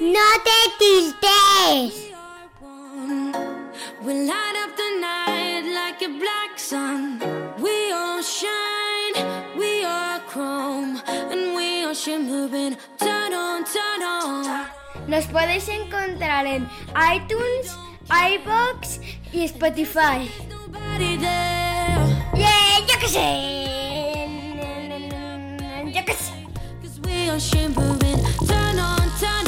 No te tiltes. We light up the night like a black sun. We all shine, we are chrome, and we are shimmering. Turn on, turn on. Nos podéis encontrar en iTunes, iBox y Spotify. Yeah, yo qué sé. Yo qué sé. Cause we are shimmering. Turn on, turn on.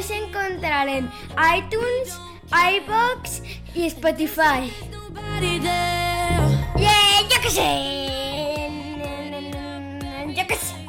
Podéis encontrar en iTunes, iBox y Spotify. Yeah, yo qué sé. Yo qué sé.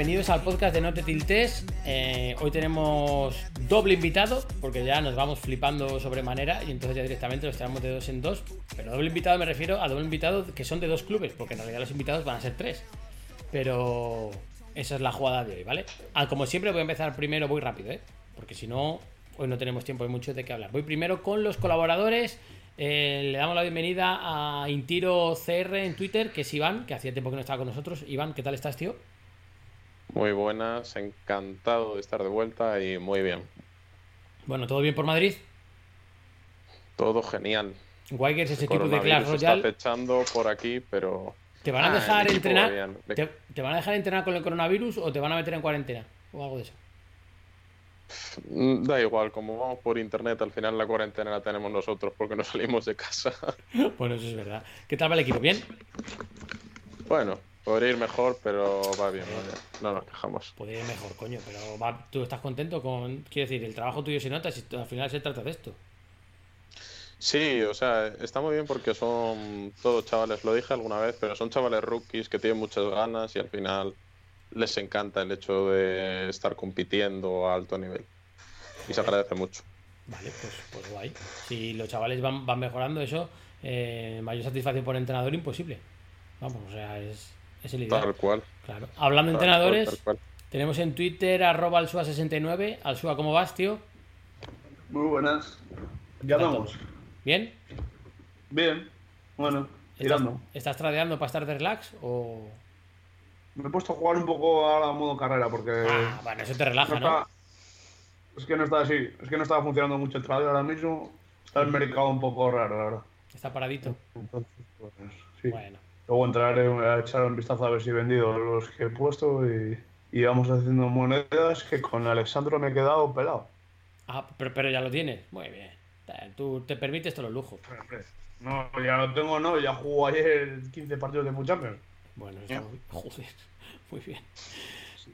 Bienvenidos al podcast de No te tiltes. Eh, hoy tenemos doble invitado, porque ya nos vamos flipando sobremanera y entonces ya directamente los traemos de dos en dos. Pero doble invitado me refiero a doble invitado que son de dos clubes, porque en realidad los invitados van a ser tres. Pero esa es la jugada de hoy, ¿vale? Ah, como siempre voy a empezar primero, voy rápido, ¿eh? Porque si no, hoy no tenemos tiempo, hay mucho de qué hablar. Voy primero con los colaboradores. Eh, le damos la bienvenida a Intiro CR en Twitter, que es Iván, que hacía tiempo que no estaba con nosotros. Iván, ¿qué tal estás, tío? Muy buenas, encantado de estar de vuelta y muy bien. Bueno, ¿todo bien por Madrid? Todo genial. Wigers es El equipo de Clash coronavirus está Royale. fechando por aquí, pero ¿Te van a Ah, dejar entrenar? bien. De- ¿Te, te van a dejar entrenar con el coronavirus o te van a meter en cuarentena? O algo de eso. mm, da igual, como vamos por internet, al final la cuarentena la tenemos nosotros porque no salimos de casa. Bueno, eso es verdad. ¿Qué tal va el equipo? ¿Bien? bueno, podría ir mejor, pero va bien, va bien. No nos quejamos. Puede ir mejor, coño, pero va- tú estás contento con. Quiero decir, el trabajo tuyo se nota si al final se trata de esto. Sí, o sea, está muy bien porque son todos chavales, lo dije alguna vez, pero son chavales rookies que tienen muchas ganas y al final les encanta el hecho de estar compitiendo a alto nivel. Y se agradece mucho. Vale, pues, pues guay. Si los chavales van, van mejorando eso, eh, mayor satisfacción por entrenador imposible. Vamos, o sea, es, es el ideal. Tal cual. Claro. Hablando de tal cual, entrenadores, tal cual. tenemos en Twitter arroba alsua69. Alsua, ¿cómo vas, tío? Muy buenas. Ya andamos. ¿Bien? Bien. Bueno, ¿Estás, tirando. ¿Estás tradeando para estar de relax o...? Me he puesto a jugar un poco ahora a modo carrera porque Ah, bueno, eso te no relaja, ¿no? está- es que no está así, es que no estaba funcionando mucho el trade ahora mismo. Está el mercado un poco raro, la verdad. Está paradito. Entonces, pues sí. Bueno, Luego entraré a echar un vistazo a ver si he vendido los que he puesto y, y vamos haciendo monedas que con Alexandro me he quedado pelado. ah, pero, pero ya lo tienes. Muy bien. Tú te permites todos los lujos. No, ya lo tengo, no, ya jugó ayer 15 partidos de Food Champions. Bueno, muy... Joder, muy bien.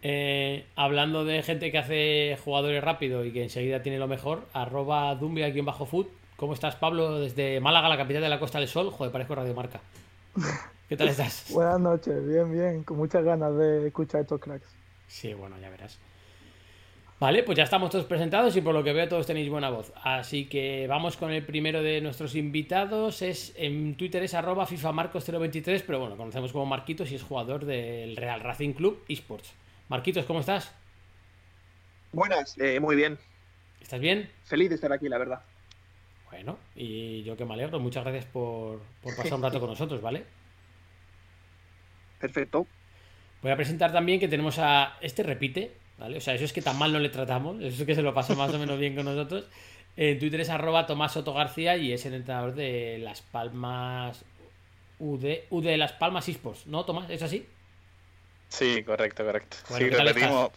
Eh, hablando de gente que hace jugadores rápido y que enseguida tiene lo mejor, arroba Dumbia aquí en bajo foot. ¿Cómo estás, Pablo? Desde Málaga, la capital de la Costa del Sol. Joder, parezco Radiomarca. ¿Qué tal estás? Buenas noches, bien, bien, con muchas ganas de escuchar estos cracks. Sí, bueno, ya verás. Vale, pues ya estamos todos presentados y por lo que veo todos tenéis buena voz. Así que vamos con el primero de nuestros invitados. Es en Twitter es arroba FIFAMarcos023, pero bueno, conocemos como Marquitos y es jugador del Real Racing Club Esports. Marquitos, ¿cómo estás? Buenas, eh, muy bien. ¿Estás bien? Feliz de estar aquí, la verdad. Bueno, y yo que me alegro. Muchas gracias por, por pasar un rato con nosotros, ¿vale? Perfecto. Voy a presentar también que tenemos a este repite, ¿vale? O sea, eso es que tan mal no le tratamos, eso es que se lo pasa más o menos bien con nosotros. En Twitter es arroba Tomás Soto García y es el entrenador de Las Palmas UD, UD de Las Palmas Esports, ¿no, Tomás? ¿Es así? Sí, correcto, correcto. Bueno, sí, ¿qué tal repetimos.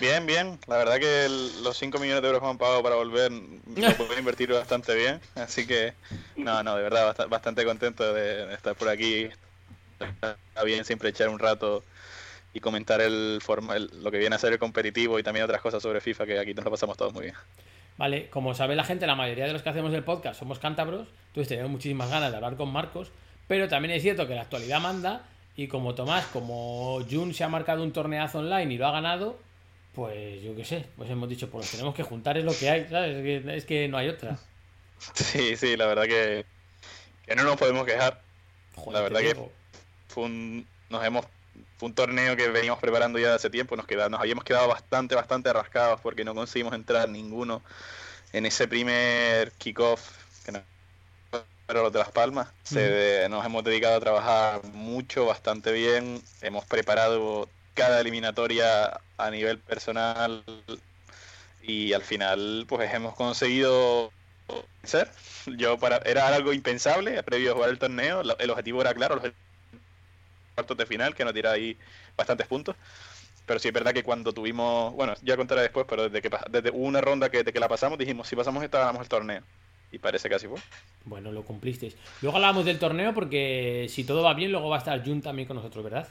Bien, bien. La verdad que el- los 5 millones de euros que me han pagado para volver lo puedo invertir bastante bien. Así que, no, no, de verdad, bast- bastante contento de estar por aquí. Está bien siempre echar un rato y comentar el, forma, el- lo que viene a ser el competitivo y también otras cosas sobre FIFA que aquí nos lo pasamos todos muy bien. Vale, como sabe la gente, la mayoría de los que hacemos el podcast somos cántabros, entonces tenemos muchísimas ganas de hablar con Marcos, pero también es cierto que la actualidad manda y como Tomás, como Jun se ha marcado un torneazo online y lo ha ganado, pues yo qué sé, pues hemos dicho, pues tenemos que juntar, es lo que hay, ¿sabes? Es que, es que no hay otra. Sí, sí, la verdad que, que no nos podemos quejar. Joder, La verdad que-. Fue un, nos hemos, fue un torneo que veníamos preparando ya de hace tiempo, nos, queda, nos habíamos quedado bastante, bastante rascados porque no conseguimos entrar ninguno en ese primer kickoff que no pero los de Las Palmas. Se- nos hemos dedicado a trabajar mucho, bastante bien, hemos preparado cada eliminatoria a nivel personal y al final pues hemos conseguido ser. Yo para era algo impensable previo a jugar el torneo, el objetivo era claro, los cuartos de final, que nos tira ahí bastantes puntos. Pero sí es verdad que cuando tuvimos, bueno, ya contaré después, pero desde que desde una ronda que, de que la pasamos, dijimos, si pasamos esta, ganamos el torneo. Y parece que así fue. Bueno, lo cumplisteis. Luego hablábamos del torneo porque si todo va bien, luego va a estar Jun también con nosotros, ¿verdad?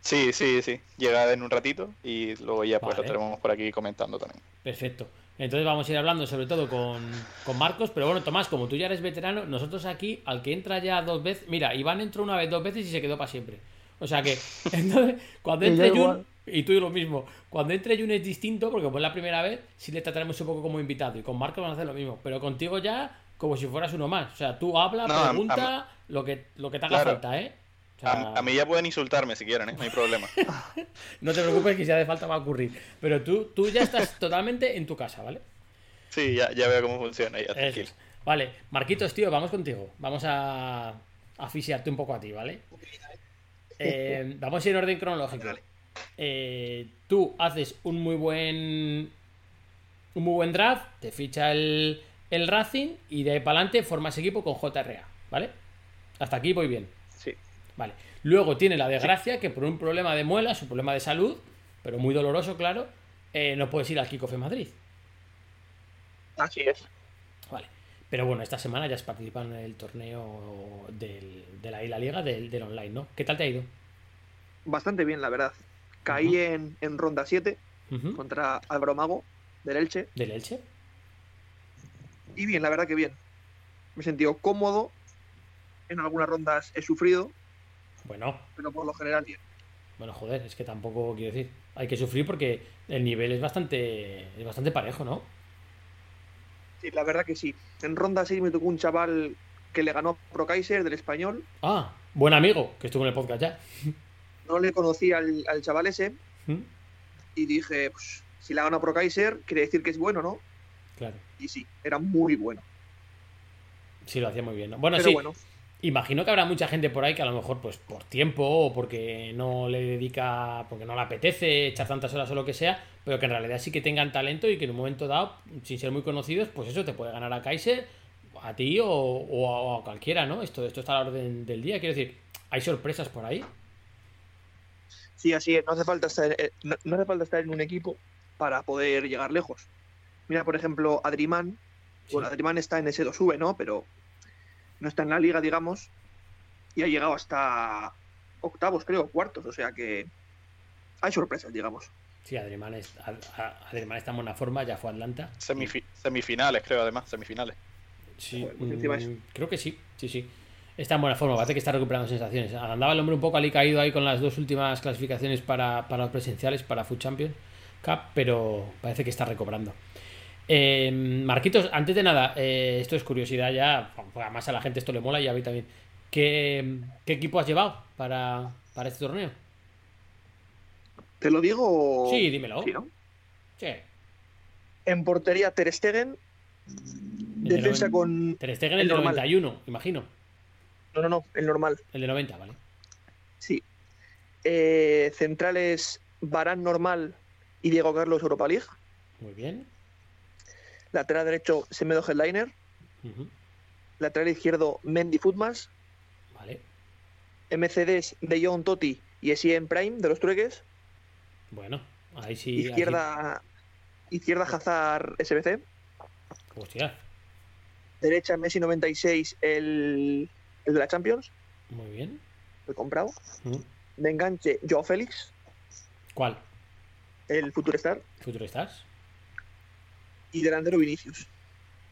Sí, sí, sí. Llega en un ratito y luego ya pues Vale. lo tenemos por aquí comentando también. Perfecto. Entonces vamos a ir hablando sobre todo con, con Marcos, pero bueno, Tomás, como tú ya eres veterano, nosotros aquí, al que entra ya dos veces, mira, Iván entró una vez, dos veces y se quedó para siempre. O sea que, entonces, cuando Y entre Jun, y tú lo mismo, cuando entre Jun es distinto, porque fue la primera vez, sí le trataremos un poco como invitado, y con Marcos van a hacer lo mismo, pero contigo ya como si fueras uno más. O sea, tú habla, No, a- pregunta, lo que, lo que te haga Claro. falta, ¿eh? A, a mí ya pueden insultarme si quieren, ¿eh? No hay problema. no te preocupes que si hace falta va a ocurrir. Pero tú, tú ya estás totalmente en tu casa, ¿vale? Sí, ya, ya veo cómo funciona. Ya, tranquilo. Vale, Marquitos, tío, vamos contigo. Vamos a a asfixiarte un poco a ti, ¿vale? Eh, vamos a ir en orden cronológico. Eh, tú haces un muy buen. Un muy buen draft, te ficha el, el Racing y de ahí para adelante formas equipo con JRA, ¿vale? Hasta aquí voy bien. Vale. Luego tiene la desgracia que por un problema de muelas, un problema de salud, pero muy doloroso, claro, eh, no puedes ir al Kickoff en Madrid. Así es. Vale. Pero bueno, esta semana ya has participado en el torneo del- de la Isla Liga del, del online, ¿no? ¿Qué tal te ha ido? Bastante bien, la verdad. Caí en, en ronda 7 Ujú. contra Álvaro Mago del Elche. ¿Del Elche? Y bien, la verdad que bien. Me he sentido cómodo. En algunas rondas he sufrido, Bueno, pero por lo general bien. bueno, joder, es que tampoco quiero decir. Hay que sufrir porque el nivel es bastante, es bastante parejo, ¿no? Sí, la verdad que sí. En ronda 6 me tocó un chaval que le ganó a Pro Kaiser del español. Ah, buen amigo, que estuvo en el podcast ya. No le conocí al, al chaval ese ¿Mm? y dije, pues, si le ha ganado Pro Kaiser, quiere decir que es bueno, ¿no? Claro, Y sí, era muy bueno. sí lo hacía muy bien. ¿no? Bueno, pero sí, bueno, imagino que habrá mucha gente por ahí que a lo mejor, pues por tiempo o porque no le dedica, porque no le apetece echar tantas horas o lo que sea, pero que en realidad sí que tengan talento y que en un momento dado, sin ser muy conocidos, pues eso te puede ganar a Kaiser, a ti o, o a, cualquiera, ¿no? Esto, esto está a la orden del día, quiero decir, hay sorpresas por ahí. sí, así es. No hace falta estar, eh, no, no hace falta estar en un equipo para poder llegar lejos. Mira, por ejemplo, Adriman. Bueno, Sí. Adriman está en S2V, ¿no? Pero no está en la liga, digamos. Y ha llegado hasta octavos, creo, cuartos. O sea que hay sorpresas, digamos. Sí, Adrián, es, está en buena forma, ya fue a Atlanta. Semifi- semifinales, creo, además, semifinales. Sí, Joder, pues mm, es- creo que sí, sí, sí. Está en buena forma, parece que está recuperando sensaciones. Andaba el hombre un poco caído ahí con las dos últimas clasificaciones para, para los presenciales, para Food Champions Cup, pero parece que está recobrando. Eh, Marquitos, antes de nada, eh, esto es curiosidad ya, pues además a la gente esto le mola y a mí también. ¿Qué, qué equipo has llevado para, para este torneo? ¿Te lo digo? Sí, dímelo. Sí, ¿no? Sí. En portería Ter Stegen. De Defensa con... Ter Stegen el el de normal. 91, imagino. No, no, no, el normal. El de 90, vale. Sí. Eh, centrales Barán normal y Diego Carlos Europa League. Muy bien. Lateral derecho Semedo Headliner. Lateral izquierdo Mendy Footmas. Vale. MCDs de John Totti y Essien Prime de los Trueques. Bueno, ahí sí. ahí sí- izquierda izquierda Hazard SBC. Hostia, Derecha Messi 96, el, el de la Champions, muy bien. el comprado. Mm. De enganche Joao Félix, ¿Cuál? el Future Star. ¿Futuro estás? Y delantero Vinicius.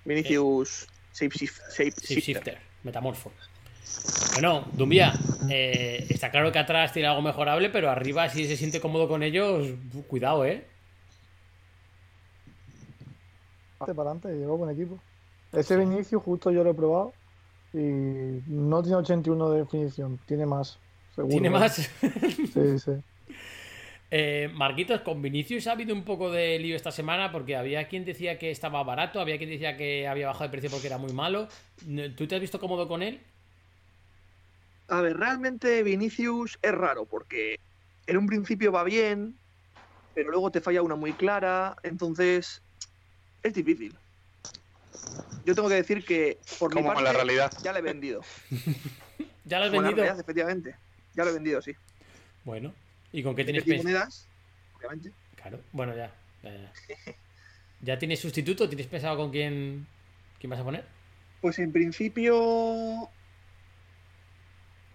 Vinicius Shapeshif- Shape- Sí, Shifter. Shifter, Metamorfo. Bueno, Dumbia, eh, está claro que atrás tiene algo mejorable, pero arriba, si se siente cómodo con ellos, cuidado, ¿eh? Adelante para adelante, llegó buen equipo. Ese Vinicius justo yo lo he probado y no tiene 81 de definición, tiene más. Seguro. ¿Tiene más? Sí, sí. Eh, Marquitos, con Vinicius ha habido un poco de lío esta semana porque había quien decía que estaba barato, había quien decía que había bajado de precio porque era muy malo. ¿Tú te has visto cómodo con él? A ver, realmente Vinicius es raro porque en un principio va bien, pero luego te falla una muy clara, entonces es difícil. Yo tengo que decir que por mi parte la realidad. ya le he vendido. ¿Ya lo has Como en la vendido? realidad, efectivamente. Ya lo he vendido, sí. Bueno, ¿y con qué tienes monedas, obviamente. Claro, bueno, ya. ya, ya. ¿Ya tienes sustituto? ¿Tienes pensado con quién, quién vas a poner? Pues en principio.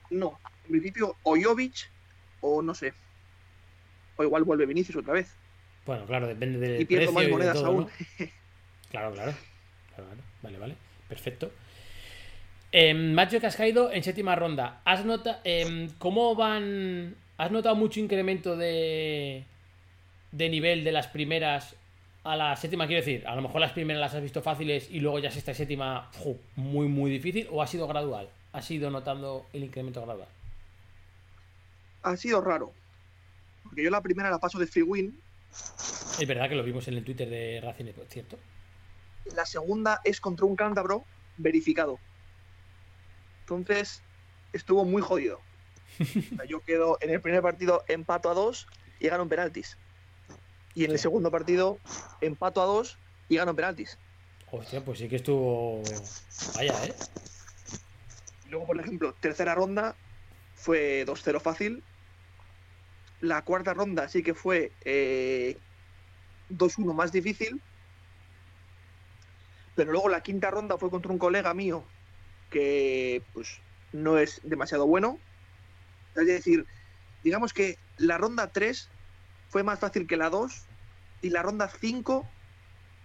No. En principio, o Jovic o no sé. O igual vuelve Vinicius otra vez. Bueno, claro, depende del Y pierdo precio más monedas todo, aún. ¿no? Claro, claro. Claro, claro. Vale, vale. Perfecto. Eh, Macho que has caído en séptima ronda. ¿Has notado cómo van? ¿Has notado mucho incremento de de nivel de las primeras a la séptima? Quiero decir, a lo mejor las primeras las has visto fáciles y luego ya sexta y séptima muy muy difícil o ha sido gradual. ¿Has ido notando el incremento gradual? Ha sido raro. Porque yo la primera la paso de free win. Es verdad que lo vimos en el Twitter de Racing, ¿cierto? La segunda es contra un cántabro verificado. Entonces, estuvo muy jodido. O sea, yo quedo en el primer partido empato a dos y gano en penaltis. Y en el segundo partido empato a dos y gano en penaltis. Hostia, pues sí que estuvo. Vaya, ¿eh? Y luego, por ejemplo, tercera ronda fue 2-0 fácil. La cuarta ronda sí que fue eh, 2-1 más difícil. Pero luego la quinta ronda fue contra un colega mío que pues no es demasiado bueno. Es decir, digamos que la ronda 3 fue más fácil que la 2 y la ronda 5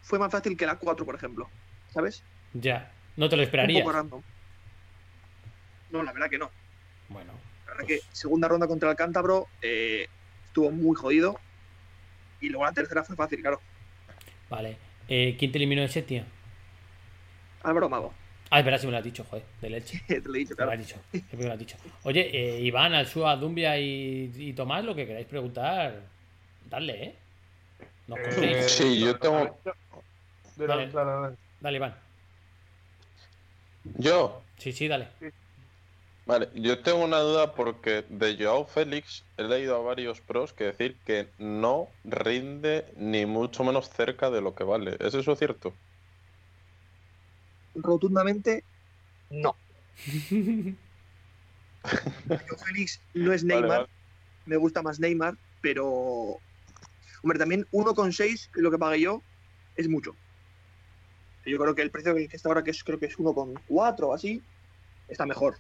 fue más fácil que la 4, por ejemplo. ¿Sabes? Ya. No te lo random. No, la verdad que no. Bueno, La verdad Pues- que segunda ronda contra el Cántabro eh, estuvo muy jodido. Y luego la tercera fue fácil, claro. vale. Eh, ¿Quién te eliminó en séptima? Álvaro Mago. Ah, es verdad, si me lo has dicho, joder, de leche. Te lo he dicho, Me lo claro. has dicho. siempre me lo has dicho. Oye, eh, Iván, Alsua, Dumbia y, y Tomás, lo que queráis preguntar, dale, ¿eh? Eh. Sí, yo tengo- Dale, Dale. dale, dale. Dale, Iván. Yo, Sí, sí, dale. vale, yo tengo una duda porque de Joao Félix he leído a varios pros que decir que no rinde ni mucho menos cerca de lo que vale. ¿Es eso cierto? Rotundamente, no. Yo, Félix no es Neymar. vale. Me gusta más Neymar, pero. Hombre, también 1,6, que es lo que pagué yo, es mucho. Yo creo que el precio que está ahora, que es, creo que es 1,4 o así, está mejor.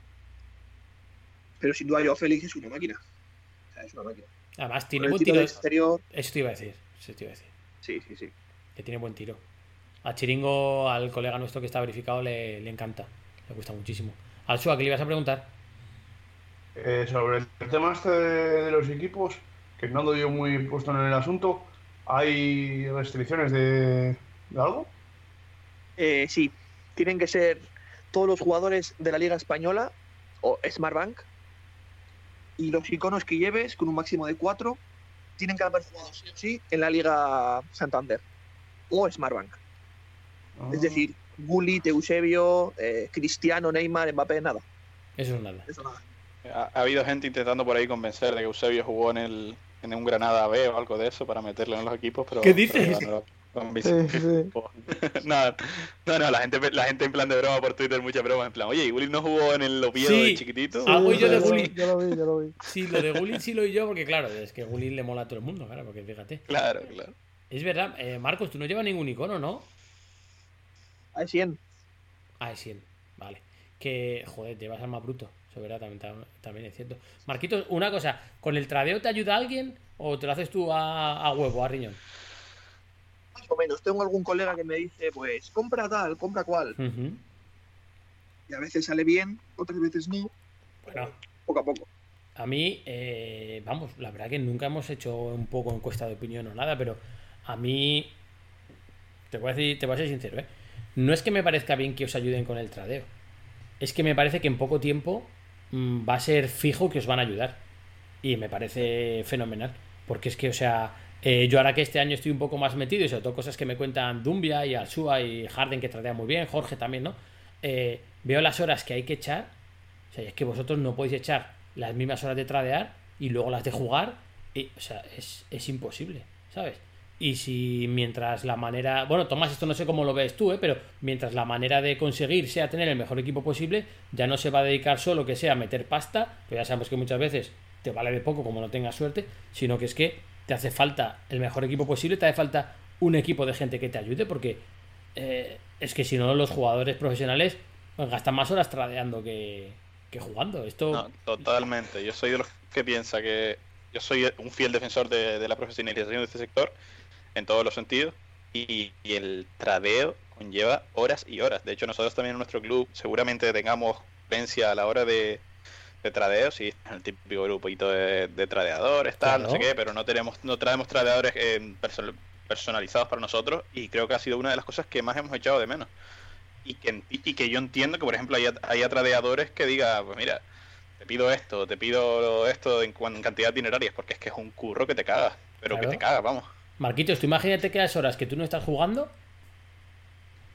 Pero sin duda yo Félix es una máquina. O sea, es una máquina. Además, tiene buen tiro tiro. de exterior, Eso te iba a decir. Eso te iba a decir. sí, sí, sí. Que tiene buen tiro. A Chiringo, al colega nuestro que está verificado, le, le encanta. Le gusta muchísimo. Al Sua, ¿qué le ibas a preguntar? Eh, sobre el tema este de, de los equipos, que no ando yo muy puesto en el asunto, ¿hay restricciones de, de algo? Eh, sí, tienen que ser todos los jugadores de la Liga Española o Smartbank y los iconos que lleves con un máximo de cuatro tienen que haber jugado sí o sí en la Liga Santander o Smartbank. Es decir, Gullit, Eusebio, eh, Cristiano, Neymar, Mbappé, nada. Eso es nada. Eso nada. Ha, ha habido gente intentando por ahí convencer de que Eusebio jugó en el en un Granada B o algo de eso para meterlo en los equipos, pero ¿Qué dices? pero no. Sí, sí. no, no, no, la gente, la gente en plan de broma por Twitter, mucha broma, en plan, oye, ¿y Willy no jugó en el Oviedo Sí. de chiquitito? Ah, yo de Gullit. yo lo vi, yo lo vi. Sí, lo de Gullit sí lo oí yo, porque claro, es que Gullit le mola a todo el mundo, claro, porque fíjate. Claro, claro. Es verdad, eh, Marcos, tú no llevas ningún icono, ¿no? Hay 100. Ah, es 100, vale. Que, joder, llevas al más bruto. Eso verdad, también, tam- también es cierto. Marquitos, una cosa, ¿con el tradeo te ayuda alguien o te lo haces tú a, a huevo, a riñón? Más o menos. Tengo algún colega que me dice, pues, compra tal, compra cual. Y a veces sale bien, otras veces no. Bueno, Poco a poco. a mí, eh, vamos, la verdad que nunca hemos hecho un poco encuesta de opinión o nada, pero a mí, te voy a decir, te voy a ser sincero, ¿eh? No es que me parezca bien que os ayuden con el tradeo. Es que me parece que en poco tiempo mm, va a ser fijo que os van a ayudar. Y me parece fenomenal. Porque es que, o sea, eh, yo ahora que este año estoy un poco más metido y sobre todo cosas que me cuentan Dumbia y Alsua y Harden que tradea muy bien, Jorge también, ¿no? Eh, veo las horas que hay que echar. O sea, es que vosotros no podéis echar las mismas horas de tradear y luego las de jugar. Y, o sea, es, es imposible, ¿sabes? Y si mientras la manera. Bueno, Tomás, esto no sé cómo lo ves tú, ¿eh? pero mientras la manera de conseguir sea tener el mejor equipo posible, ya no se va a dedicar solo que sea a meter pasta, pero ya sabemos que muchas veces te vale de poco como no tengas suerte, sino que es que te hace falta el mejor equipo posible, te hace falta un equipo de gente que te ayude, porque eh, es que si no, los jugadores profesionales pues, gastan más horas tradeando que, que jugando. Esto. Totalmente. Yo soy de los que piensa que yo soy un fiel defensor de, de la profesionalización de este sector en todos los sentidos y, y el tradeo conlleva horas y horas. De hecho, nosotros también en nuestro club seguramente tengamos experiencia a la hora de, de tradeo, sí, el típico grupito de, de tradeadores, tal, no sé qué, pero no tenemos, no traemos tradeadores eh, perso- personalizados para nosotros y creo que ha sido una de las cosas que más hemos echado de menos. Y que, y que yo entiendo que, por ejemplo, haya, haya tradeadores que diga, pues mira, te pido esto, te pido esto en, en cantidad dinerarias, porque es que es un curro que te cagas, pero Claro. que te cagas, vamos. Marquitos, tú imagínate que las horas que tú no estás jugando,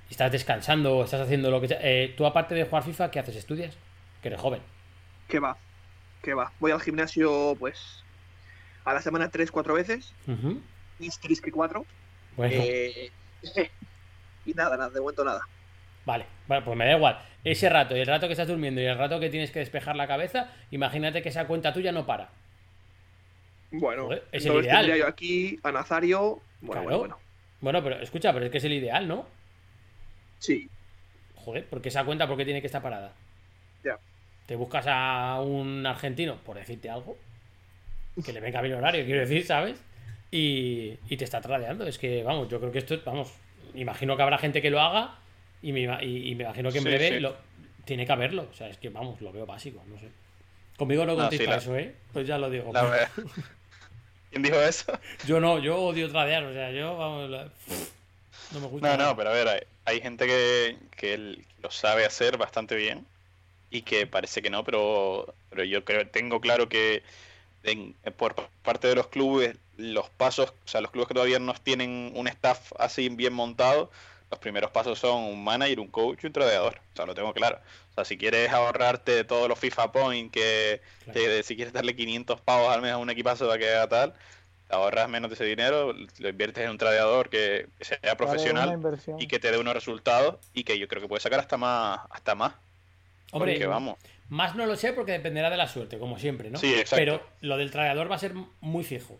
y estás descansando o estás haciendo lo que sea. eh, tú, aparte de jugar FIFA, ¿qué haces? ¿Estudias? Que eres joven. ¿Qué va? ¿Qué va? Voy al gimnasio, pues, a la semana tres, cuatro veces. Ujú. Mis tres que cuatro. Bueno, Eh, y nada, nada, de momento nada. vale. Bueno, pues me da igual. Ese rato, y el rato que estás durmiendo y el rato que tienes que despejar la cabeza, imagínate que esa cuenta tuya no para. Bueno, Joder, es el ideal. tendría yo aquí a Nazario. Bueno, Claro. bueno, bueno. Bueno, pero escucha, pero es que es el ideal, ¿no? Sí, Joder, porque esa cuenta, ¿por qué tiene que estar parada? Ya. Te buscas a un argentino, por decirte algo, que le venga bien horario, quiero decir, ¿sabes? Y, y te está tradeando. Es que, vamos, yo creo que esto, vamos, imagino que habrá gente que lo haga y me, y, y me imagino que en Sí, breve sí. lo, tiene que haberlo. O sea, es que, vamos, lo veo básico, no sé. Conmigo no No, contéis sí, para la- eso, ¿eh? Pues ya lo digo. La. ¿Quién dijo eso? Yo no, yo odio tradear, o sea, yo, vamos, la- no me gusta. No, nada. no, pero a ver, hay, hay gente que, que lo sabe hacer bastante bien y que parece que no, pero, pero yo creo, tengo claro que en- por parte de los clubes, los pasos, o sea, los clubes que todavía no tienen un staff así bien montado, los primeros pasos son un manager, un coach y un tradeador. O sea, lo tengo claro. O sea, si quieres ahorrarte todos los FIFA Point, que, Claro. que si quieres darle 500 pavos al mes a un equipazo para que haga tal, ahorras menos de ese dinero, lo inviertes en un tradeador que, que sea profesional y que te dé unos resultados y que yo creo que puede sacar hasta más, hasta más. Hombre, Porque vamos. Más no lo sé porque dependerá de la suerte, como siempre, ¿no? Sí, exacto. Pero lo del tradeador va a ser muy fijo.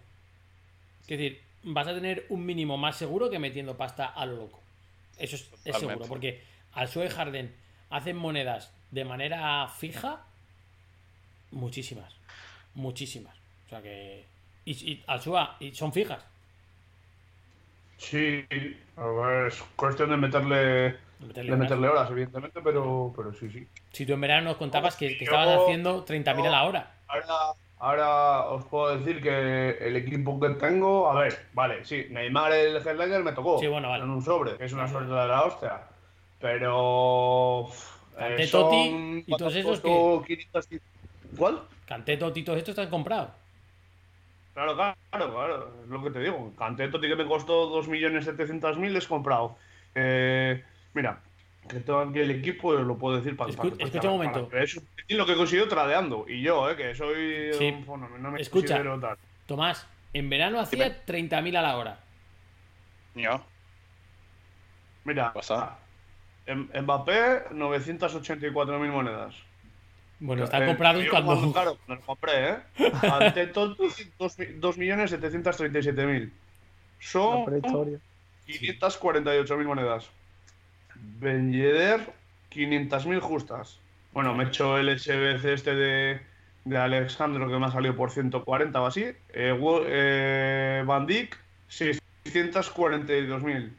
Es decir, vas a tener un mínimo más seguro que metiendo pasta a lo loco. Eso es, seguro, porque al Sue Harden hacen monedas de manera fija Muchísimas. Muchísimas. O sea que. Y, y Alsua, y son fijas. Sí, a ver, es cuestión de meterle, De meterle de meterle horas. evidentemente, pero, pero sí, sí. Si tú en verano nos contabas que, estabas haciendo 30.000 a la hora. Ahora, ahora os puedo decir que el equipo que tengo, a ver, vale, sí, Neymar el headliner me tocó Sí, bueno, vale. en un sobre, que es una suerte de la hostia. Pero. eh, son- Totti y todos esos 500 ¿Cuál? Canté, Totti, todos estos están comprados. Claro, claro, claro, es lo que te digo. Canté Totti que me costó 2.700.000, es comprado. Eh, mira, que tengo aquí el equipo, lo puedo decir para, Escu- para- escucha para- un momento. para- Es lo que he conseguido tradeando. Y yo, eh, que soy. Sí. un- bueno, no me Escucha. considero tal. Tomás, en verano hacía 30.000 a la hora. Yo. Mira, Pasa. Em- Mbappé, 984.000 monedas. Bueno, están Eh, comprados yo cuando. Claro, me los compré, ¿eh? Ante Totti, 2.737.000. La Son prehistoria. 548.000 monedas. Ben Yedder, 500.000 justas. Bueno, me he hecho el SBC este de, de Alexandro que me ha salido por 140 o así. Eh, eh, Van Dijk, 642.000.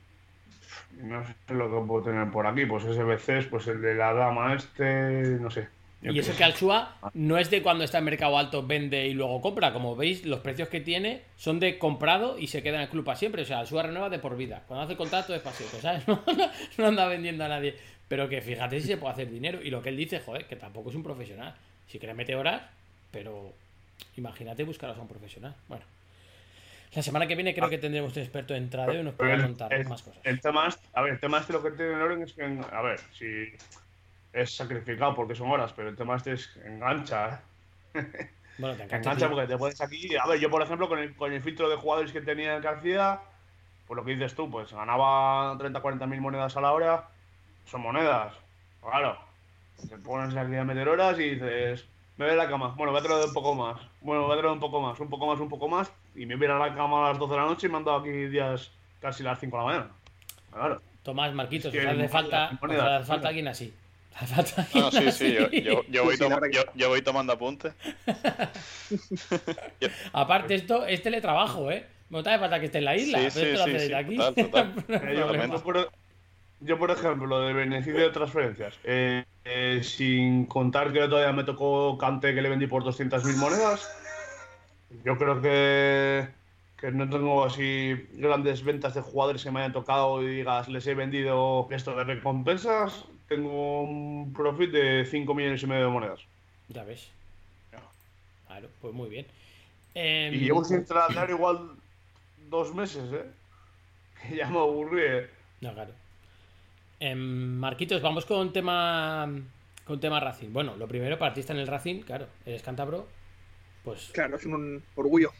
Y No sé lo que puedo tener por aquí. Pues SBCs, pues el de la dama este, no sé. Yo Y eso sé. que Alsua no es de cuando está en mercado alto, vende y luego compra. Como veis, los precios que tiene son de comprado y se queda en el club para siempre. O sea, Alsua renueva de por vida. Cuando hace contrato es siempre, ¿sabes? No, no anda vendiendo a nadie. Pero que fíjate si se puede hacer dinero. Y lo que él dice, joder, que tampoco es un profesional. Si quiere mete horas, pero imagínate buscaros a un profesional. Bueno. La semana que viene creo que tendremos un experto en tradeo y nos podrá contar el- más cosas. El tema es, a ver, el tema este lo que tiene Loren es que, a ver, si es sacrificado porque son horas, pero el tema este es engancha, ¿eh? Bueno, te engancha, tío. porque te puedes aquí. A ver, yo por ejemplo, con el, con el filtro de jugadores que tenía García, pues lo que dices tú, pues ganaba 30, 40 mil monedas a la hora, son monedas, claro. Te pones aquí a meter horas y dices, me voy a la cama, bueno, voy a traer un poco más, bueno, voy a traer un poco más, un poco más, un poco más, y me voy a ir a la cama a las 12 de la noche y me han dado aquí días casi las 5 de la mañana. Claro. Tomás, Marquitos, Es que os hace falta, os moneda, hace falta alguien así. No, sí, sí, yo, así. yo, yo voy, yo, tomando apuntes. Aparte, esto es teletrabajo, ¿eh? No te hace falta que esté en la isla, Sí, pero sí, esto lo sí, hace sí, desde aquí. total, total. No hay yo, por, yo, por ejemplo, lo del beneficio de transferencias, eh, eh, sin contar que todavía me tocó Cante que le vendí por 200.000 monedas, yo creo que, que no tengo así grandes ventas de jugadores que me hayan tocado y digas, les he vendido esto de recompensas, tengo un profit de 5 millones y medio de monedas. Ya ves. Claro, pues muy bien. Em, Y llevo sin tratar igual dos meses, ¿eh? Que ya me aburrí, ¿eh? No, claro. Em, Marquitos, vamos con tema con tema Racing. Bueno, lo primero, partista en el Racing, claro, eres cántabro, pues Claro, es un orgullo.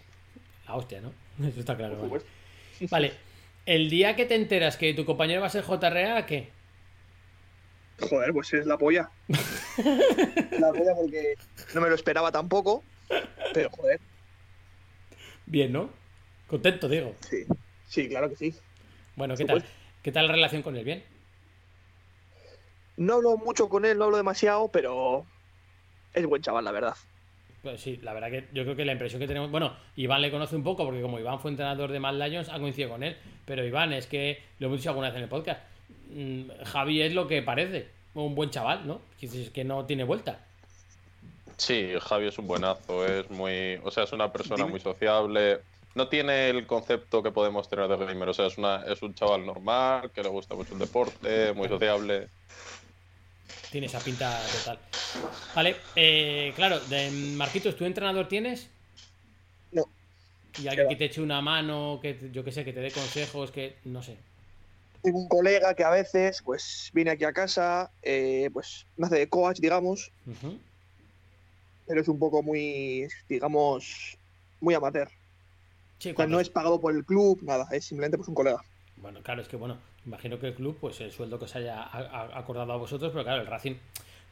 la hostia, ¿no? Eso está claro. Vale. Vale, el día que te enteras que tu compañero va a ser JRA, ¿qué? Joder, pues es la polla. la polla porque no me lo esperaba tampoco. Pero joder, Bien, ¿no? Contento, digo. sí. Sí, claro que sí. Bueno, ¿qué tal? ¿Qué tal la relación con él? ¿Bien? No hablo mucho con él, no hablo demasiado, pero es buen chaval, la verdad. Pues sí, la verdad que yo creo que la impresión que tenemos. Bueno, Iván le conoce un poco porque, como Iván fue entrenador de Mad Lions, ha coincidido con él. Pero Iván, es que lo hemos dicho alguna vez en el podcast. Mm, Javi es lo que parece. Un buen chaval, ¿no? Que Es que no tiene vuelta. Sí, Javi es un buenazo, es muy, o sea, es una persona Dime. muy sociable. No tiene el concepto que podemos tener de gamer, o sea, es una, es un chaval normal, que le gusta mucho el deporte, muy sociable. Tiene esa pinta total. Vale, eh, claro, de Marquitos, ¿tú entrenador tienes? No. Y alguien que te eche una mano, que yo que sé, que te dé consejos, que no sé. Tengo un colega que a veces, pues, viene aquí a casa, eh, pues, me hace de coach, digamos, pero es un poco muy, digamos, muy amateur. Sí, O sea, no es pagado por el club, nada, es simplemente pues un colega. Bueno, claro, es que bueno, imagino que el club, pues el sueldo que os haya acordado a vosotros, pero claro, el Racing,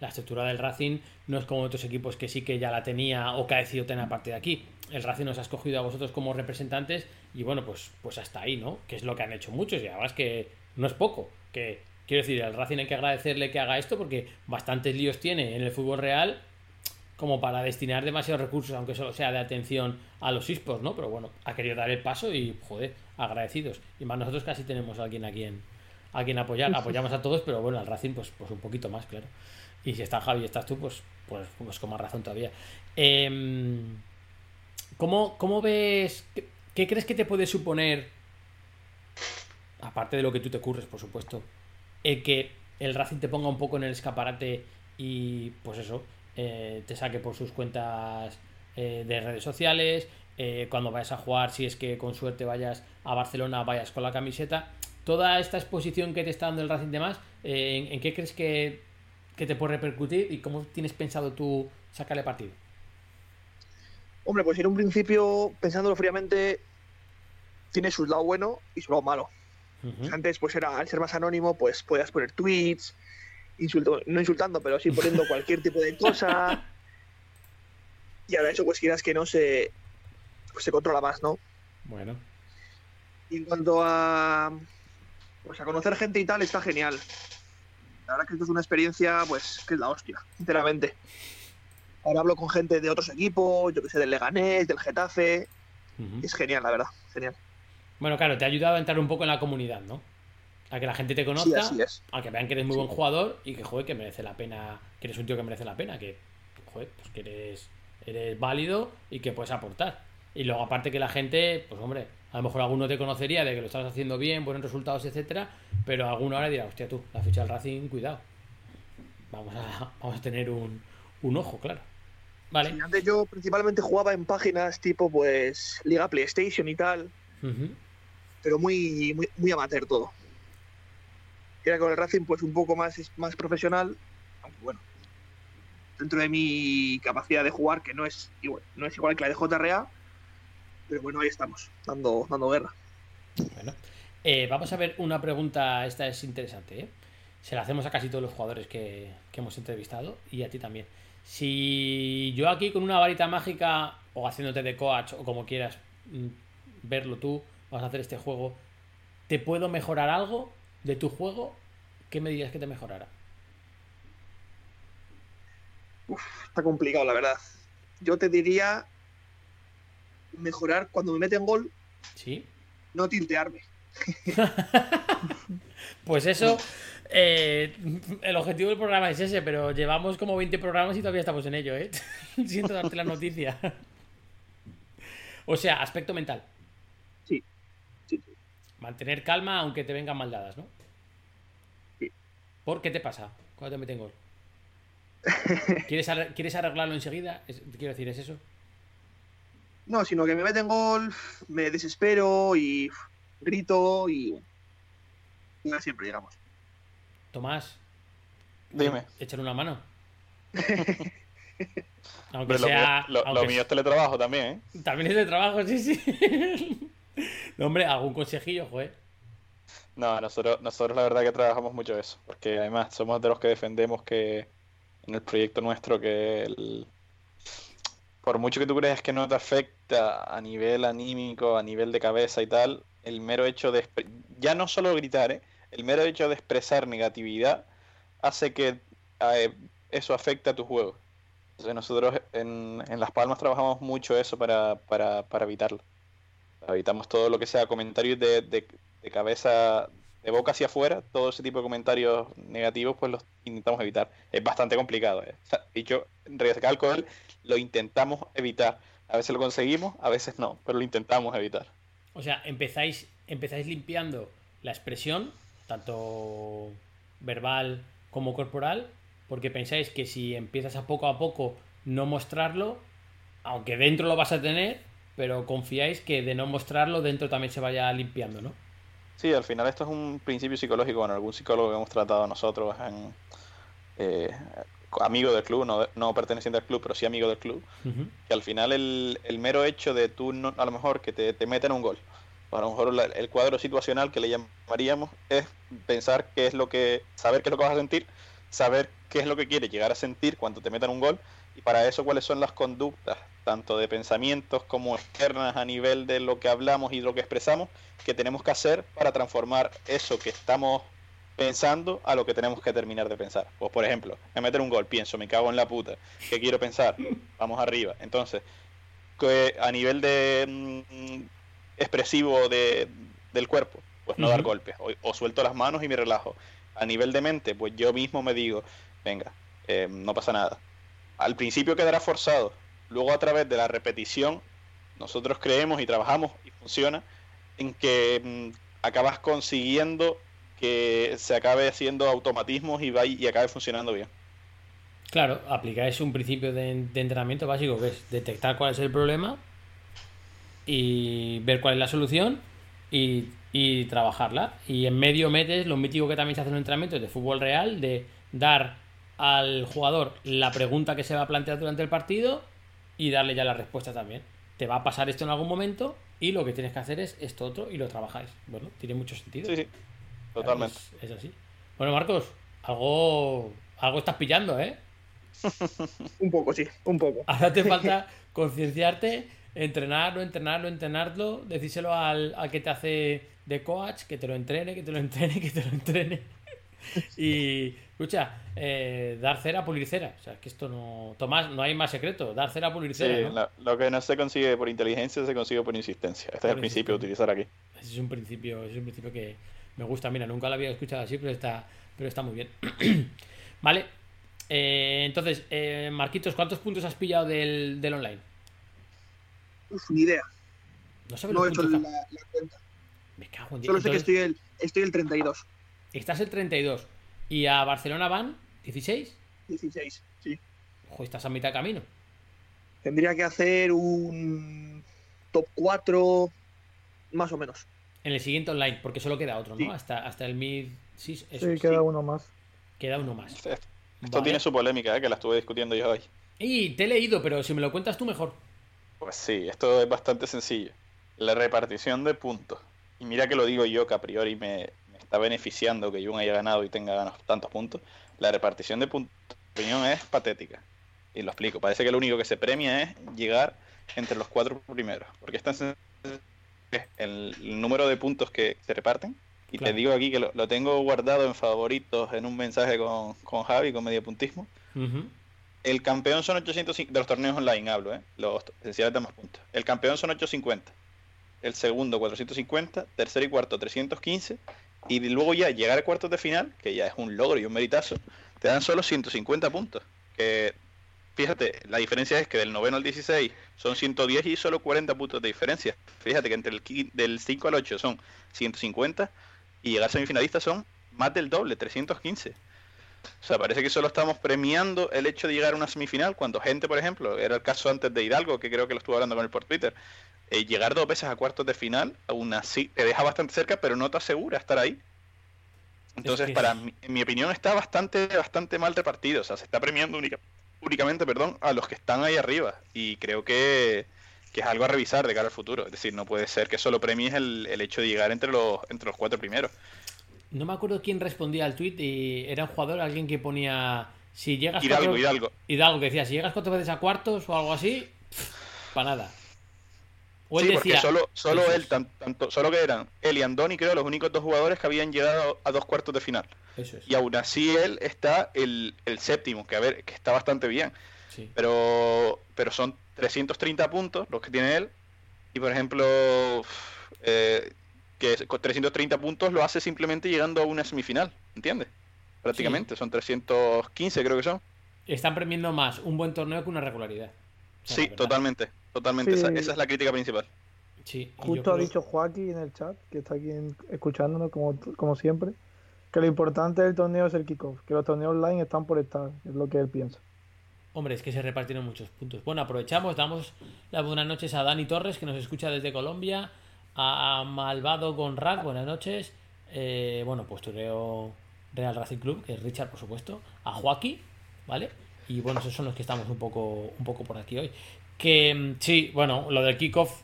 la estructura del Racing no es como otros equipos que sí que ya la tenía o que ha decidido tener a partir de aquí. El Racing os ha escogido a vosotros como representantes y bueno, pues, pues hasta ahí, ¿no? Que es lo que han hecho muchos y además que no es poco. Que quiero decir, al Racing hay que agradecerle que haga esto porque bastantes líos tiene en el fútbol real como para destinar demasiados recursos, aunque solo sea de atención a los esports, ¿no? Pero bueno, ha querido dar el paso y, joder, agradecidos. Y más nosotros casi tenemos a alguien a quien, a quien apoyar. Apoyamos a todos, pero bueno, al Racing, pues, pues un poquito más, claro. Y si está Javi y estás tú, pues, pues, pues con más razón todavía. Em, ¿cómo, cómo ves, qué, crees que te puede suponer, aparte de lo que tú te curres, por supuesto, el que el Racing te ponga un poco en el escaparate y pues eso, eh, te saque por sus cuentas eh, de redes sociales, eh, cuando vayas a jugar, si es que con suerte vayas a Barcelona, vayas con la camiseta, toda esta exposición que te está dando el Racing de más, eh, ¿en, en qué crees que, que te puede repercutir y cómo tienes pensado tú sacarle partido? Hombre, pues en un principio, pensándolo fríamente, tiene su lado bueno y su lado malo. Antes, pues era, al ser más anónimo, pues podías poner tweets, insulto, no insultando, pero sí poniendo cualquier tipo de cosa. Y ahora eso, pues quieras que no se, pues, se controla más, ¿no? Bueno, Y en cuanto a, pues a conocer gente y tal, está genial. La verdad que esto es una experiencia, pues, que es la hostia, sinceramente. Ahora hablo con gente de otros equipos, yo que sé, del Leganés, del Getafe. Es genial, la verdad, genial. bueno, claro, te ha ayudado a entrar un poco en la comunidad, ¿no? A que la gente te Sí, conozca, es. a que vean que eres muy buen jugador y que, joder, que merece la pena, que eres un tío que merece la pena, que, joder, pues que eres, eres válido y que puedes aportar. Y luego, aparte que la gente, pues hombre, a lo mejor alguno te conocería de que lo estás haciendo bien, buenos resultados, etcétera, pero alguno ahora dirá, hostia, tú, la ficha del Racing, cuidado. Vamos a, vamos a tener un, un ojo, claro. Vale. Sí, antes yo principalmente jugaba en páginas tipo, pues, Liga PlayStation y tal, pero muy, muy, muy amateur todo. Ahora con el Racing, pues un poco más, más profesional, aunque bueno, dentro de mi capacidad de jugar, que no es igual, no es igual que la de JRA, pero bueno, ahí estamos, dando, dando guerra. Bueno, eh, vamos a ver una pregunta, esta es interesante, ¿eh? Se la hacemos a casi todos los jugadores que, que hemos entrevistado y a ti también. Si yo aquí con una varita mágica o haciéndote de coach o como quieras mm, verlo tú, vas a hacer este juego, ¿te puedo mejorar algo de tu juego? ¿Qué me dirías que te mejorara? Uf, está complicado, la verdad. Yo te diría mejorar cuando me meten gol, ¿Sí? no tiltearme. Pues eso, eh, el objetivo del programa es ese, pero llevamos como 20 programas y todavía estamos en ello, ¿eh? Siento darte la noticia. O sea, aspecto mental. Sí, sí, sí. Mantener calma aunque te vengan maldadas, ¿no? Sí. ¿Por qué te pasa cuando te meten gol? ¿Quieres, arre- ¿Quieres arreglarlo enseguida? Quiero decir, ¿es eso? No, sino que me meten gol, me desespero y grito y. y siempre llegamos. Tomás, Dime. échale una mano. Aunque Pero lo, sea. mío, lo- lo aunque mío es teletrabajo también, ¿eh? También es de trabajo, sí, sí. No, hombre, algún consejillo, joder. No, nosotros, nosotros la verdad que trabajamos mucho eso, porque además somos de los que defendemos que en el proyecto nuestro que el- por mucho que tú creas que no te afecta a nivel anímico, a nivel de cabeza y tal, el mero hecho de ya no solo gritar, ¿eh? el mero hecho de expresar negatividad hace que eh, eso afecte a tu juego. Entonces nosotros en, en Las Palmas trabajamos mucho eso para, para, para evitarlo. Evitamos todo lo que sea comentarios de, de, de cabeza, de boca hacia afuera, todo ese tipo de comentarios negativos, pues los intentamos evitar. Es bastante complicado. ¿eh? O sea, dicho, recalco él, lo intentamos evitar. A veces lo conseguimos, a veces no, pero lo intentamos evitar. O sea, empezáis, empezáis limpiando la expresión, tanto verbal como corporal, porque pensáis que si empiezas a poco a poco no mostrarlo, aunque dentro lo vas a tener, pero confiáis que de no mostrarlo dentro también se vaya limpiando, ¿no? Sí, al final esto es un principio psicológico, bueno, algún psicólogo que hemos tratado nosotros en eh, amigo del club, no, no perteneciente al club, pero sí amigo del club, que al final el, el mero hecho de tú, no- a lo mejor, que te, te meten un gol, o a lo mejor la- el cuadro situacional que le llamaríamos es pensar qué es lo que, saber qué es lo que vas a sentir, saber qué es lo que quieres llegar a sentir cuando te metan un gol, y para eso cuáles son las conductas, tanto de pensamientos como externas a nivel de lo que hablamos y lo que expresamos, que tenemos que hacer para transformar eso que estamos pensando a lo que tenemos que terminar de pensar. Pues por ejemplo, me meter un gol, pienso, me cago en la puta, ¿qué quiero pensar? Vamos arriba. Entonces, que a nivel de mm, expresivo de, del cuerpo, pues no dar golpes, o, o suelto las manos y me relajo. A nivel de mente, pues yo mismo me digo, venga, eh, no pasa nada. Al principio quedará forzado, luego a través de la repetición, nosotros creemos y trabajamos y funciona en que mm, acabas consiguiendo que se acabe haciendo automatismos y, vaya- y acabe funcionando bien. Claro, aplicáis un principio de, de entrenamiento básico que es detectar cuál es el problema y ver cuál es la solución y, y trabajarla. Y en medio metes lo mítico que también se hace en un entrenamiento de fútbol real, de dar al jugador la pregunta que se va a plantear durante el partido y darle ya la respuesta también. Te va a pasar esto en algún momento y lo que tienes que hacer es esto otro y lo trabajáis. Bueno, tiene mucho sentido. Sí, sí, totalmente. Es, es así. Bueno, Marcos, algo, algo estás pillando, ¿eh? Un poco, sí, un poco. Ahora te falta concienciarte, entrenarlo, entrenarlo, entrenarlo, decírselo al, al que te hace de coach, que te lo entrene, que te lo entrene, que te lo entrene. Y, escucha, eh, dar cera, pulir cera. O sea, que esto no. Tomás, no hay más secreto. Dar cera, pulir Sí, cera. ¿no? la- lo que no se consigue por inteligencia se consigue por insistencia. Este es el principio de insistencia. utilizar aquí. Ese es un principio, ese es un principio que me gusta. Mira, nunca lo había escuchado así, pero está, pero está muy bien. vale. Eh, entonces, eh, Marquitos, ¿cuántos puntos has pillado del, del online? Uf, ni idea. No sabes No he hecho la, la cuenta. Me cago en. Solo sé que estoy el, estoy el 32. Estás el 32. Y a Barcelona van 16. 16, sí. Ojo, estás a mitad de camino. Tendría que hacer un top 4, más o menos. En el siguiente online, porque solo queda otro, ¿no? Sí. Hasta, hasta el mid. Sí, eso, Sí, sí. queda uno más. Queda uno más. Esto Vale. tiene su polémica, ¿eh? que la estuve discutiendo yo hoy. Y te he leído, pero si me lo cuentas tú mejor. Pues sí, esto es bastante sencillo. La repartición de puntos. Y mira que lo digo yo, que a priori me, me está beneficiando que Jun haya ganado y tenga ganado tantos puntos. La repartición de puntos, en mi opinión, es patética. Y lo explico. Parece que lo único que se premia es llegar entre los cuatro primeros. Porque es tan sencillo el, el número de puntos que se reparten. Y Claro. te digo aquí que lo, lo tengo guardado en favoritos en un mensaje con, con Javi, con medio puntismo. Ujú. El campeón son 850, de los torneos online hablo, ¿eh? Los esenciales de más puntos. El campeón son 850. El segundo 450, tercero y cuarto 315 y luego ya llegar a cuartos de final, que ya es un logro y un meritazo, te dan solo 150 puntos. Que fíjate, la diferencia es que del noveno al 16 son 110 y solo 40 puntos de diferencia. Fíjate que entre el del 5 al 8 son 150 y llegar a semifinalista son más del doble, 315. O sea, parece que solo estamos premiando el hecho de llegar a una semifinal, cuando gente, por ejemplo, era el caso antes de Hidalgo, que creo que lo estuve hablando con él por Twitter, eh, llegar dos veces a cuartos de final, aún así te deja bastante cerca, pero no te asegura estar ahí. Entonces, que- para mí, en mi opinión, está bastante, bastante mal repartido. O sea, se está premiando única- únicamente, perdón, a los que están ahí arriba. Y creo que, que es algo a revisar de cara al futuro. Es decir, no puede ser que solo premies el, el hecho de llegar entre los, entre los cuatro primeros. No me acuerdo quién respondía al tweet y era un jugador, alguien que ponía. Si llegas Hidalgo, cuatro- Hidalgo. Hidalgo, que decía, si llegas cuatro veces a cuartos o algo así, para nada. O él Sí, porque solo, solo él, tan- tanto, solo que eran él y Andoni, creo, los únicos dos jugadores que habían llegado a dos cuartos de final. Eso es. Y aún así él está el, el séptimo, que a ver, que está bastante bien. Sí. Pero, pero son 330 puntos los que tiene él. Y por ejemplo, eh, que con 330 puntos lo hace simplemente llegando a una semifinal, ¿entiendes? Prácticamente, son 315 creo que son. Están premiando más un buen torneo que una regularidad. O sea, Sí, totalmente, totalmente. Sí. Esa, esa es la crítica principal. Sí, Justo ha creo- dicho Joaquín en el chat, que está aquí en- escuchándonos como, como siempre, que lo importante del torneo es el kickoff, que los torneos online están por estar, es lo que él piensa. Hombre, es que se repartieron muchos puntos. Bueno, aprovechamos, damos las buenas noches a Dani Torres, que nos escucha desde Colombia, a Malvado Gonrad, buenas noches. Eh, bueno, postureo Real Racing Club, que es Richard, por supuesto, a Joaquín, ¿vale? Y bueno, esos son los que estamos un poco, un poco por aquí hoy. Que mm, sí, bueno, lo del kickoff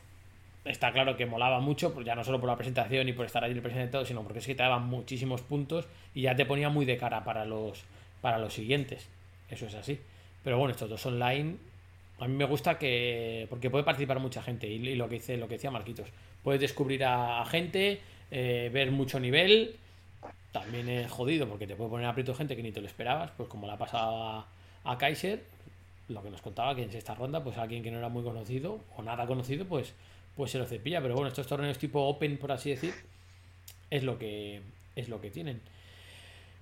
está claro que molaba mucho, ya no solo por la presentación y por estar allí presente todo, sino porque es que te daban muchísimos puntos y ya te ponía muy de cara para los, para los siguientes. Eso es así. Pero bueno, estos dos online, a mí me gusta que. porque puede participar mucha gente. Y, lo que dice, lo que decía Marquitos. Puedes descubrir a, gente, eh, ver mucho nivel. también es jodido porque te puede poner aprieto gente que ni te lo esperabas, pues como la ha pasado a Kaiser, lo que nos contaba que en esta ronda, pues alguien que no era muy conocido o nada conocido, pues, pues se lo cepilla. Pero bueno, estos torneos tipo Open, por así decir, es lo que, es lo que tienen.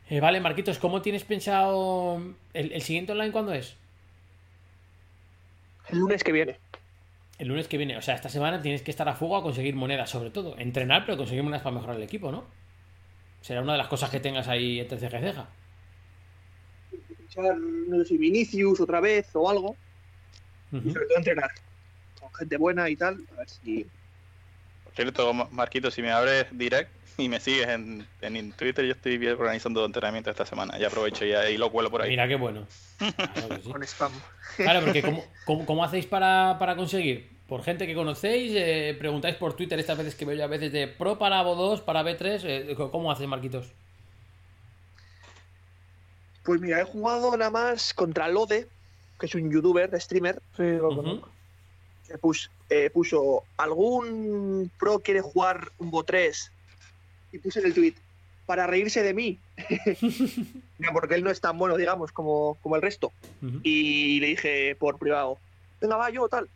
Eh, vale, Marquitos, ¿cómo tienes pensado el, el siguiente online cuándo es? El lunes que viene. El lunes que viene, o sea, esta semana tienes que estar a fuego a conseguir monedas, sobre todo. Entrenar, pero conseguir monedas para mejorar el equipo, ¿no? Será una de las cosas que tengas ahí entre ceja y ceja. Echar, no sé si Vinicius otra vez o algo. Y sobre todo entrenar. Con gente buena y tal. A ver si. Por cierto, Ma- Marquito, si me abres direct y me sigues en, en Twitter, yo estoy organizando entrenamiento esta semana. Ya aprovecho y ahí lo cuelo por ahí. Mira qué bueno. Claro sí. Con spam. Claro, porque ¿cómo, cómo, cómo hacéis para, para conseguir? ¿Por gente que conocéis? Eh, ¿Preguntáis por Twitter estas veces que veo yo a veces de Pro para Vo2, para B3? Eh, ¿Cómo haces, Marquitos? Pues mira, he jugado nada más contra Lode, que es un youtuber, streamer, Sí, lo que eh, puso algún pro quiere jugar un Bo 3 y puse en el tweet para reírse de mí. Mira, porque él no es tan bueno, digamos, como, como el resto. Y le dije por privado, venga, va, yo tal.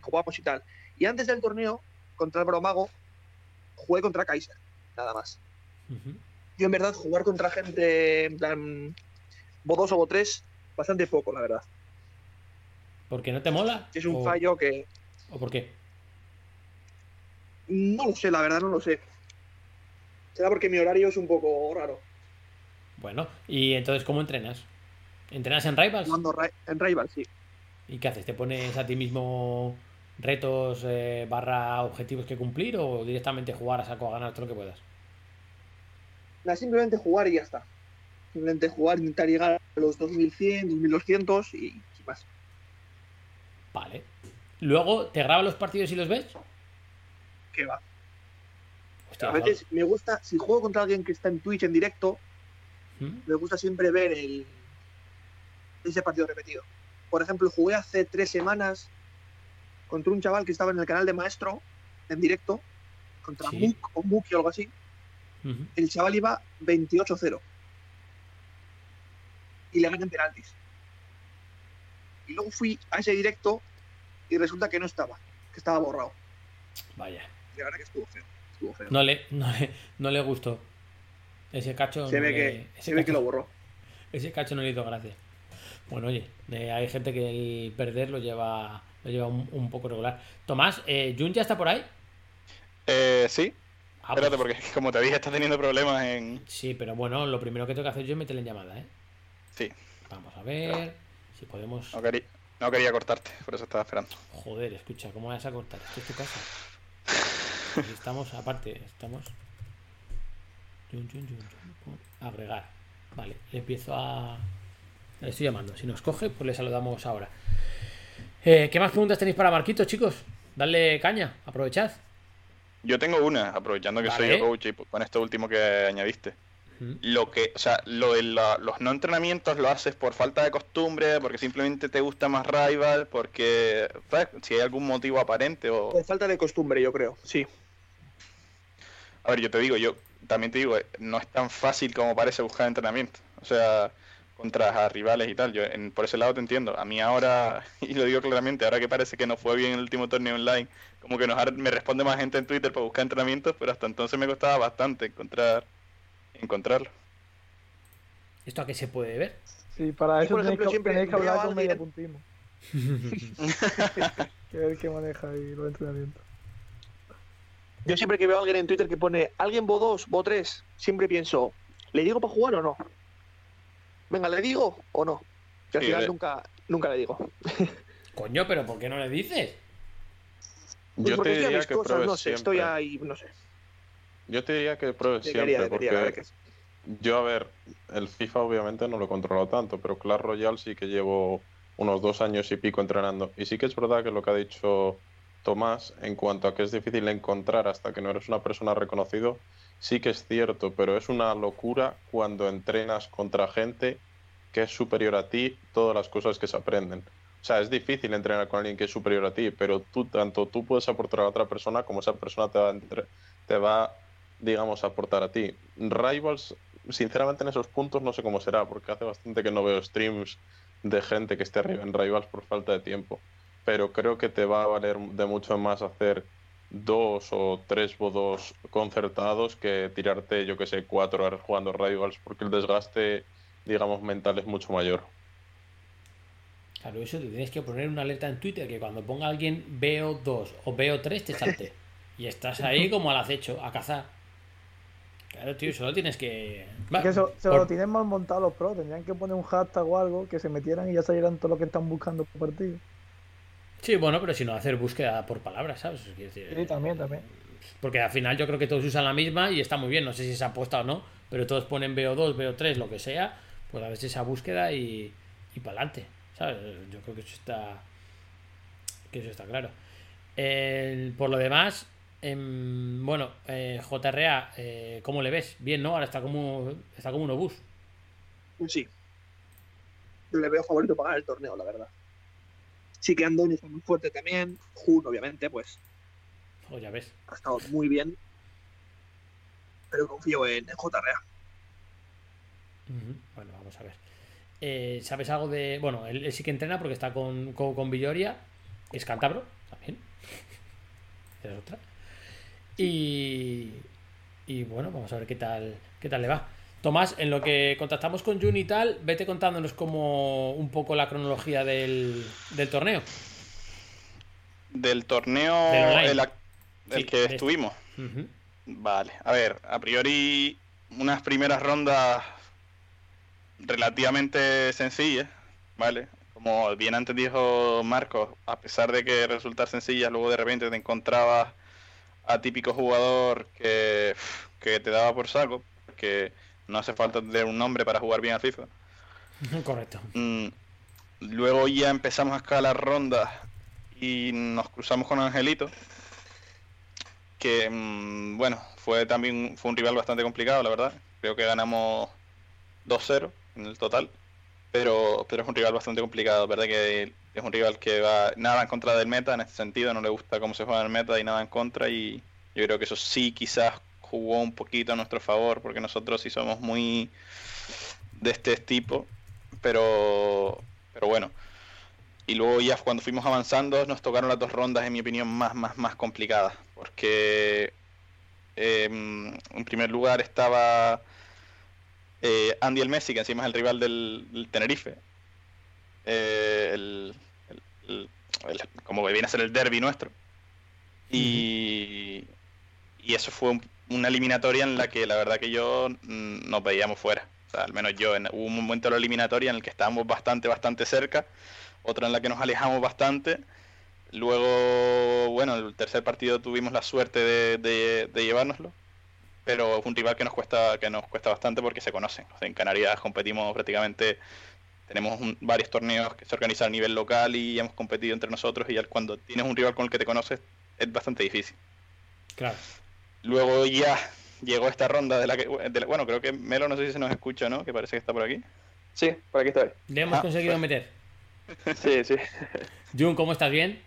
Jugamos y tal. Y antes del torneo, contra el Bromago, jugué contra Kaiser, nada más. Yo en verdad jugar contra gente en plan 2 o 3, bastante poco, la verdad. ¿Porque no te mola? Es un ¿O- fallo que ¿O por qué? no lo sé, la verdad no lo sé. Será porque mi horario es un poco raro. Bueno, y entonces, ¿cómo entrenas? ¿Entrenas en Rivals? En Rival, sí. ¿Y qué haces? ¿Te pones a ti mismo retos eh, barra objetivos que cumplir o directamente jugar a saco a ganar todo lo que puedas? Simplemente jugar y ya está. Simplemente jugar, intentar llegar a los 2100, 2200 y, y más. Vale. Luego, ¿te grabas los partidos y los ves? Que va. Hostia, A veces me gusta, si juego contra alguien que está en Twitch en directo, ¿Mm? me gusta siempre ver el, ese partido repetido. Por ejemplo, jugué hace tres semanas contra un chaval que estaba en el canal de Maestro, en directo, contra Sí. Mook o Mookie o algo así. El chaval iba 28-0. Y le gané en penaltis. Y luego fui a ese directo y resulta que no estaba, que estaba borrado. Vaya. Y la verdad que estuvo feo. Estuvo feo. No le, no le, no le gustó. Ese cacho. se no ve, le- que, ese se ve que lo borró. Ese cacho no le hizo gracia. Bueno, oye, eh, hay gente que el perder lo lleva, lo lleva un, un poco regular. Tomás, eh, ¿Jun ya está por ahí? Eh, sí, Ah, espérate, pues- porque como te dije, estás teniendo problemas en. Sí, pero bueno, lo primero que tengo que hacer yo es meterle en llamada, ¿eh? Sí, Vamos a ver si podemos. no quería, no quería cortarte, por eso estaba esperando. Joder, escucha, ¿cómo vas a cortar? Esto es tu casa. Aquí estamos, aparte, estamos. Agregar. Vale, le empiezo a. Le estoy llamando. Si nos coge, pues le saludamos ahora. Eh, ¿Qué más preguntas tenéis para Marquitos, chicos? Dale caña, aprovechad. Yo tengo una, aprovechando que soy yo coach y con esto último que añadiste. Lo que, o sea, lo de la- los no entrenamientos lo haces por falta de costumbre, porque simplemente te gusta más rival, porque ¿sabes? si hay algún motivo aparente o Por falta de costumbre, yo creo. Sí. A ver, yo te digo, yo también te digo, eh, no es tan fácil como parece buscar entrenamiento. O sea, contra rivales y tal. Yo en- por ese lado te entiendo. A mí ahora, y lo digo claramente, ahora que parece que no fue bien el último torneo online, como que nos, me responde más gente en Twitter para buscar entrenamientos, pero hasta entonces me costaba bastante encontrar encontrarlo. ¿Esto a qué se puede ver? Sí, para eso por tenéis ejemplo, que, siempre tenéis que hablar con alguien- Mediapuntismo. que ver qué maneja ahí los entrenamientos. Yo siempre que veo a alguien en Twitter que pone alguien Bo 2, Bo 3, siempre pienso, ¿le digo para jugar o no? Venga, ¿le digo o no? Que al Sí, final le- nunca, nunca le digo. Coño, pero ¿por qué no le dices? Pues Yo porque te estoy a diría mis que cosas, no sé, estoy siempre. ahí, no sé. Yo te diría que pruebes Debería, siempre, debería, porque que- yo, a ver, el FIFA obviamente no lo he controlado tanto, pero Clash Royale sí que llevo unos dos años y pico entrenando. Y sí que es verdad que lo que ha dicho Tomás, en cuanto a que es difícil encontrar hasta que no eres una persona reconocido, sí que es cierto, pero es una locura cuando entrenas contra gente que es superior a ti todas las cosas que se aprenden. O sea, es difícil entrenar con alguien que es superior a ti, pero tú, tanto tú puedes aportar a otra persona como esa persona te va a, entre- te va digamos, aportar a ti. Rivals, sinceramente en esos puntos no sé cómo será, porque hace bastante que no veo streams de gente que esté arriba en Rivals por falta de tiempo. Pero creo que te va a valer de mucho más hacer dos o tres bodos concertados que tirarte, yo que sé, cuatro horas jugando Rivals, porque el desgaste, digamos, mental es mucho mayor. Claro, eso te tienes que poner una alerta en Twitter que cuando ponga alguien veo 2 o veo 3 te salte. Y estás ahí como al acecho, a cazar. Claro, tío, solo tienes que. Es que eso, se por- lo tienen mal montado los pros. Tendrían que poner un hashtag o algo que se metieran y ya salieran todo lo que están buscando por partido. Sí, bueno, pero si no hacer búsqueda por palabras, ¿sabes? Decir, Sí, también, también. Porque al final yo creo que todos usan la misma y está muy bien. No sé si se apuesta o no, pero todos ponen VO2, VO3, lo que sea. Pues a veces esa búsqueda y, y para adelante. ¿Sabes? Yo creo que eso está. Que eso está claro. El- por lo demás, em, bueno, eh, JRA, eh, ¿cómo le ves? Bien, ¿no? Ahora está como, está como un obús. Sí. Le veo favorito para ganar el torneo, la verdad. Sí que Andoni está muy fuerte también. Jun, obviamente, pues O ya ves. ha estado muy bien. Pero confío en JRA. Ujú, Bueno, vamos a ver. Eh, ¿Sabes algo de.? Bueno, él, él sí que entrena porque está con, con, con Villoria. Es cántabro también. Es otra. Y. Y bueno, vamos a ver qué tal, qué tal le va. Tomás, en lo que contactamos con Jun y tal, vete contándonos como un poco la cronología del, del torneo. Del torneo Del el, ac- el Sí, que este. estuvimos. Vale, a ver, a priori unas primeras rondas relativamente sencillas, ¿vale? Como bien antes dijo Marcos, a pesar de que resultar sencillas, luego de repente te encontrabas a típico jugador que, que te daba por saco, porque no hace falta tener un nombre para jugar bien al FIFA. Correcto. Mm, luego ya empezamos a escalar rondas y nos cruzamos con Angelito. Que mm, bueno, fue también fue un rival bastante complicado, la verdad. Creo que ganamos 2-0 en el total. Pero, pero es un rival bastante complicado, ¿verdad? Que es un rival que va nada en contra del meta en este sentido, no le gusta cómo se juega el meta y nada en contra. Y yo creo que eso sí quizás jugó un poquito a nuestro favor, porque nosotros sí somos muy de este tipo pero pero bueno y luego ya cuando fuimos avanzando nos tocaron las dos rondas en mi opinión más más más complicadas porque eh, en primer lugar estaba eh, Andy el Messi que encima es el rival del, Tenerife Eh, como viene a ser el derby nuestro y y eso fue un- una eliminatoria en la que la verdad que yo mm, nos veíamos fuera. O sea, al menos yo, en, hubo un momento de la eliminatoria en el que estábamos bastante, bastante cerca, otra en la que nos alejamos bastante. Luego, bueno, el tercer partido tuvimos la suerte de- de llevárnoslo, pero es un rival que nos cuesta, que nos cuesta bastante porque se conocen. O sea, en Canarias competimos prácticamente, tenemos un- varios torneos que se organizan a nivel local y hemos competido entre nosotros y al- cuando tienes un rival con el que te conoces es bastante difícil. Claro. Luego ya llegó esta ronda de la que, de la- bueno, creo que Melo no sé si se nos escucha, ¿no? Que parece que está por aquí. Sí, por aquí estoy. Le hemos Ah, conseguido pues. meter. Sí, sí. Jun, ¿cómo estás? ¿Bien?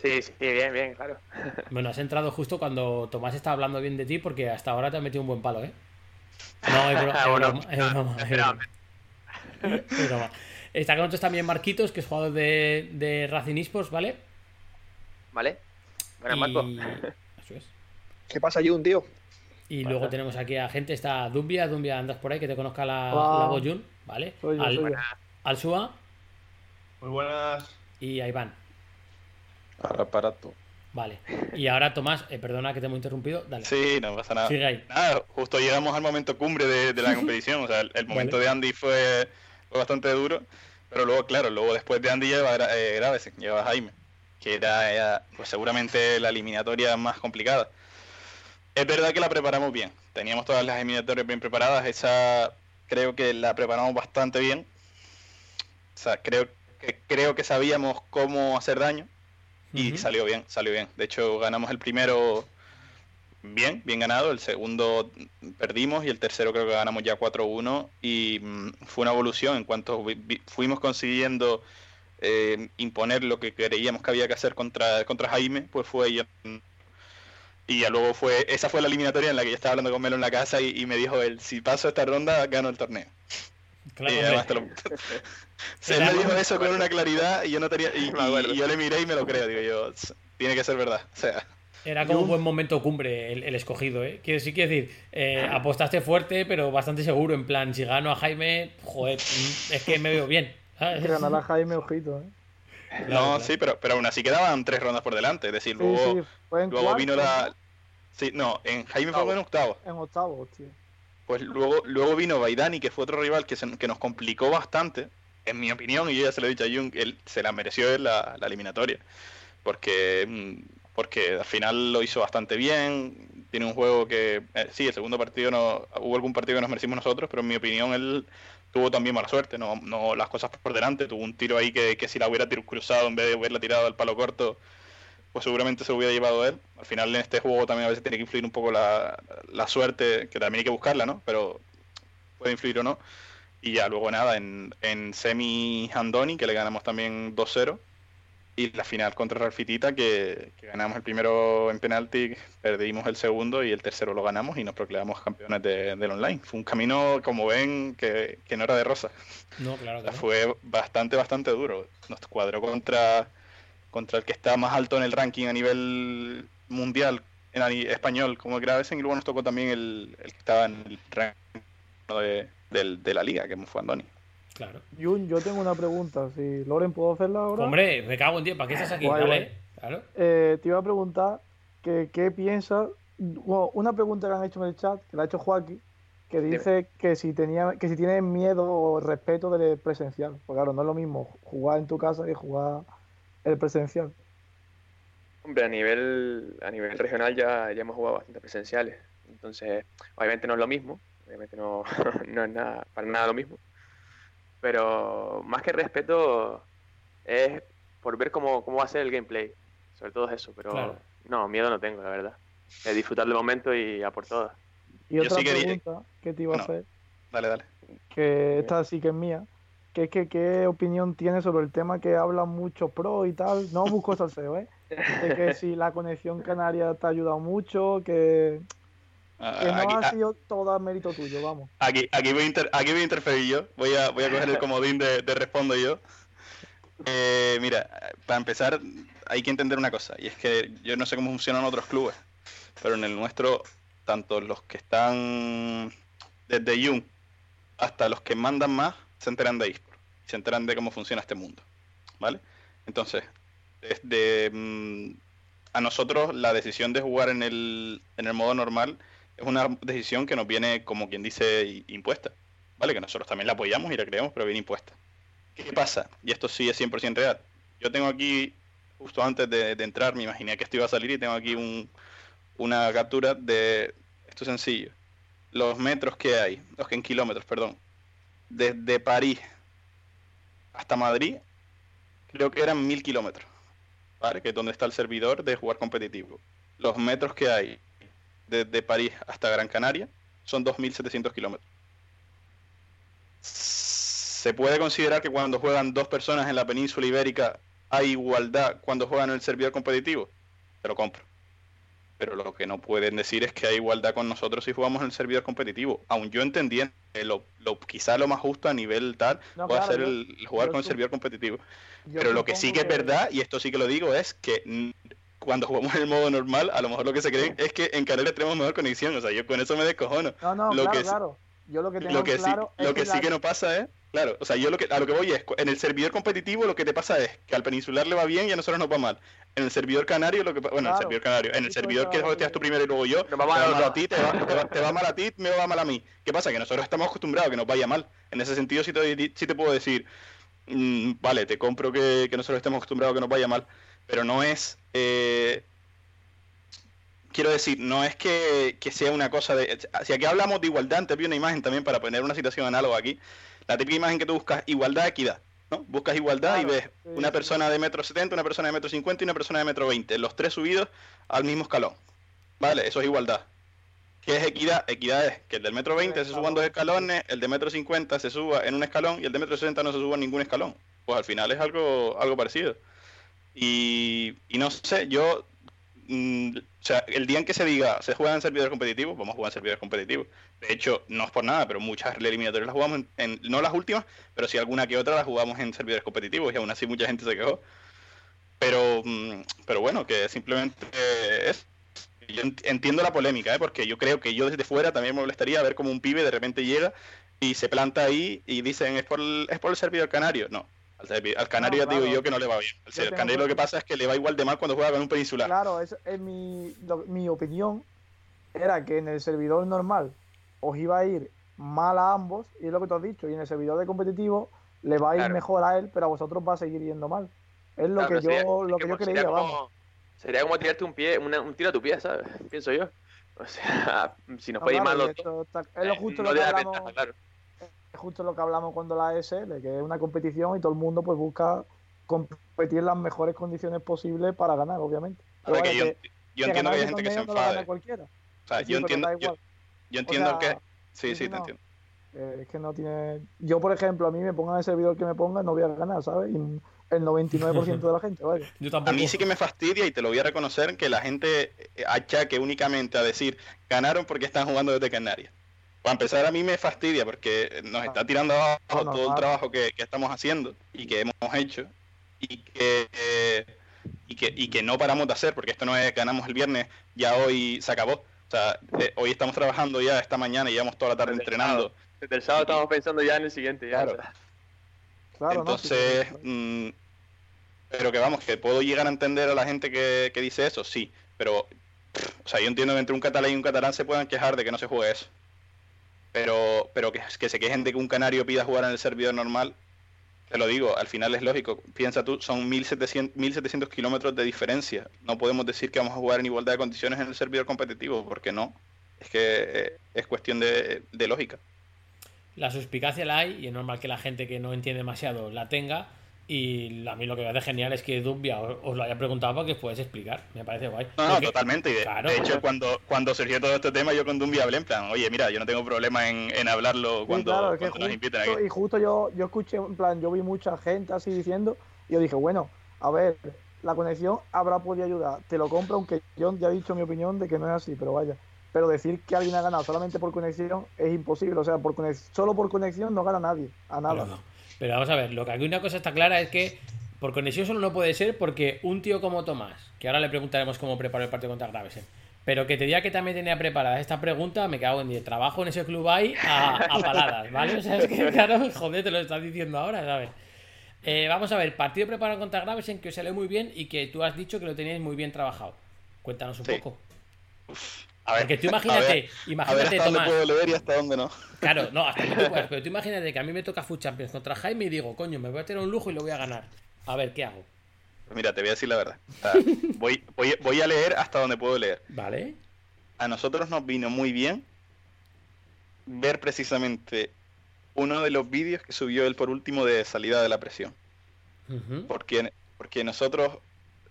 Sí, sí, bien, bien, claro. Bueno, has entrado justo cuando Tomás está hablando bien de ti porque hasta ahora te ha metido un buen palo, ¿eh? No, es broma, es Bueno, broma, es broma, es espera, broma. Es broma. Está con nosotros también Marquitos, que es jugador de, de Racing Esports, ¿vale? ¿Vale? Buenas, Marco. Y... Eso es. ¿Qué pasa, Jun, tío? Y luego tenemos aquí a gente, está Dumbia, Dumbia, andas por ahí, que te conozca la, la voz Jun, ¿vale? Soy yo, al, soy yo. al Sua Muy buenas. y a Iván, Al aparato. vale. Y ahora Tomás, eh, perdona que te hemos interrumpido, dale. Sí, no pasa nada. Sigue ahí. Nada, justo llegamos al momento cumbre de, de la competición. O sea, el, el momento Vale. de Andy fue, fue bastante duro. Pero luego, claro, luego después de Andy lleva eh, Graves, lleva Jaime, que era, era, pues seguramente la eliminatoria más complicada. Es verdad que la preparamos bien. Teníamos todas las eliminatorias bien preparadas. Esa creo que la preparamos bastante bien. O sea, creo que, creo que sabíamos cómo hacer daño. Y salió bien, salió bien. De hecho, ganamos el primero bien, bien ganado. El segundo perdimos y el tercero creo que ganamos ya 4-1. Y mm, fue una evolución en cuanto fuimos consiguiendo eh, imponer lo que creíamos que había que hacer contra, contra Jaime, pues fue yendo, Y ya luego fue, esa fue la eliminatoria en la que yo estaba hablando con Melo en la casa y, y me dijo él, si paso esta ronda, gano el torneo. Claro, y lo... Se me dijo eso con una claridad y yo no tenía... Y, yo le miré y me lo creo, digo yo, "S- tiene que ser verdad. O sea, Era como un buen momento cumbre el, el escogido, ¿eh? Quiero, sí quiero decir, eh, apostaste fuerte, pero bastante seguro. En plan, si gano a Jaime, joder, mm, es que me veo bien. ¿sabes? Que ganará Jaime, ojito, ¿eh? No, claro. sí, pero, pero aún así quedaban tres rondas por delante. Es decir, Sí, luego, sí, fue en luego cuarto, vino la... Sí, no, en Jaime fue en octavo. En octavo, hostia. Pues luego, luego vino Baidani, que fue otro rival que, se- nos complicó bastante, en mi opinión, y yo ya se lo he dicho a Jung, él se la mereció la, la eliminatoria. Porque, mm, porque al final lo hizo bastante bien, tiene un juego que, eh, sí, el segundo partido no, hubo algún partido que nos merecimos nosotros, pero en mi opinión él tuvo también mala suerte, no, no las cosas por delante, tuvo un tiro ahí que, que si la hubiera cruzado en vez de haberla tirado al palo corto, pues seguramente se hubiera llevado él. Al final en este juego también a veces tiene que influir un poco la, la suerte, que también hay que buscarla, ¿no? Pero puede influir o no. Y ya luego nada, en, en semi Andoni, que le ganamos también 2-0. Y la final contra Ralfitita, que, que ganamos el primero en penalti, perdimos el segundo y el tercero lo ganamos y nos proclamamos campeones de- del online. Fue un camino, como ven, que, que no era de rosa. No, claro que no. fue bastante, bastante duro. Nos cuadró contra, contra el que está más alto en el ranking a nivel mundial, en español, como Gravesen, y luego nos tocó también el, el que estaba en el ranking de, del- de la liga, que fue Andoni. Claro. Jun, yo tengo una pregunta. Si Loren, ¿puedo hacerla ahora? Hombre, me cago en ti, ¿para qué estás aquí? Guay, Dale, guay. claro. Eh, te iba a preguntar que qué piensas. bueno, una pregunta que han hecho en el chat, que la ha hecho Joaquín, que dice que si tenía, que si tienes miedo o respeto del presencial. Pues claro, no es lo mismo jugar en tu casa que jugar el presencial. Hombre, a nivel, a nivel regional ya, ya hemos jugado bastante presenciales. Entonces, obviamente no es lo mismo. Obviamente no, no es nada, para nada lo mismo. Pero más que respeto es por ver cómo, cómo va a ser el gameplay. Sobre todo eso. Pero Claro. no, miedo no tengo, la verdad. Es disfrutar del momento y a por todas. Y Yo otra sí quería- pregunta que te iba a hacer, Dale, dale. que esta sí que es mía, que es que qué opinión tienes sobre el tema que hablan mucho pro y tal. No busco salseo, ¿eh? De que si la conexión canaria te ha ayudado mucho, que, Ah, que no aquí, ha ah, sido todo mérito tuyo, vamos. aquí, aquí voy a inter- aquí voy a interferir yo. Voy a, voy a coger el comodín de, de respondo yo. Eh, mira, para empezar, hay que entender una cosa, y es que yo no sé cómo funcionan otros clubes, pero en el nuestro, tanto los que están desde Jung hasta los que mandan más, se enteran de eSport, se enteran de cómo funciona este mundo, ¿vale? Entonces, desde mm, a nosotros la decisión de jugar en el, en el modo normal es una decisión que nos viene, como quien dice, impuesta, ¿vale? Que nosotros también la apoyamos y la creemos, pero viene impuesta. ¿Qué pasa? Y esto sí es 100% real. Yo tengo aquí, justo antes de, de entrar, me imaginé que esto iba a salir y tengo aquí un, una captura de, esto es sencillo, los metros que hay, los que en kilómetros, perdón, desde París hasta Madrid, creo que eran mil kilómetros, ¿vale? Que es donde está el servidor de jugar competitivo. Los metros que hay desde París hasta Gran Canaria son 2.700 kilómetros. Se puede considerar que cuando juegan dos personas en la península ibérica hay igualdad cuando juegan en el servidor competitivo. Te lo compro. Pero lo que no pueden decir es que hay igualdad con nosotros si jugamos en el servidor competitivo. Aun yo entendiendo que lo, lo, quizá lo más justo a nivel tal No, puede claro, ser el, el jugar con el servidor competitivo. Pero lo que sí que es verdad, y esto sí que lo digo, es que cuando jugamos en el modo normal, a lo mejor lo que se creen es que en Canarias tenemos mejor conexión. O sea, yo con eso me descojono. No, no, lo claro, que claro. Yo lo que tengo Lo que sí, claro es lo que sí la- que no pasa es, claro, o sea, yo lo que, a lo que voy es, en el servidor competitivo lo que te pasa es que al peninsular le va bien y a nosotros nos va mal. En el servidor canario lo que bueno, en el Claro. servidor canario, en el servidor que está- hosteas tú primero y luego yo, te va mal a ti, te va, te va- te va mal a ti, me va mal a mí. ¿Qué pasa? Que nosotros estamos acostumbrados a que nos vaya mal. En ese sentido sí te, sí te puedo decir, mm, vale, te compro que, que nosotros estemos acostumbrados a que nos vaya mal, pero no es... eh, quiero decir, no es que, que sea una cosa de... Si aquí hablamos de igualdad, antes vi una imagen también para poner una situación análoga aquí. La típica imagen que tú buscas, igualdad, equidad. ¿no? Buscas igualdad y ves sí, una sí. persona de metro setenta, una persona de metro cincuenta y una persona de metro veinte. Los tres subidos al mismo escalón. Vale, eso es igualdad. ¿Qué es equidad? Equidad es que el del metro veinte se suban dos escalones, el de metro cincuenta se suba en un escalón y el de metro sesenta no se suba en ningún escalón. Pues al final es algo, algo parecido. Y, y no sé, yo mm, o sea, el día en que se diga se juega en servidores competitivos, vamos a jugar en servidores competitivos. De hecho, no es por nada, pero muchas eliminatorias las jugamos en, no las últimas, pero sí alguna que otra las jugamos en servidores competitivos y aún así mucha gente se quejó. Pero, mm, pero bueno, que simplemente es. Yo ent- entiendo la polémica, ¿eh? porque yo creo que yo desde fuera también me molestaría ver como un pibe de repente llega y se planta ahí y dicen es por es por el servidor canario. No, al, al canario No, digo claro. yo que no le va bien. Al canario lo que pasa es que le va igual de mal cuando juega con un peninsular. Claro, es, es mi, lo- mi opinión era que en el servidor normal os iba a ir mal a ambos, y es lo que tú has dicho, y en el servidor de competitivo le va a ir Claro. mejor a él, pero a vosotros va a seguir yendo mal. Es lo Claro, que sería- yo, lo que yo creía, sería vamos. como, sería como tirarte un pie, una- un tiro a tu pie, ¿sabes? Pienso yo. O sea, si nos No, puede ir claro, mal los dos, esto está- es lo eh, justo no lo te que hablamos, ventaja, claro. es justo lo que hablamos cuando la ESL, que es una competición y todo el mundo pues busca competir en las mejores condiciones posibles para ganar, obviamente. A ver, Pero que yo, vaya, yo que entiendo que hay gente que se no enfade. cualquiera. O sea, Sí, yo entiendo, yo, yo entiendo sea, que. Sí, sí, te no. entiendo. Eh, es que no tiene. Yo, por ejemplo, a mí me pongan el servidor que me pongan, no voy a ganar, ¿sabes? Y el 99% de la gente, vaya. Yo A tampoco. mí sí que me fastidia y te lo voy a reconocer que la gente eh, achaque únicamente a decir ganaron porque están jugando desde Canarias. Para empezar, a mí me fastidia porque nos está tirando abajo No, todo el trabajo que, que estamos haciendo y que hemos hecho y que, eh, y que y que no paramos de hacer porque esto no es ganamos el viernes, ya hoy se acabó. O sea, eh, hoy estamos trabajando ya esta mañana y llevamos toda la tarde Desde el entrenando. Desde el sábado estamos pensando ya en el siguiente. Ya, Claro. o sea, Claro, ¿no? Sí, Entonces, sí, mm, pero que vamos, que puedo llegar a entender a la gente que, que dice eso, sí, pero, pff, o sea, yo entiendo que entre un catalán y un catalán se puedan quejar de que no se juegue eso. Pero, pero que, que se quejen de que un canario pida jugar en el servidor normal, te lo digo, al final es lógico. Piensa tú, son 1700, 1700 kilómetros de diferencia. No podemos decir que vamos a jugar en igualdad de condiciones en el servidor competitivo, porque no. Es que eh, es cuestión de, de lógica. La suspicacia la hay y es normal que la gente que no entiende demasiado la tenga. Y a mí lo que me parece genial es que Dumbia os, os lo haya preguntado para que os podáis explicar. Me parece guay. No, no, Porque- totalmente. Y de, Claro. de hecho, cuando, cuando surgió todo este tema, yo con Dumbi hablé en plan, oye, mira, yo no tengo problema en, en hablarlo Sí, cuando, claro, es que cuando nos inviten justo- aquí. Y justo yo, yo escuché, en plan, yo vi mucha gente así diciendo, y yo dije, bueno, a ver, la conexión habrá podido ayudar. Te lo compro, aunque yo ya he dicho mi opinión de que no es así, pero vaya. Pero decir que alguien ha ganado solamente por conexión es imposible. O sea, por conex- solo por conexión no gana nadie. A nada. Pero vamos a ver, lo que aquí una cosa está clara es que por conexión solo no puede ser porque un tío como Tomás, que ahora le preguntaremos cómo preparó el partido contra Gravesen, pero que te diga que también tenía preparada esta pregunta, me cago en 10. Trabajo en ese club ahí a, a paladas, ¿vale? O sea, es que claro, joder, te lo estás diciendo ahora, ¿sabes? Eh, vamos a ver, partido preparado contra Gravesen que os salió muy bien y que tú has dicho que lo teníais muy bien trabajado. Cuéntanos un Sí. poco. A ver, Porque tú a imagínate, ver, a ver imagínate, hasta dónde Tomás. puedo leer y hasta dónde no. Claro, no, hasta tú puedas, pero tú imagínate que a mí me toca Food Champions contra Jaime y digo, coño, me voy a tener un lujo y lo voy a ganar. A ver, ¿qué hago? Pues mira, te voy a decir la verdad. Voy, voy, voy a leer hasta donde puedo leer. ¿Vale? A nosotros nos vino muy bien ver precisamente uno de los vídeos que subió él por último de salida de la presión. Porque, porque nosotros,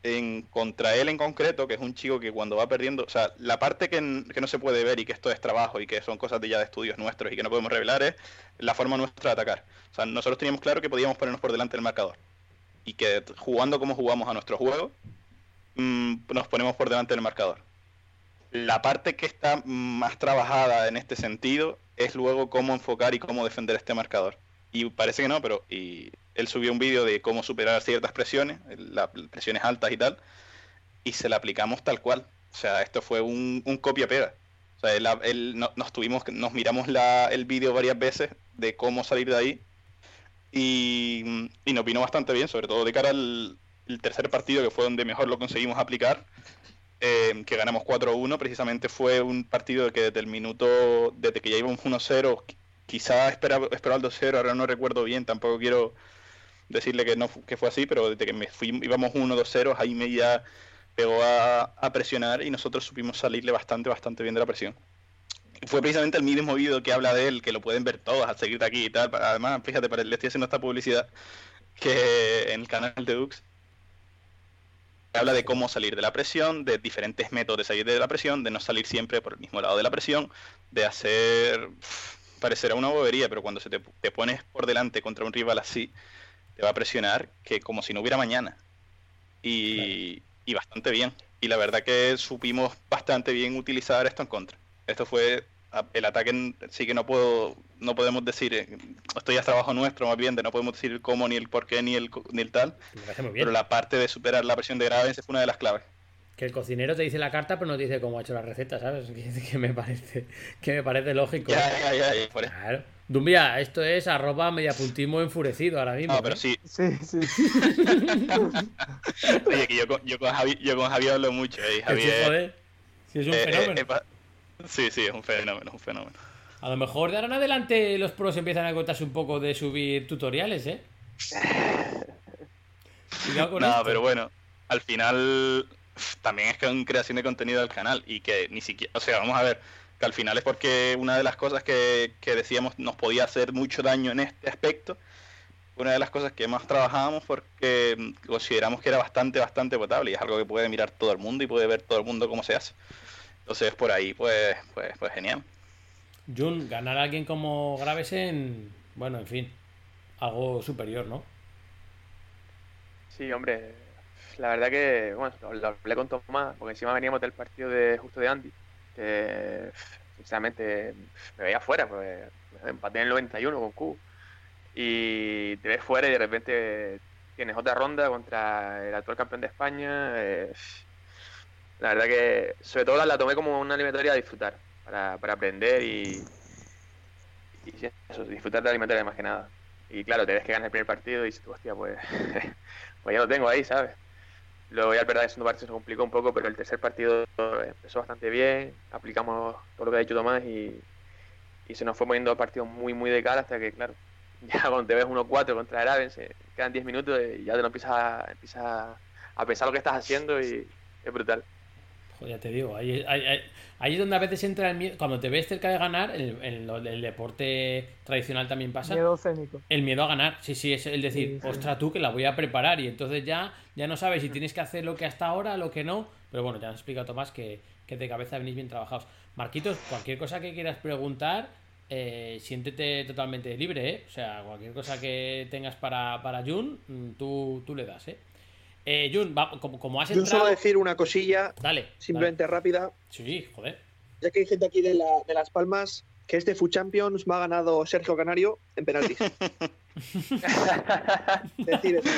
en, contra él en concreto, que es un chico que cuando va perdiendo, o sea, la parte que, que no se puede ver y que esto es trabajo y que son cosas de ya de estudios nuestros y que no podemos revelar es la forma nuestra de atacar. O sea, nosotros teníamos claro que podíamos ponernos por delante del marcador y que jugando como jugamos a nuestro juego, mm, nos ponemos por delante del marcador. La parte que está más trabajada en este sentido es luego cómo enfocar y cómo defender este marcador. Y parece que no, pero y él subió un vídeo de cómo superar ciertas presiones, las presiones altas y tal, y se la aplicamos tal cual. O sea, esto fue un, un copia-pega. O sea, él, él- no- nos tuvimos, nos miramos la, el vídeo varias veces de cómo salir de ahí y, y nos vino bastante bien, sobre todo de cara al el tercer partido, que fue donde mejor lo conseguimos aplicar, eh, que ganamos 4-1, precisamente fue un partido que desde el minuto, desde que ya íbamos 1-0, qui- quizá esperaba, esperaba el 2-0, ahora no recuerdo bien, tampoco quiero decirle que no que fue así, pero desde que me fui, íbamos 1-2-0, Jaime ya pegó a, presionar y nosotros supimos salirle bastante, bastante bien de la presión. Fue precisamente el mismo vídeo que habla de él, que lo pueden ver todos al seguir de aquí y tal. Además, fíjate, para- le estoy haciendo esta publicidad que en el canal de Dux habla de cómo salir de la presión, de diferentes métodos de salir de la presión, de no salir siempre por el mismo lado de la presión, de hacer parecerá una bobería, pero cuando se te, te pones por delante contra un rival así, te va a presionar que como si no hubiera mañana. Y, y bastante bien. y la verdad que supimos bastante bien utilizar esto en contra. Esto fue el ataque, sí que no puedo, no podemos decir, eh, esto ya es trabajo nuestro más bien, de no podemos decir el cómo, ni el por qué, ni el, ni el tal, pero la parte de superar la presión de Graves fue una de las claves. Que el cocinero te dice la carta, pero no te dice cómo ha hecho la receta, ¿sabes? Que, que me parece que me parece lógico. Ya, ya, ya, ya, por. Claro. Dumbia, esto es arroba mediapuntismo enfurecido ahora mismo. No, pero ¿eh? sí, Sí, sí. oye, que yo con, yo con Javi, yo con Javi hablo mucho, eh, Javi sí, es- joder. Sí, es un eh, eh, fenómeno. eh, pa- sí, sí, es un fenómeno, es un fenómeno. A lo mejor de ahora en adelante los pros empiezan a contarse un poco de subir tutoriales, ¿eh? Cuidado con No, esto. pero bueno, al final también es que es creación de contenido del canal y que ni siquiera, o sea, vamos a ver, que al final es porque una de las cosas que, que decíamos nos podía hacer mucho daño en este aspecto, una de las cosas que más trabajábamos porque mm, consideramos que era bastante, bastante potable y es algo que puede mirar todo el mundo y puede ver todo el mundo cómo se hace. Entonces por ahí, pues, pues, pues genial. Jun, ganar a alguien como Gravesen, bueno, en fin, algo superior, ¿no? Sí, hombre, la verdad que, bueno, lo, hablé con Tomás, porque encima veníamos del partido de justo de Andy, sinceramente me veía fuera, pues empaté en el 91 con Q. Y te ves fuera y de repente tienes otra ronda contra el actual campeón de España. eh, la verdad que, sobre todo la, tomé como una eliminatoria a disfrutar, para, para aprender y, y eso, disfrutar de la eliminatoria más que nada. Y claro, te ves que ganas el primer partido y dices, hostia, pues, pues ya lo tengo ahí, ¿sabes? Luego ya es verdad que el segundo partido se complicó un poco, pero el tercer partido empezó bastante bien, aplicamos todo lo que ha dicho Tomás y, y se nos fue poniendo el partido muy, muy de cara hasta que, claro, ya cuando te ves 1-4 contra Araben, se quedan 10 minutos y ya te lo empiezas empiezas a pensar lo que estás haciendo y es brutal. Joder, ya te digo, ahí, ahí- ahí- es donde a veces entra el miedo. Cuando te ves cerca de ganar, en, del deporte tradicional también pasa. Miedo escénico. El miedo a ganar, sí, sí, es el decir, Sí, sí. ostra tú que la voy a preparar y entonces ya, ya no sabes si tienes que hacer lo que hasta ahora, lo que no, pero bueno, ya nos explica Tomás que, que de cabeza venís bien trabajados. Marquitos, cualquier cosa que quieras preguntar, eh, siéntete totalmente libre, ¿eh? O sea, cualquier cosa que tengas para, para Jun, mm, tú, tú le das, ¿eh? Eh, Jun, va- como, como has Yo entrado... solo decir una cosilla, Dale, simplemente rápida. Sí, joder. ya que hay gente aquí de, la- de Las Palmas, que este Food Champions me ha ganado Sergio Canario en penaltis. Decir eso.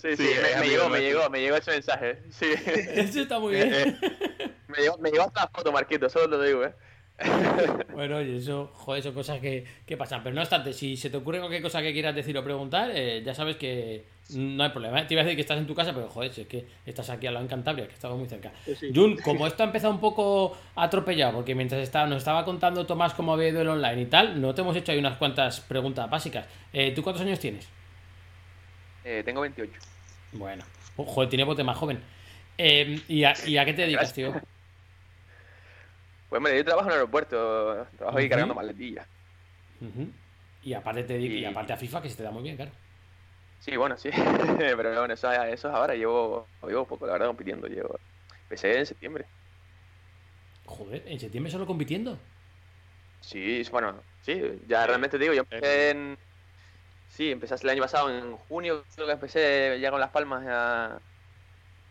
Sí, sí, Sí, me, llegó, me llegó, me llegó ese mensaje. Sí. Eso está muy Eh, bien. eh, Me llegó, me llegó hasta la foto, Marquito, solo lo digo, ¿eh? Bueno, oye, eso, joder, son cosas que, que pasan. Pero no obstante, si se te ocurre cualquier cosa que quieras decir o preguntar, eh, ya sabes que no hay problema. ¿eh? Te iba a decir que estás en tu casa, pero joder, si es que estás aquí al lado en Cantabria, que estamos muy cerca. Sí, sí. Jun, como esto ha empezado un poco atropellado, porque mientras estaba, nos estaba contando Tomás cómo había ido el online y tal, no te hemos hecho ahí unas cuantas preguntas básicas. Eh, ¿Tú cuántos años tienes? Eh, Tengo 28. Bueno, oh, joder, tiene bote más joven. Eh, ¿y, a, y a qué te dedicas, tío? Pues hombre, yo trabajo en el aeropuerto, trabajo ahí cargando maletillas. Y aparte te y Y- aparte a FIFA, que se te da muy bien, claro. Sí, bueno, sí. Pero bueno, eso, eso es ahora. Llevo, llevo poco, la verdad, compitiendo. Llevo... Empecé en septiembre. Joder, en septiembre solo compitiendo. Sí, bueno, sí, ya realmente te digo, yo empecé en... Sí, empecé el año pasado, en junio, creo que empecé ya con Las Palmas a-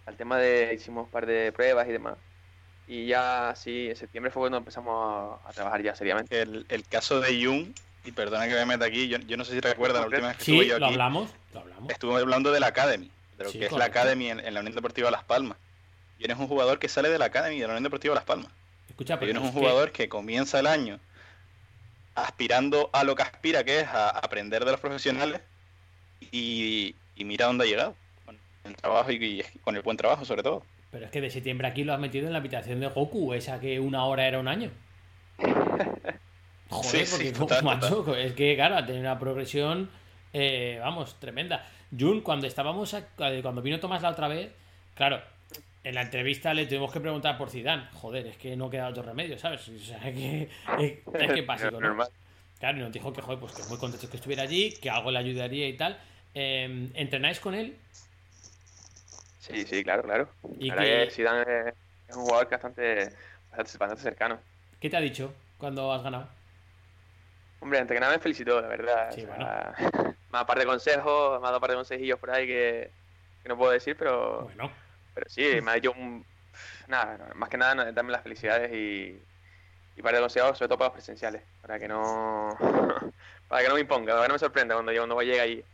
al tema de... Hicimos un par de pruebas y demás. Y ya, sí, en septiembre fue cuando empezamos a, a trabajar ya seriamente. el, el caso de Jung, y perdona que me meta aquí, yo, yo no sé si recuerdas la última vez que Sí, estuve yo lo aquí, hablamos, lo hablamos. estuve hablando de la Academy, de lo Sí, que es la. Academy en, en la Unión Deportiva Las Palmas. Y eres un jugador que sale de la Academy de la Unión Deportiva Las Palmas. Escucha, Y pero eres es un que- jugador que comienza el año aspirando a lo que aspira, que es a aprender de los profesionales, y, y mira dónde ha llegado. Con el trabajo y, y con el buen trabajo, sobre todo. Pero es que de septiembre aquí lo has metido en la habitación de Goku, esa que una hora era un año. Joder, Sí, sí, porque total, macho, es que claro, ha tenido una progresión, eh, vamos, tremenda. Jun, cuando estábamos, a- cuando vino Tomás la otra vez, claro, en la entrevista le tuvimos que preguntar por Zidane. Joder, es que no queda otro remedio, ¿sabes? O sea, que, es, es que básico, ¿no? Normal. Claro, y nos dijo que, joder, pues que muy contento que estuviera allí, que algo le ayudaría y tal. Eh, ¿Entrenáis con él? Sí, sí, claro, claro. Y que- Zidane es, un jugador bastante, bastante cercano. ¿Qué te ha dicho cuando has ganado? Hombre, antes que nada me felicitó, la verdad. Sí, O sea, Más par de consejos, me ha dado par de consejillos por ahí que, que no puedo decir, pero Bueno, pero sí, me ha hecho un. Nada, más que nada, darme las felicidades y, y para consejo, sobre todo para los presenciales, para que no. para que no me imponga, para que no me sorprenda cuando, yo- cuando llegue ahí.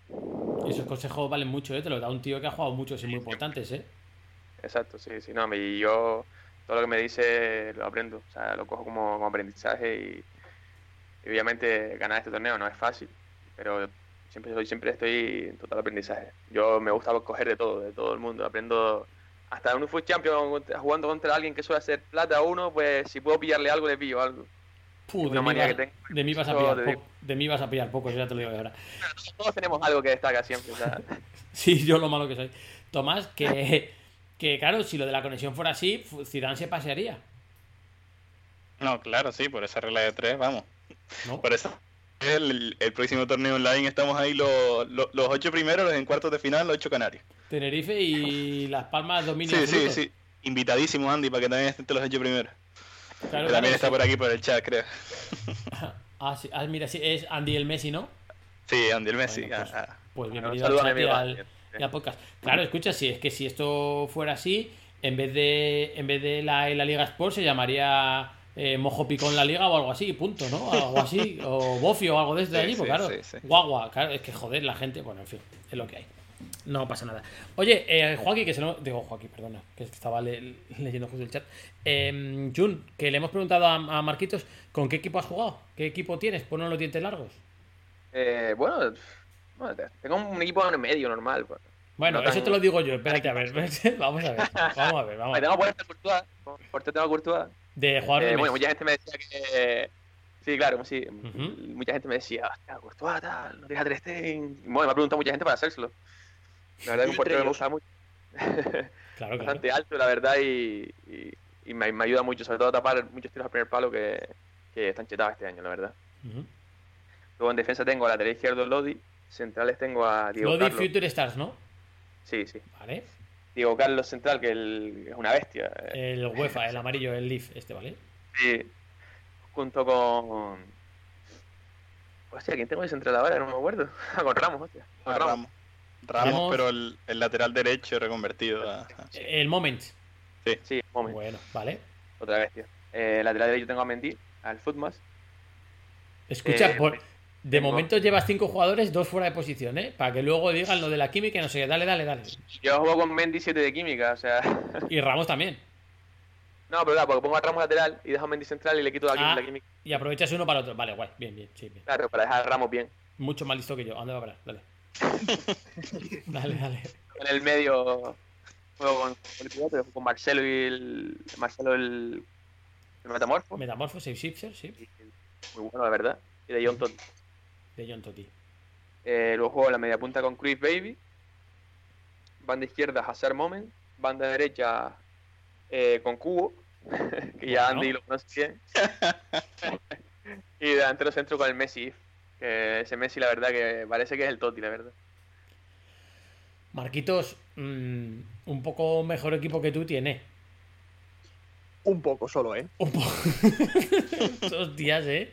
Y esos consejos valen mucho, ¿eh? Te lo da un tío que ha jugado muchos y muy importantes, ¿eh? Exacto, sí, sí, no, y yo todo lo que me dice lo aprendo, o sea, lo cojo como, como aprendizaje y obviamente ganar este torneo no es fácil, pero siempre soy, siempre estoy en total aprendizaje. Yo me gusta coger de todo, de todo el mundo, aprendo hasta en un Food Champion jugando contra alguien que suele hacer plata uno, pues si puedo pillarle algo, le pillo algo. Puh, de, Una mí manía vas, que tengo. de mí vas a pillar poco. De mí vas a pillar poco, ya te lo digo de ahora. Todos tenemos algo que destaca siempre, Sí, yo lo malo que soy. Tomás, que, que claro, si lo de la conexión fuera así, Zidane se pasearía, No, claro, sí, por esa regla de tres, vamos. ¿No? Por eso el, el próximo torneo online estamos ahí los, los, los ocho primeros, los en cuartos de final, los ocho canarios. Tenerife y Las Palmas dominio Sí, sí, absoluto. sí. Invitadísimo, Andy, para que también esté entre los ocho primeros. Claro, que claro, también está sí. por aquí por el chat, creo. Ah, sí, ah, mira, sí, es Andy el Messi, ¿no? Sí, Andy el Messi. Bueno, pues, ah, ah. Pues bienvenido al a chat mi y amigo al, Andy. y al podcast. Claro, escucha, si es que si esto fuera así, en vez de en vez de la, la Liga Sport se llamaría eh, Mojo Picón la Liga o algo así, punto, ¿no? Algo así, o Bofio o algo desde Sí, allí, pues sí, claro, sí, sí. guagua, claro, es que joder, la gente, bueno, en fin, es lo que hay. No pasa nada. Oye, eh, Joaquín, que se lo... Digo, Joaquín, perdona, que estaba le- leyendo justo el chat. Eh, Jun, que le hemos preguntado a, a Marquitos, ¿con qué equipo has jugado? ¿Qué equipo tienes? Ponlo los dientes largos. eh, bueno, bueno, tengo un equipo en medio normal. pues. Bueno, No eso tan- te lo digo yo, espérate, a ver, vamos a ver, vamos a ver, vamos a ver. Tengo Courtois, por tengo Courtois. De jugador Eh, de bueno, mucha gente me decía que. Sí, claro, sí. Mucha gente me decía, hostia, Courtois, tal, no tienes a Stegen. Bueno, me ha preguntado mucha gente para hacérselo. La verdad que un portero que me gusta mucho. Claro, claro. Bastante alto, la verdad, y, y, y me, me ayuda mucho, sobre todo a tapar muchos tiros al primer palo que, que están chetados este año, la verdad. Luego en defensa tengo a lateral izquierdo Lodi, centrales tengo a Diego Lodi Carlos. Future Stars, ¿no? Sí, sí. Vale. Diego Carlos central, que el- es una bestia. El UEFA, el amarillo, el Leaf, este, ¿vale? Sí, junto con. Hostia, ¿quién tengo de central ahora? No me acuerdo. Con Ramos, hostia. Con Ah, Ramos. Ramos. Ramos, Ramos. pero el, el lateral derecho reconvertido. a- El Moment. Sí, moment, Bueno, vale. otra bestia. Eh, lateral derecho tengo a Mendy, al Footmas. Escucha, Eh, por... de tengo- momento llevas cinco jugadores, dos fuera de posición, ¿eh? Para que luego digan lo de la química y no sé qué. Dale, dale, dale. Yo juego con Mendy 7 de química, o sea. Y Ramos también. no, pero claro, porque pongo a Ramos lateral y dejo a Mendy central y le quito la, química- Ah. la química. Y aprovechas uno para otro. Vale, guay. Bien, bien, sí, bien. Claro, para dejar a Ramos bien. Mucho más listo que yo. ¿A ¿Dónde va a parar? Dale. dale, dale. En el medio juego con, con el pivote, con Marcelo y el. Marcelo el. El metamorfo. Metamorfo, Save Shifter, sí. Muy bueno, la verdad. Y de John Totti. De John Totti. Eh, luego juego la media punta con Chris Baby. Banda izquierda, Hazard Moment. Banda derecha eh, con Cubo. que ya Bueno. Andy lo conoce bien. y delantero centro con el Messi. Que ese Messi, la verdad, que parece que es el Totti, la verdad. Marquitos, mm, un poco mejor equipo que tú tiene. Un poco solo, ¿eh? Un poco. Dos días, eh.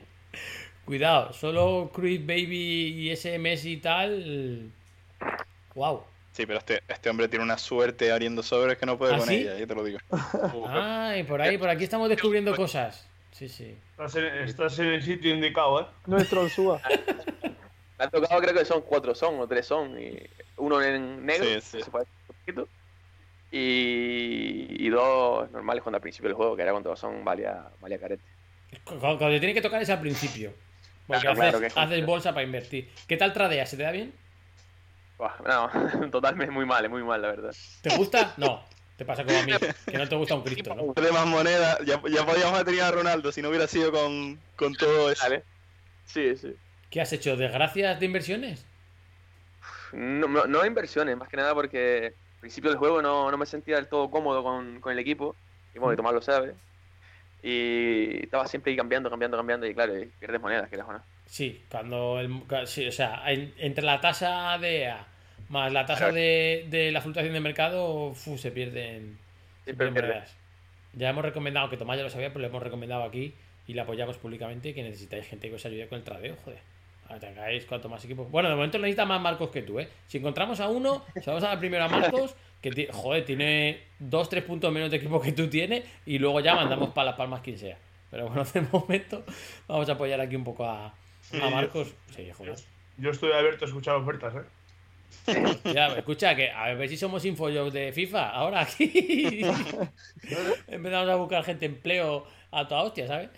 Cuidado, solo Cruz Baby y ese Messi y tal. Wow. Sí, pero este, este hombre tiene una suerte abriendo sobres que no puede ¿Ah, con sí? ella, yo te lo digo. Ay, por ahí, por aquí estamos descubriendo cosas. Sí, sí. Estás en, estás en el sitio indicado, ¿eh? Nuestro Ursúa. Me ha tocado, creo que son cuatro son o tres son. Y uno en negro, Sí, sí. que se parece un poquito. Y, y dos normales cuando al principio del juego, que era cuando son valia, valia carete. Cu- Cuando te tiene que tocar es al principio. Porque Claro, haces, claro, que es haces bolsa para invertir. ¿Qué tal tradeas? ¿Se te da bien? Buah, no, totalmente muy mal, muy mal, la verdad. ¿Te gusta? No. Te pasa como a mí, que no te gusta un Cristo, ¿no? De más moneda, ya, ya podíamos haber tenido a Ronaldo si no hubiera sido con, con todo eso. Vale. Sí, sí. ¿Qué has hecho? ¿Desgracias de inversiones? No, no, no inversiones, más que nada porque al principio del juego no, no me sentía del todo cómodo con, con el equipo. Y bueno, y Tomás lo sabe. Y estaba siempre ahí cambiando, cambiando, cambiando. Y claro, y pierdes monedas, quieras o no. Sí, cuando el, sí, o sea, en- entre la tasa de EA más la tasa Claro. de, de la fluctuación de mercado, fu, se pierden, se pierden monedas. Ya hemos recomendado, que Tomás ya lo sabía, pero lo hemos recomendado aquí y le apoyamos públicamente que necesitáis gente que os ayude con el tradeo, joder. tengáis cuanto más equipos. Bueno, de momento necesita más Marcos que tú, ¿eh? Si encontramos a uno, si vamos a dar primero a Marcos, que joder, tiene dos, tres puntos menos de equipo que tú tienes, y luego ya mandamos para las palmas quien sea. Pero bueno, de momento vamos a apoyar aquí un poco a, a Marcos. Sí, joder. Yo estoy abierto a escuchar ofertas, ¿eh? Ya, escucha, que a ver si somos infojobs de FIFA. Ahora aquí empezamos a buscar gente empleo a toda hostia, ¿sabes?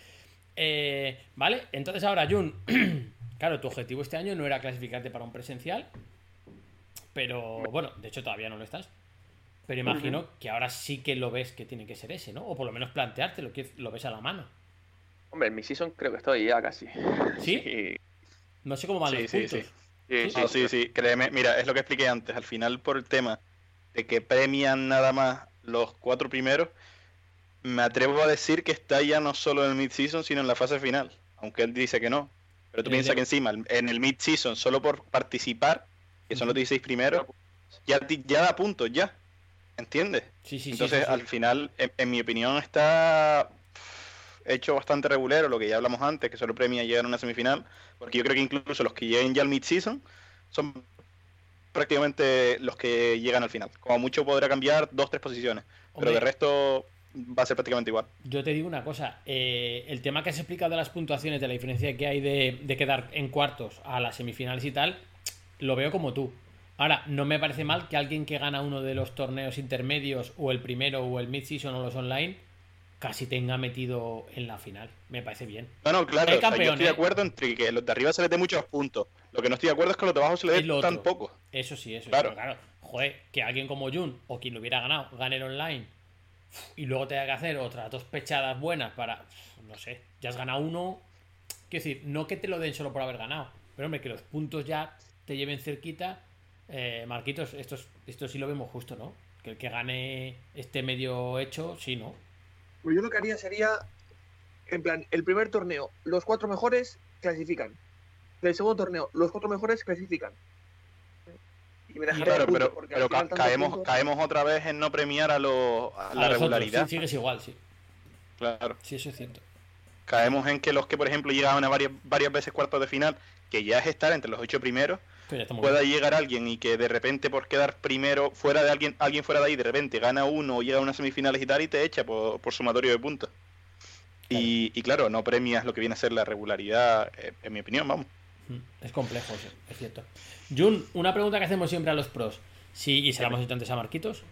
Eh, vale, entonces ahora, Jun, claro, tu objetivo este año no era clasificarte para un presencial, pero bueno, de hecho todavía no lo estás. Pero imagino que ahora sí que lo ves que tiene que ser ese, ¿no? O por lo menos planteártelo, que lo ves a la mano. Hombre, en mi season creo que estoy ya casi. ¿Sí? Sí, No sé cómo van Sí, los sí, puntos. sí. sí, sí, No, sí, sí, créeme. Mira, es lo que expliqué antes. Al final, por el tema de que premian nada más los cuatro primeros, me atrevo a decir que está ya no solo en el mid-season, sino en la fase final. Aunque él dice que no. Pero tú piensas que encima, en el mid-season, solo por participar, que son los 16 primeros, ya, ti- ya da puntos, ya. ¿Entiendes? Sí, sí, sí, Entonces, sí, al final, en, en mi opinión, está hecho bastante regulero, lo que ya hablamos antes, que solo premia llegar a una semifinal, porque yo creo que incluso los que lleguen ya al mid-season son prácticamente los que llegan al final. Como mucho podrá cambiar dos, tres posiciones, pero de resto va a ser prácticamente igual. Yo te digo una cosa, eh, el tema que has explicado de las puntuaciones, de la diferencia que hay de, de quedar en cuartos a las semifinales y tal, lo veo como tú. Ahora, no me parece mal que alguien que gana uno de los torneos intermedios, o el primero, o el mid-season, o los online, casi tenga metido en la final. Me parece bien. No, no, claro, Hay o sea, yo campeón, estoy de acuerdo entre que los de arriba se les dé muchos puntos. Lo que no estoy de acuerdo es que los de abajo se les Es dé tan poco. Eso sí, eso Claro. sí. Claro, joder, que alguien como Jun, o quien lo hubiera ganado, gane el online, y luego tenga que hacer otras dos pechadas buenas para, no sé, ya has ganado uno. Quiero decir, no que te lo den solo por haber ganado, pero hombre, que los puntos ya te lleven cerquita. Eh, Marquitos, esto, es- esto sí lo vemos justo, ¿no? Que el que gane este medio hecho, sí, ¿no? Pues yo lo que haría sería, en plan, el primer torneo, los cuatro mejores clasifican. El segundo torneo, los cuatro mejores clasifican. Y me dejaría Claro, pero, pero ca- caemos, puntos- caemos otra vez en no premiar a, los- a A la otros, regularidad. sí, sigues igual, sí. Claro. Sí, eso es cierto. Caemos en que los que, por ejemplo, llegaban a varias, varias veces cuartos de final, que ya es estar entre los ocho primeros, pueda bien. llegar alguien y que de repente por quedar primero fuera de alguien, alguien fuera de ahí, de repente gana uno o llega a unas semifinales y tal y te echa por, por sumatorio de puntos. Y, y claro, no premias lo que viene a ser la regularidad, eh, en mi opinión, vamos. Mm, Es complejo, sí, es cierto. Jun, una pregunta que hacemos siempre a los pros. Sí, y se la hemos hecho antes a Marquitos.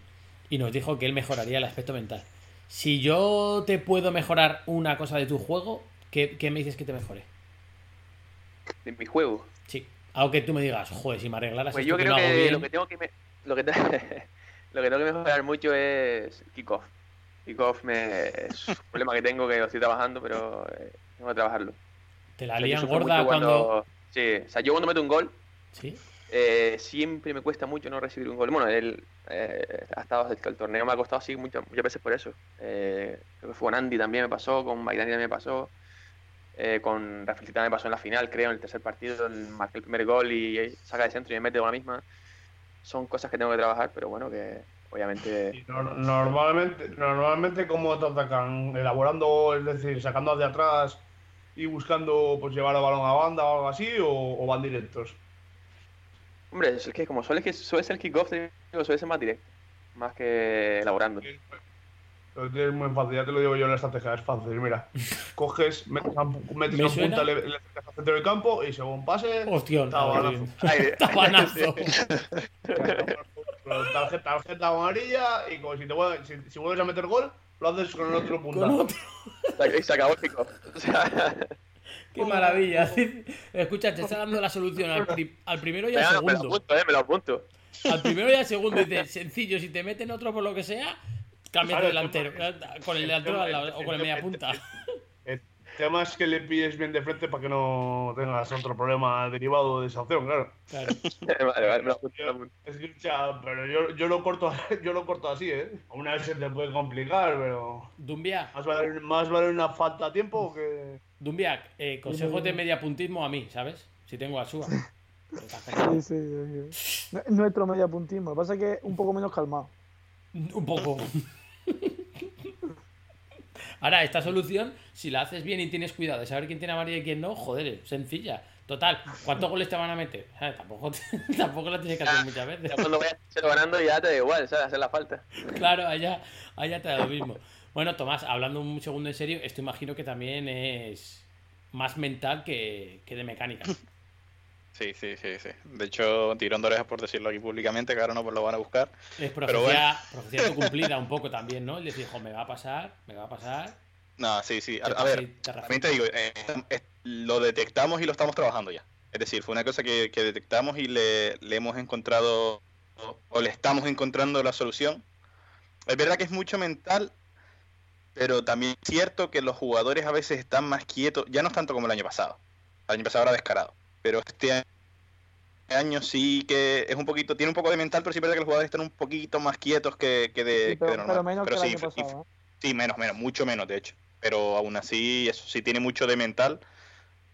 Y nos dijo que él mejoraría el aspecto mental. Si yo te puedo mejorar una cosa de tu juego, ¿qué, qué me dices que te mejore? De mi juego. Sí. Algo que tú me digas, joder, si me arreglaras Pues esto yo que creo no hago que bien. lo que tengo que me- lo que te- lo que tengo que mejorar mucho es kickoff. Kickoff me es un problema que tengo que lo estoy trabajando, pero eh, tengo que trabajarlo. Te la O sea, lían gorda cuando... Sí, o sea, yo cuando meto un gol, Sí. eh, siempre me cuesta mucho no recibir un gol. Bueno, el, eh, ha estado, el, el torneo me ha costado así muchas, muchas veces por eso. Eh, creo que fue con Andy también me pasó, con Maidani también me pasó. Eh, con Rafaelita me pasó en la final, creo, en el tercer partido, el- marqué el primer gol y, saca de centro y me mete con la misma. Son cosas que tengo que trabajar, pero bueno, que obviamente... Y nor- Normalmente, normalmente ¿cómo te atacan? Elaborando, es decir, sacando hacia atrás y buscando pues llevar el balón a banda o algo así, o, o van directos. Hombre, es que como suele, que suele ser el kickoff, suele ser más directo, más que elaborando. Lo tienes muy fácil, ya te lo digo yo en la estrategia, es fácil, mira. Coges, metes a, metes ¿Me a un punta, le, le al centro del campo y según pase, Hostión. tabanazo. Tarjeta, tarjeta amarilla y como si, te vuelves, si, si vuelves a meter gol, lo haces con el otro punta. Otro. Y se acabó. O sea, Qué maravilla. Escucha, te está dando la solución al, pri- al primero y al venga, me lo segundo. apunto, eh, me lo apunto. Al primero y al segundo. Dice, sencillo, si te meten otro por lo que sea, cambia de el delantero. tema- Con el el delantero lado, o con el media punta. El tema es que le pilles bien de frente para que no tengas otro problema derivado de esa opción, claro. Claro. vale, vale, me. Es que, o pero yo, yo, lo corto, yo lo corto así, ¿eh? Una vez se te puede complicar, pero. Dumbia, Más vale, más vale una falta a tiempo que. Dumbia, eh, consejos de media puntismo a mí, ¿sabes? Si tengo a Suba. Sí, sí, sí, Nuestro mediapuntismo. Lo que pasa es que un poco menos calmado. Un poco. Ahora, esta solución, si la haces bien y tienes cuidado de saber quién tiene amarilla y quién no, joder, es sencilla. Total, ¿cuántos goles te van a meter? ¿Sabes? Tampoco, tampoco lo tienes que hacer muchas veces. Ya cuando vayas ganando ya te da igual, ¿sabes? Hacer la falta. Claro, allá, allá te da lo mismo. Bueno, Tomás, hablando un segundo en serio, esto imagino que también es más mental que, que de mecánica. Sí, sí, sí, sí. De hecho, tirón de orejas por decirlo aquí públicamente, que ahora no pues lo van a buscar. Es profecía, profecía cumplida un poco también, ¿no? El decir, "Jo, me va a pasar, me va a pasar. No, sí, sí. A, a ver, también te digo, eh, lo detectamos y lo estamos trabajando ya. Es decir, fue una cosa que, que detectamos y le, le hemos encontrado, o, o le estamos encontrando la solución. Es verdad que es mucho mental, pero también es cierto que los jugadores a veces están más quietos, ya no es tanto como el año pasado. El año pasado era descarado, pero este año sí que es un poquito, tiene un poco de mental, pero sí verdad que los jugadores están un poquito más quietos que, que de, Sí, que de normal. pero menos Pero que el sí. Sí, menos, menos, mucho menos, de hecho. Pero aún así, eso sí tiene mucho de mental.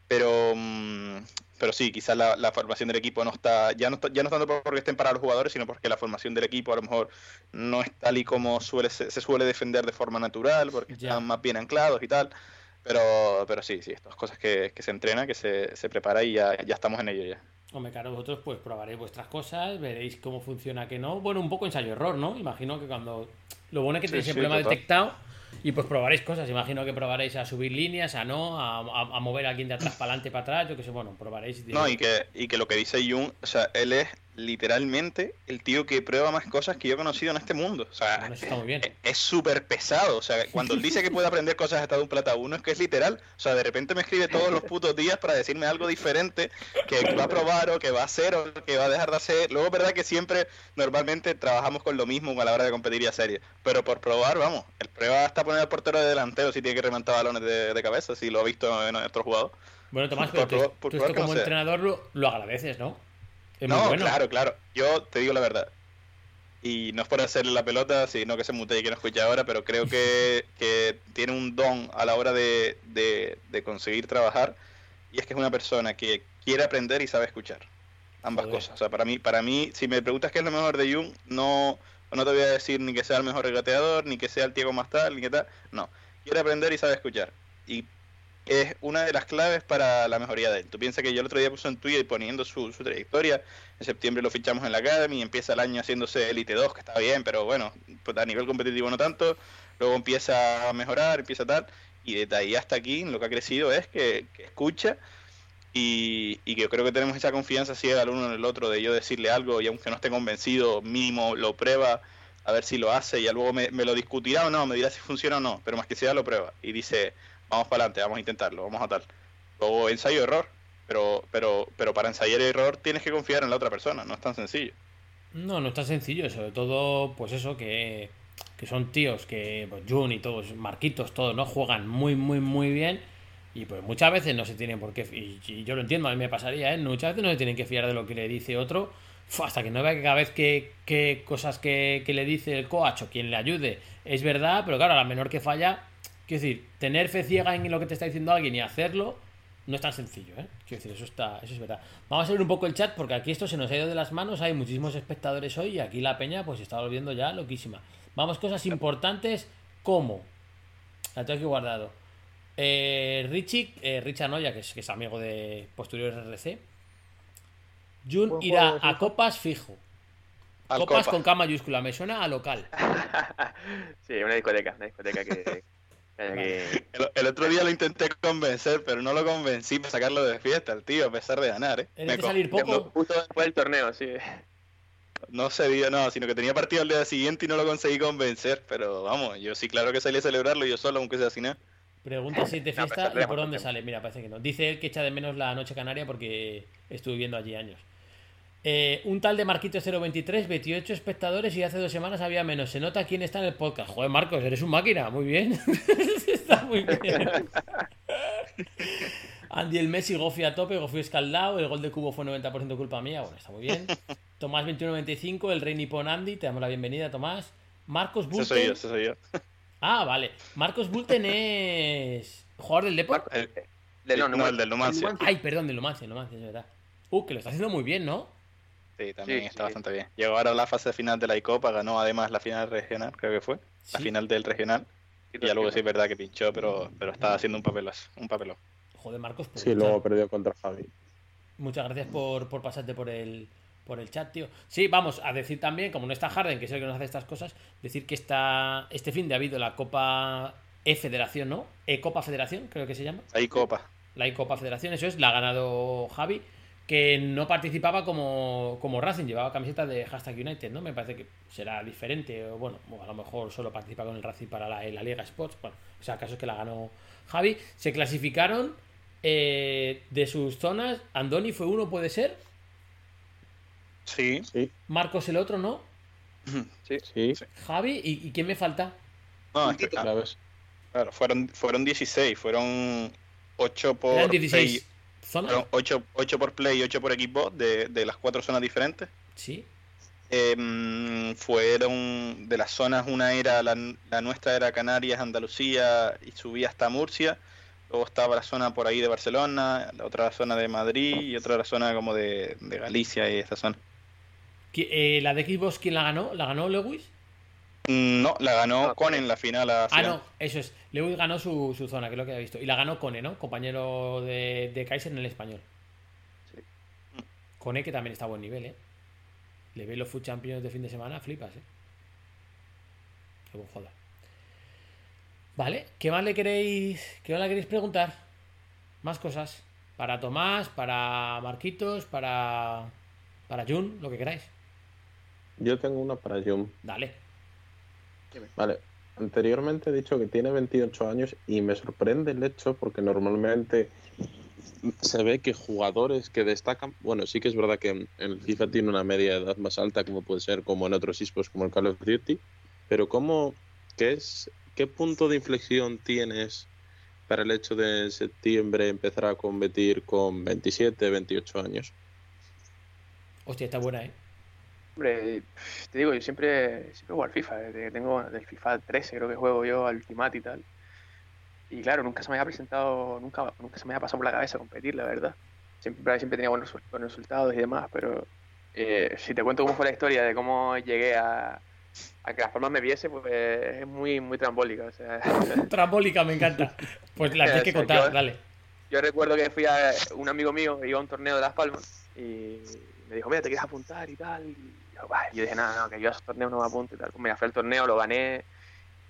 Pero, mm, pero sí, quizás la, la formación del equipo no está, ya no está, ya no tanto porque estén para los jugadores, sino porque la formación del equipo a lo mejor no es tal y como suele se, se suele defender de forma natural, porque Ya. están más bien anclados y tal. Pero, pero sí, sí, estas cosas que, que se entrena, que se, se prepara y ya, ya estamos en ello ya. Hombre, claro, vosotros pues probaréis vuestras cosas, veréis cómo funciona, que no. Bueno, un poco ensayo-error, ¿no? Imagino que cuando... Lo bueno es que Sí, tenéis el sí, problema total. detectado y pues probaréis cosas. Imagino que probaréis a subir líneas, a no, a, a- a mover a alguien de atrás para adelante, para atrás, yo qué sé, bueno, probaréis. No, y que, y que lo que dice Jung, o sea, él es literalmente el tío que prueba más cosas que yo he conocido en este mundo. O sea, Bueno, eso está muy bien. es- es súper pesado. O sea, cuando él dice que puede aprender cosas hasta de un plata uno, es que es literal. O sea, de repente me escribe todos los putos días para decirme algo diferente que va a probar o que va a hacer o que va a dejar de hacer. Luego, es verdad que siempre, normalmente, trabajamos con lo mismo a la hora de competir y a. Pero por probar, vamos, él prueba hasta poner al portero de delantero si tiene que remontar balones de, de cabeza, si lo ha visto en otro jugador. Bueno, Tomás, por pero tú, por tú esto no como entrenador lo, lo agradeces, ¿no? Es muy no, bueno. claro, claro. Yo te digo la verdad. Y no es por hacerle la pelota, sino que se mute y que no escuche ahora, pero creo que, que tiene un don a la hora de, de- de conseguir trabajar. Y es que es una persona que quiere aprender y sabe escuchar. Ambas Joder. cosas. O sea, para mí, para mí, si me preguntas qué es lo mejor de Jung, no, no te voy a decir ni que sea el mejor regateador, ni que sea el tío más tal, ni que tal. No. Quiere aprender y sabe escuchar. Y es una de las claves para la mejoría de él. Tú piensas que yo el otro día puse en Twitter poniendo su, su trayectoria. En septiembre lo fichamos en la Academy, empieza el año haciéndose Elite 2, que está bien, pero bueno, pues a nivel competitivo no tanto. Luego empieza a mejorar, empieza tal. Y desde ahí hasta aquí lo que ha crecido es que, que escucha y, y que yo creo que tenemos esa confianza ciega el uno en el otro de yo decirle algo y aunque no esté convencido, mínimo lo prueba a ver si lo hace y luego me, me lo discutirá o no, me dirá si funciona o no, pero más que sea lo prueba y dice, vamos para adelante, vamos a intentarlo, vamos a tal. Luego ensayo error, pero pero pero para ensayar error tienes que confiar en la otra persona, no es tan sencillo. No, no es tan sencillo, sobre todo, pues eso, que, que son tíos que, pues Jun y todos, Marquitos, todos, ¿no? Juegan muy, muy, muy bien. Y pues muchas veces no se tienen por qué. Y, yo lo entiendo, a mí me pasaría, ¿eh? Muchas veces no se tienen que fiar de lo que le dice otro. Hasta que no vea que cada vez que, que cosas que, que le dice el coach o quien le ayude es verdad, pero claro, a la menor que falla, quiero decir, tener fe ciega en lo que te está diciendo alguien y hacerlo no es tan sencillo, ¿eh? Quiero decir, eso, está, eso es verdad. Vamos a ver un poco el chat porque aquí esto se nos ha ido de las manos. Hay muchísimos espectadores hoy y aquí la peña pues se está volviendo ya loquísima. Vamos, cosas importantes como. La tengo aquí guardado. Eh, Richie, eh, Richie Anoya, que es, que es amigo de Posteriores RC. Jun Buen irá a copas fijo. Al Copas Copa. con K mayúscula, me suena a local. sí, una discoteca, una discoteca que. El, el otro día lo intenté convencer, pero no lo convencí para sacarlo de fiesta, el tío, a pesar de ganar, ¿eh? Me que salir poco. Justo después del torneo, sí. No se dio, no, sino que tenía partido al día siguiente y no lo conseguí convencer, pero vamos, yo sí, claro que salí a celebrarlo yo solo, aunque sea sin nada. Pregunta si pero fiesta y por dónde sale. Mira, parece que no. Dice él que echa de menos la noche canaria porque estuve viviendo allí años. Eh, un tal de Marquito 023, 28 espectadores y hace dos semanas había menos. Se nota quién está en el podcast. Joder, Marcos, eres un máquina. Muy bien. está muy bien. Andy el Messi, Gofi a tope, Gofi escaldado. El gol de Cubo fue 90% culpa mía. Bueno, está muy bien. Tomás 2195, el Rey Nipón Andy. Te damos la bienvenida, Tomás. Marcos Ese soy yo, Bulten. ese soy yo. Ah, vale. Marcos Bulten es jugador del Depor. El, De, no, no, no, el del Numancia. Ay, perdón, del Numancia, el Numancia, es verdad. Uh, que lo está haciendo muy bien, ¿no? Sí, también Sí, está sí. bastante bien. Llegó ahora a la fase final de la ICOPA, ganó además la final regional, creo que fue. La final del regional. Y ya luego sí es verdad que pinchó, pero, pero estaba haciendo un papelazo, un papelón. Joder, Marcos. pues Sí, luego perdió contra Javi. Muchas gracias por, por pasarte por el, por el chat, tío. Sí, vamos a decir también, como no está Harden, que es el que nos hace estas cosas, decir que está, este fin de ha habido la Copa E-Federación, ¿no? E-Copa Federación, creo que se llama. Ahí copa. La I-Copa Federación, eso es, la ha ganado Javi, que no participaba como, como Racing, llevaba camiseta de hashtag United, ¿no? Me parece que será diferente, o bueno, a lo mejor solo participa con el Racing para la, la Liga Sports. Bueno, o sea, caso es que la ganó Javi. Se clasificaron eh, de sus zonas. Andoni fue uno, puede ser. Sí. Sí, Marcos el otro, ¿no? Sí. sí, Javi, ¿y, y quién me falta? No, es que, ya ves. claro, fueron, fueron 16, fueron 8 por Eran 16 play, zonas. fueron 8, 8 por play y 8 por equipo de, de las cuatro zonas diferentes. Sí. Em, fueron de las zonas, una era la, la nuestra era Canarias, Andalucía y subía hasta Murcia. Luego estaba la zona por ahí de Barcelona, la otra zona de Madrid y otra la zona como de, de Galicia y esta zona. Eh, ¿La de Xbox quién la ganó? ¿La ganó Lewis? No, la ganó Ah, con en la final. Ah, final. no, eso es. Lewis ganó su, su zona, que es lo que había visto. Y la ganó Cone, ¿no? Compañero de, de Kaiser en el español. Sí. Cone, que también está a buen nivel, ¿eh? Le ve los Food Champions de fin de semana, flipas, ¿eh? Qué buen. Vale, ¿qué más le queréis, qué más le queréis preguntar? Más cosas. Para Tomás, para Marquitos, para, para Jun, lo que queráis. Yo tengo una para Jun. Dale. Vale, anteriormente he dicho que tiene 28 años y me sorprende el hecho porque normalmente se ve que jugadores que destacan, bueno, sí que es verdad que el FIFA tiene una media de edad más alta como puede ser como en otros esports como el Call of Duty, pero ¿cómo, qué es, qué punto de inflexión tienes para el hecho de en septiembre empezar a competir con 27, 28 años? Hostia, está buena, ¿eh? Hombre, te digo, yo siempre, siempre juego al FIFA, desde que tengo del FIFA 13 creo que juego yo al Ultimate y tal. Y claro, nunca se me había presentado, nunca, nunca se me había pasado por la cabeza competir, la verdad. Siempre, siempre tenía buenos, buenos resultados y demás, pero eh, si te cuento cómo fue la historia de cómo llegué a, a que las formas me viese, pues es muy, muy trambólica. O sea, Trambólica, me encanta. Pues la tienes que contar, yo- dale. yo recuerdo que fui a un amigo mío, iba a un torneo de Las Palmas y me dijo, mira, te quieres apuntar y tal. Y y yo dije, nada, no, que yo a esos torneos no me apunto y tal. Pues mira, fui al torneo, lo gané,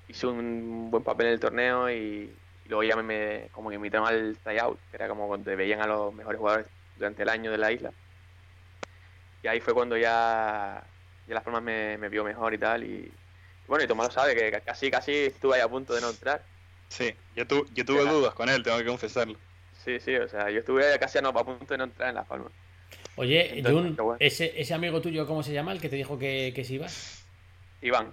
hice un buen papel en el torneo y, y luego ya me, me- como que me invitaron al tryout, que era como cuando veían a los mejores jugadores durante el año de la isla. Y ahí fue cuando ya, ya Las Palmas me, me vio mejor y tal. Y bueno, y Tomás lo sabe, que casi, casi estuve ahí a punto de no entrar. Sí, yo, tu- yo tuve dudas con él, tengo que confesarlo. Sí, sí, o sea, yo estuve casi a, no, a punto de no entrar en Las Palmas. Oye, Entonces, Jun, bueno. ese, ese amigo tuyo, ¿cómo se llama? El que te dijo que, que se iba. Iván.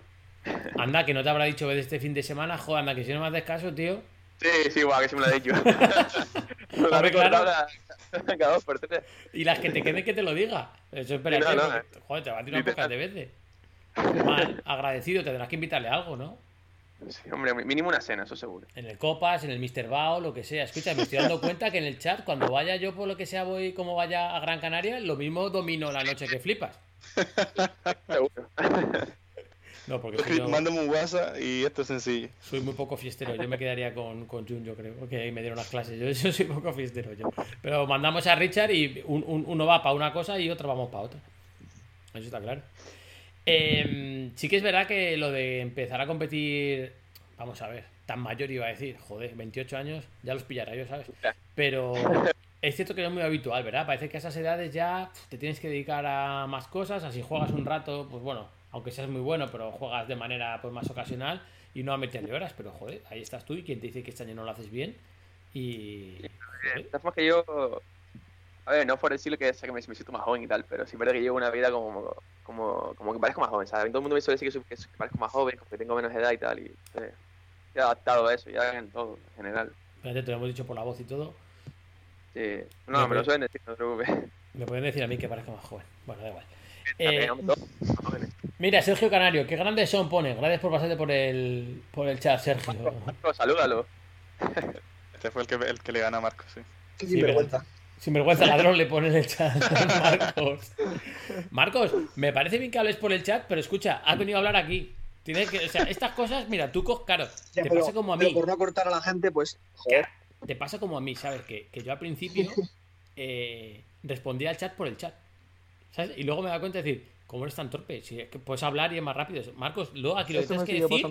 Anda, que no te habrá dicho de este fin de semana. Joder, anda, que si no me haces caso, tío. Sí, sí, guau, que sí me lo ha dicho. Lo ha recordado la- cada dos por tres. Y las que te queden que te lo diga. Eso espérate, Sí, no, no, porque, joder, te va a tirar literal. pocas de veces. Mal, agradecido, tendrás que invitarle algo, ¿no? Sí, hombre, mínimo una cena, eso seguro. En el Copas, en el Mr. Bao, lo que sea. Escucha, me estoy dando cuenta que en el chat, cuando vaya yo por lo que sea, voy como vaya a Gran Canaria, lo mismo domino la noche que flipas. Seguro. No, porque soy, yo- Mándame un WhatsApp y esto es sencillo. soy muy poco fiestero. Yo me quedaría con, con Jun, yo creo, que me dieron las clases. Yo, yo soy poco fiestero yo. Pero mandamos a Richard y un- un- uno va para una cosa y otro vamos para otra. Eso está claro. Eh, sí que es verdad que lo de empezar a competir, vamos a ver, tan mayor iba a decir, joder, 28 años, ya los pillará yo, ¿sabes? Pero es cierto que no es muy habitual, ¿verdad? Parece que a esas edades ya te tienes que dedicar a más cosas, así juegas un rato, pues bueno, aunque seas muy bueno, pero juegas de manera pues más ocasional y no a meterle horas, pero joder, ahí estás tú y quien te dice que este año no lo haces bien y... De joder, todas formas que yo. A ver, no por decirlo que, sea que me, me siento más joven y tal, pero sí es verdad que llevo una vida como, como, como que parezco más joven, ¿sabes? Todo el mundo me suele decir que, soy- que, soy- que parezco más joven, que tengo menos edad y tal, y eh, estoy adaptado a eso, ya en todo, en general. espérate, te lo hemos dicho por la voz y todo. Sí. No, me lo suelen decir, no te preocupes. Me pueden decir a mí que parezco más joven. Bueno, da igual. Eh. Mira, Sergio Canario, qué grandes son, pone. Gracias por pasarte por el, por el chat, Sergio. Marco, salúdalo. Este fue el que, el que le gana a Marcos, sí. Qué Sí, sinvergüenza. Sin vergüenza, ladrón, le pone en el chat. Marcos. Marcos, me parece bien que hables por el chat, pero escucha, has venido a hablar aquí. Tienes que, o sea, estas cosas, mira, tú, co- claro, Ya, te pero- pasa como a pero mí. por no cortar a la gente, pues, joder. Te pasa como a mí, ¿sabes? Que, que yo al principio eh, respondía al chat por el chat. ¿Sabes? Y luego me da cuenta de decir, ¿cómo eres tan torpe? Si es que puedes hablar y es más rápido. Marcos, luego aquí lo que Eso tienes que decir,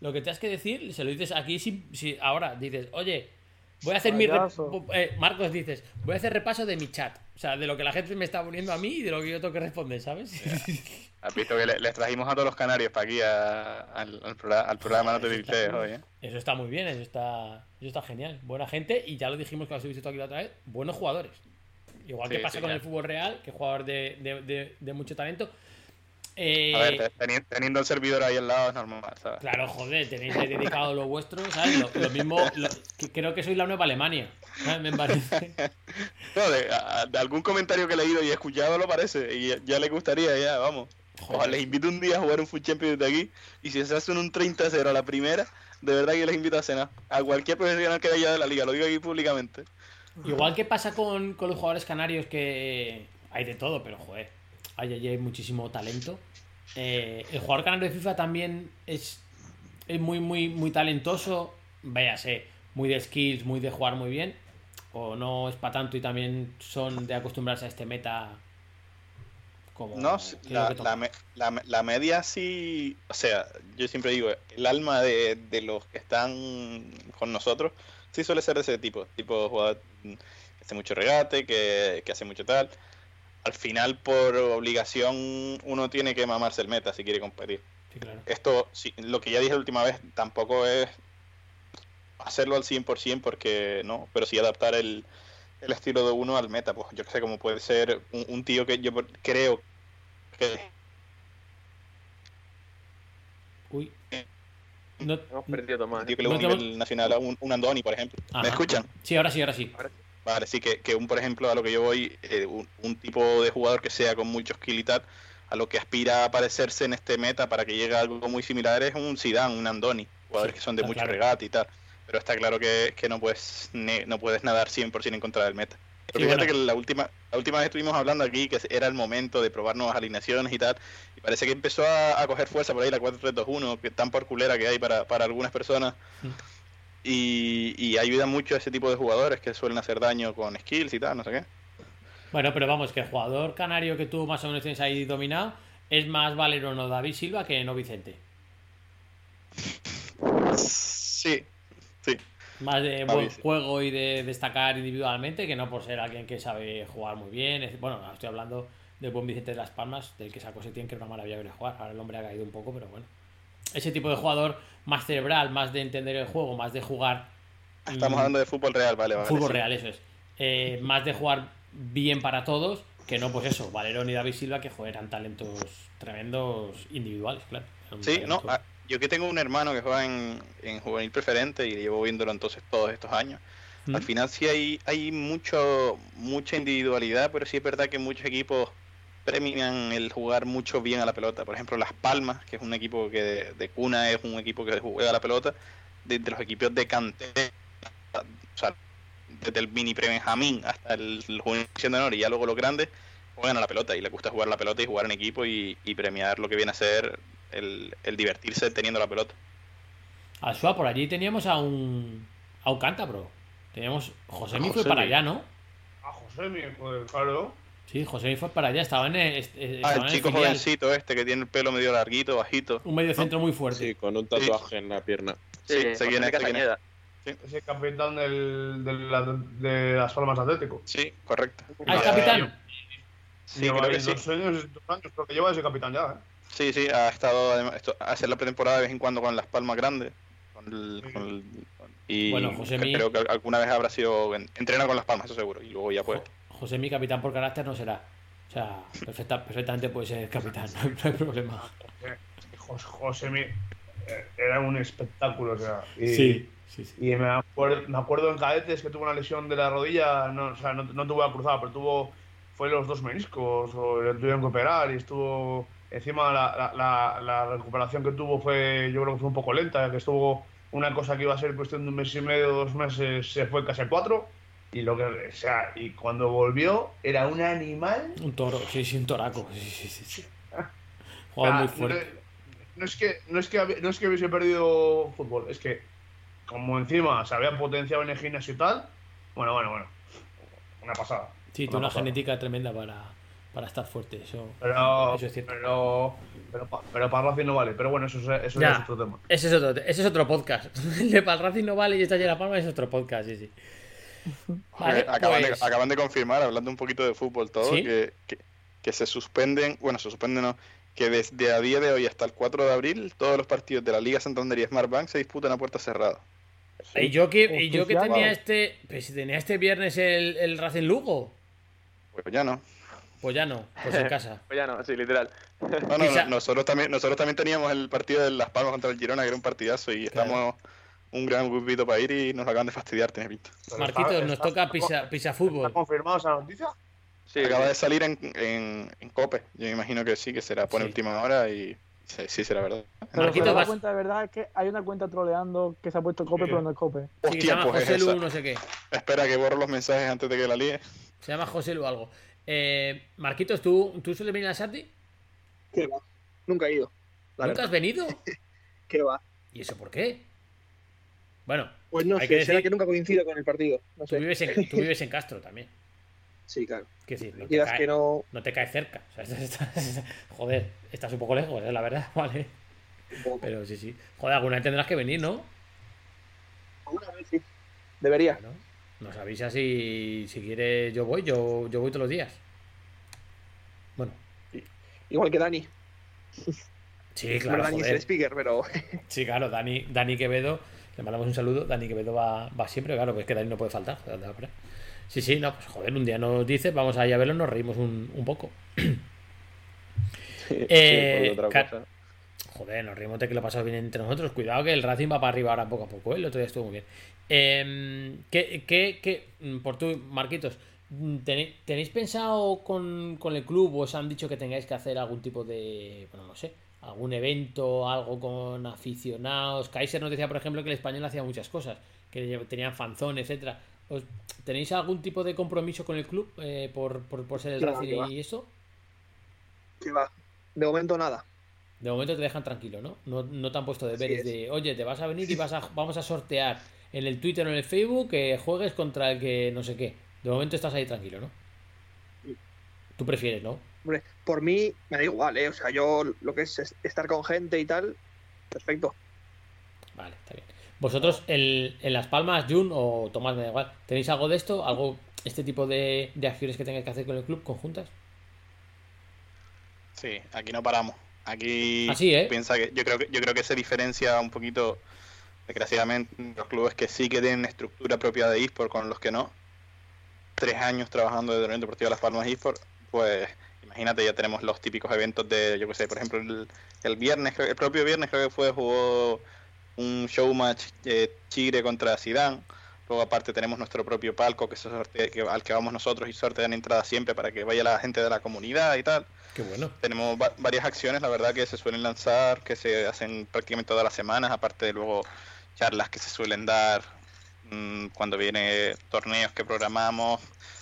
lo que tienes que decir, se lo dices aquí si, si ahora dices, oye, voy a hacer mi eh, Marcos dices, voy a hacer repaso de mi chat. O sea, de lo que la gente me está poniendo a mí y de lo que yo tengo que responder, ¿sabes? Has visto que le- les trajimos a todos los canarios para aquí a- al, al programa, al programa No te está hoy, ¿eh? Eso está muy bien, eso está, eso está genial. Buena gente y ya lo dijimos que lo visto aquí la otra vez, buenos jugadores. Igual que pasa sí, con el fútbol real, que es jugador de, de- de- de mucho talento. Eh, A ver, teni- teniendo el servidor ahí al lado es normal, ¿sabes? Claro, joder, tenéis dedicado lo vuestro, ¿sabes? Lo, lo mismo, lo- que- creo que sois la nueva Alemania, ¿sabes? Me parece. No, de, a- de algún comentario que he leído y he escuchado lo parece. Y ya, ya le gustaría, ya, vamos. Ojalá les invito un día a jugar un Food Champions de aquí. Y si se hacen un 30-0 a la primera, de verdad que les invito a cenar. A cualquier profesional que haya de la liga, lo digo aquí públicamente. Igual que pasa con, con los jugadores canarios que hay de todo, pero joder, hay, hay, muchísimo talento. Eh, el jugador canario de FIFA también es, es muy, muy, muy talentoso. Véase, muy de skills, muy de jugar muy bien. O no es para tanto y también son de acostumbrarse a este meta. Como No, la, la, me- la, me- la media sí, o sea, yo siempre digo, el alma de, de los que están con nosotros sí suele ser de ese tipo, tipo jugador que hace mucho regate, que, que hace mucho tal. Al final, por obligación, uno tiene que mamarse el meta si quiere competir. Sí, claro. Esto, sí, lo que ya dije la última vez, tampoco es hacerlo al 100% porque no, pero sí adaptar el, el estilo de uno al meta. Pues yo que sé, como puede ser un, un tío que yo por- creo que Uy. No, Hemos perdido Tomás. un tío que No le un tengo- nivel nacional a un, un Andoni, por ejemplo. Ajá. ¿Me escuchan? sí, ahora sí, ahora sí. Vale, sí, que, que un, por ejemplo, a lo que yo voy, eh, un, un tipo de jugador que sea con mucho skill y tal, a lo que aspira a parecerse en este meta para que llegue a algo muy similar es un Zidane, un Andoni, jugadores Sí, que son de mucho claro. regate y tal. Pero está claro que, que no puedes ne- no puedes nadar 100% en contra del meta. Pero Sí, fíjate bueno. que la última, la última vez estuvimos hablando aquí que era el momento de probar nuevas alineaciones y tal, y parece que empezó a, a coger fuerza por ahí la 4-3-2-1, que tan por culera que hay para, para algunas personas. Mm. Y, y ayuda mucho a ese tipo de jugadores que suelen hacer daño con skills y tal, no sé qué. Bueno, pero vamos, que el jugador canario que tú más o menos tienes ahí dominado es más Valerón David Silva que no Vicente. Sí, sí. Más de David, buen sí. juego y de destacar individualmente que no por ser alguien que sabe jugar muy bien. Bueno, estoy hablando del buen Vicente de las Palmas, del que sacó Setién, que era una maravilla ver jugar. Ahora el hombre ha caído un poco, pero bueno. Ese tipo de jugador más cerebral, más de entender el juego, más de jugar. Estamos mm, hablando de fútbol real, vale, vale. Fútbol sí. real, eso es. Eh, más de jugar bien para todos que no, pues eso, Valerón y David Silva que joder, eran talentos tremendos individuales, claro. Sí, no, ah, yo que tengo un hermano que juega en, en juvenil preferente y llevo viéndolo entonces todos estos años. ¿Mm? Al final sí hay, hay mucho, mucha individualidad, pero sí es verdad que muchos equipos premian el jugar mucho bien a la pelota. Por ejemplo, Las Palmas, que es un equipo que de, de cuna es un equipo que juega a la pelota, desde los equipos de cantera, o sea, desde el mini pre-Benjamín hasta el, el juvenil de honor y ya luego los grandes, juegan a la pelota y les gusta jugar a la pelota y jugar en equipo y, y premiar lo que viene a ser el, el divertirse teniendo la pelota. A Suá, por allí teníamos a un. a un cántabro. Teníamos. Josemi fue Josemi. para allá, ¿no? A José, mi, pues, claro. Sí, Josemi fue para allá, estaba en el. eh, estaba Ah, el el chico jovencito este que tiene el pelo medio larguito, bajito. Un medio centro muy fuerte. Sí, con un tatuaje en la pierna. Sí, Sí, sé José quién es. Ese capitán del, del- la- de las Palmas Atlético. Sí, correcto. Ah, es Ah, capitán. Sí, lleva creo sí. dos años, dos años, creo que lleva ese capitán ya, ¿eh? Sí, sí, ha estado además, esto, a hacer la pretemporada de vez en cuando con las palmas grandes. Con el, con el- con- y Bueno, Josemi- creo que alguna vez habrá sido en- entrena con las palmas, eso seguro. Y luego ya pues. José, mi capitán por carácter no será. O sea, perfecta- perfectamente puede ser capitán, no hay, no hay problema. José, José mi- eh, era un espectáculo, o sea. Y, Sí, sí, sí. Y me acuerdo, me acuerdo en cadetes que tuvo una lesión de la rodilla, no, o sea, no, no tuvo la cruzada, pero tuvo, fue los dos meniscos, o tuvieron que operar y estuvo, encima la, la, la, la recuperación que tuvo fue, yo creo que fue un poco lenta, que estuvo una cosa que iba a ser cuestión de un mes y medio, dos meses, se fue casi a cuatro, y lo que, o sea, y cuando volvió era un animal Un toro, sí, sí, un toraco. Sí, sí, sí. sí. Ah, Jugador muy no, fuerte. no es que no es que no es que hubiese perdido fútbol, es que como encima se había potenciado en el gimnasio y tal, bueno, bueno, bueno. una pasada. Sí, tiene una genética tremenda para, para estar fuerte. Eso, Pero, eso es cierto. pero, pero, pa- pero para Racing no vale. Pero bueno, eso, es- eso Ya. es otro tema. Ese es otro, ese es otro podcast. El de Palracing no vale y esta la palma es otro podcast, sí, sí. Vale, Eh, acaban, pues- de, acaban de confirmar, hablando un poquito de fútbol todo, ¿Sí? que, que, que se suspenden, bueno, se suspenden no, que desde a día de hoy hasta el 4 de abril todos los partidos de la Liga Santander y Smartbank se disputan a puerta cerrada. Y yo que, y yo que tenía este. Pues si tenía este viernes el, el Racing Lugo, Pues ya no. pues ya no, pues en casa. Pues ya no, sí, literal. No, no, Quizá- no, nosotros también, nosotros también teníamos el partido de Las Palmas contra el Girona, que era un partidazo, y Claro. estamos un gran grupito para ir y nos acaban de fastidiar, tiene pinta. Está- nos está- toca está- pisa, pisa ¿Está fútbol. confirmada esa noticia? Sí, Acaba de salir en, en, en Cope, yo me imagino que sí, que será por Sí. última hora y sí, sí será verdad. Pero Marquito, se da vas- cuenta de verdad es que hay una cuenta troleando que se ha puesto cope, Sí. pero no es cope. Se Hostia, llama pues es José Lu, no sé qué. Espera que borro los mensajes antes de que la líe. Se llama José Lu algo. Eh, Marquitos, ¿tú, ¿tú sueles venir a Santi? ¿Qué va? Nunca he ido. La ¿Nunca verdad. has venido? ¿Qué va? ¿Y eso por qué? Bueno, Pues no Hay sé, que será que nunca coincido con el partido. No tú vives en, tú vives en Castro también. Sí, claro. Quiero decir, no te, cae, que no. no te cae cerca. O sea, estás- estás- joder, estás un poco lejos, eh, la verdad, vale. Pero sí, sí. Joder, alguna vez tendrás que venir, ¿no? Alguna vez sí. Debería. Bueno, nos avisas y si quieres yo voy, yo, yo voy todos los días. Bueno, Igual que Dani. sí, Bueno, claro, Dani es el speaker, pero. Sí, claro, Dani, Dani Quevedo, le mandamos un saludo. Dani Quevedo va, va siempre, claro, pues es que Dani no puede faltar. Sí, sí, no, pues joder, un día nos dice, vamos a ir a verlo, nos reímos un, un poco. Eh, otra. Joder, nos reímos de que lo pasamos bien entre nosotros. Cuidado que el Racing va para arriba ahora poco a poco. ¿eh? El otro día estuvo muy bien. Eh, ¿qué, qué, qué- mm, por tú, Marquitos, mm, ¿tenéis, tenéis pensado con, con el club o os han dicho que tengáis que hacer algún tipo de, bueno, no sé, algún evento, algo con aficionados? Kaiser nos decía, por ejemplo, que el español hacía muchas cosas, que tenían fanzón, etcétera. ¿Os- ¿Tenéis algún tipo de compromiso con el club eh, por, por, por ser el Que Racing que va. y eso? ¿Qué va? De momento nada. De momento te dejan tranquilo, ¿no? No, no te han puesto deberes es. de, oye, te vas a venir y vas a, vamos a sortear en el Twitter o en el Facebook que juegues contra el que no sé qué. De momento estás ahí tranquilo, ¿no? Tú prefieres, ¿no? Hombre, por mí me da igual, ¿eh? O sea, yo lo que es es- estar con gente y tal, perfecto. Vale, está bien. Vosotros el- en Las Palmas, Jun o Tomás, me da igual, ¿tenéis algo de esto? ¿Algo, este tipo de, de acciones que tengáis que hacer con el club conjuntas? Sí, aquí no paramos. Aquí Así, ¿eh? piensa que yo creo que yo creo que se diferencia un poquito desgraciadamente los clubes que sí que tienen estructura propia de eSport con los que no. Tres años trabajando de Unión Deportiva Las Palmas eSport, pues imagínate, ya tenemos los típicos eventos de, yo qué sé, por ejemplo, el, el viernes, el propio viernes creo que fue, jugó un showmatch eh, Chile contra Zidane. Luego aparte tenemos nuestro propio palco que se sortea- que, al que vamos nosotros y sortean entradas siempre para que vaya la gente de la comunidad y tal. Qué bueno. Tenemos va- varias acciones, la verdad, que se suelen lanzar, que se hacen prácticamente todas las semanas, aparte de luego charlas que se suelen dar mm, cuando viene torneos que programamos,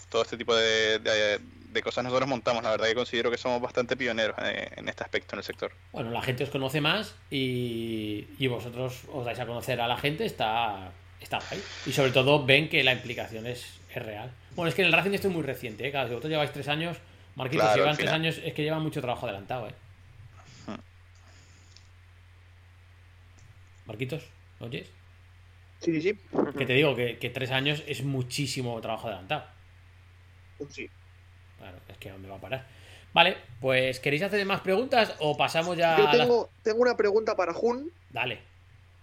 todo este tipo de, de- de cosas nosotros montamos. La verdad que considero que somos bastante pioneros eh, en este aspecto en el sector. Bueno, la gente os conoce más y, y vosotros os dais a conocer a la gente, está, está guay. Y sobre todo ven que la implicación es, es real. Bueno, es que en el Racing esto es muy reciente, ¿eh? Claro, si vosotros lleváis tres años, Marquitos, Claro, si llevan tres años, es que llevan mucho trabajo adelantado, ¿eh? Hmm. Marquitos, ¿me oyes? Sí, sí, sí. Que te digo que, que tres años es muchísimo trabajo adelantado. Sí. Claro, es que dónde va a parar. Vale, pues ¿queréis hacer más preguntas o pasamos ya Yo a las- tengo, tengo una pregunta para Jun Dale.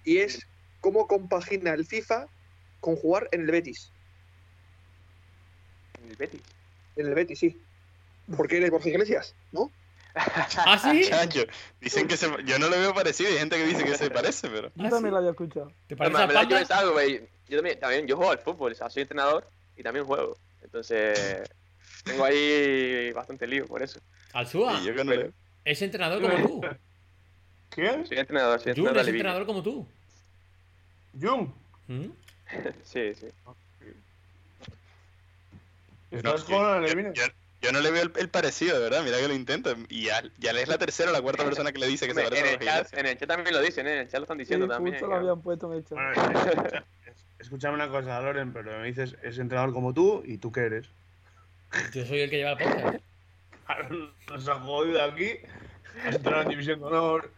y es ¿cómo compagina el FIFA con jugar en el Betis? El Betis. En el Betis, sí. Porque eres Borja Iglesias, ¿no? ¿Ah, sí? Chacho, dicen que se, yo no lo veo parecido, hay gente que dice que se parece, pero Yo ¿Ah, también sí? lo había escuchado. ¿Te No, parece me- a Panda? es algo, güey. Yo también, también, yo juego al fútbol, o sea, soy entrenador y también juego. Entonces, tengo ahí bastante lío por eso. Al Sua. sí, yo que no le- Es entrenador como tú. ¿Quién? Soy entrenador, soy Jun entrenador es entrenador como tú. Jung. ¿Mm? Sí, sí. ¿Estás yo- en yo- yo- no le veo el, el parecido, de verdad, mira que lo intenta. Y ya, ya es la tercera o la cuarta persona que le dice que se en, parece a el chat, en el chat también lo dicen, ¿eh? en el chat lo están Sí, diciendo también. justo que- lo habían puesto en el chat. Bueno, escucha- escúchame una cosa, Loren, pero me dices, es entrenador como tú y tú qué eres. Yo soy el que lleva el podcast. Nos ha jodido aquí. Has entrenado en División de Honor,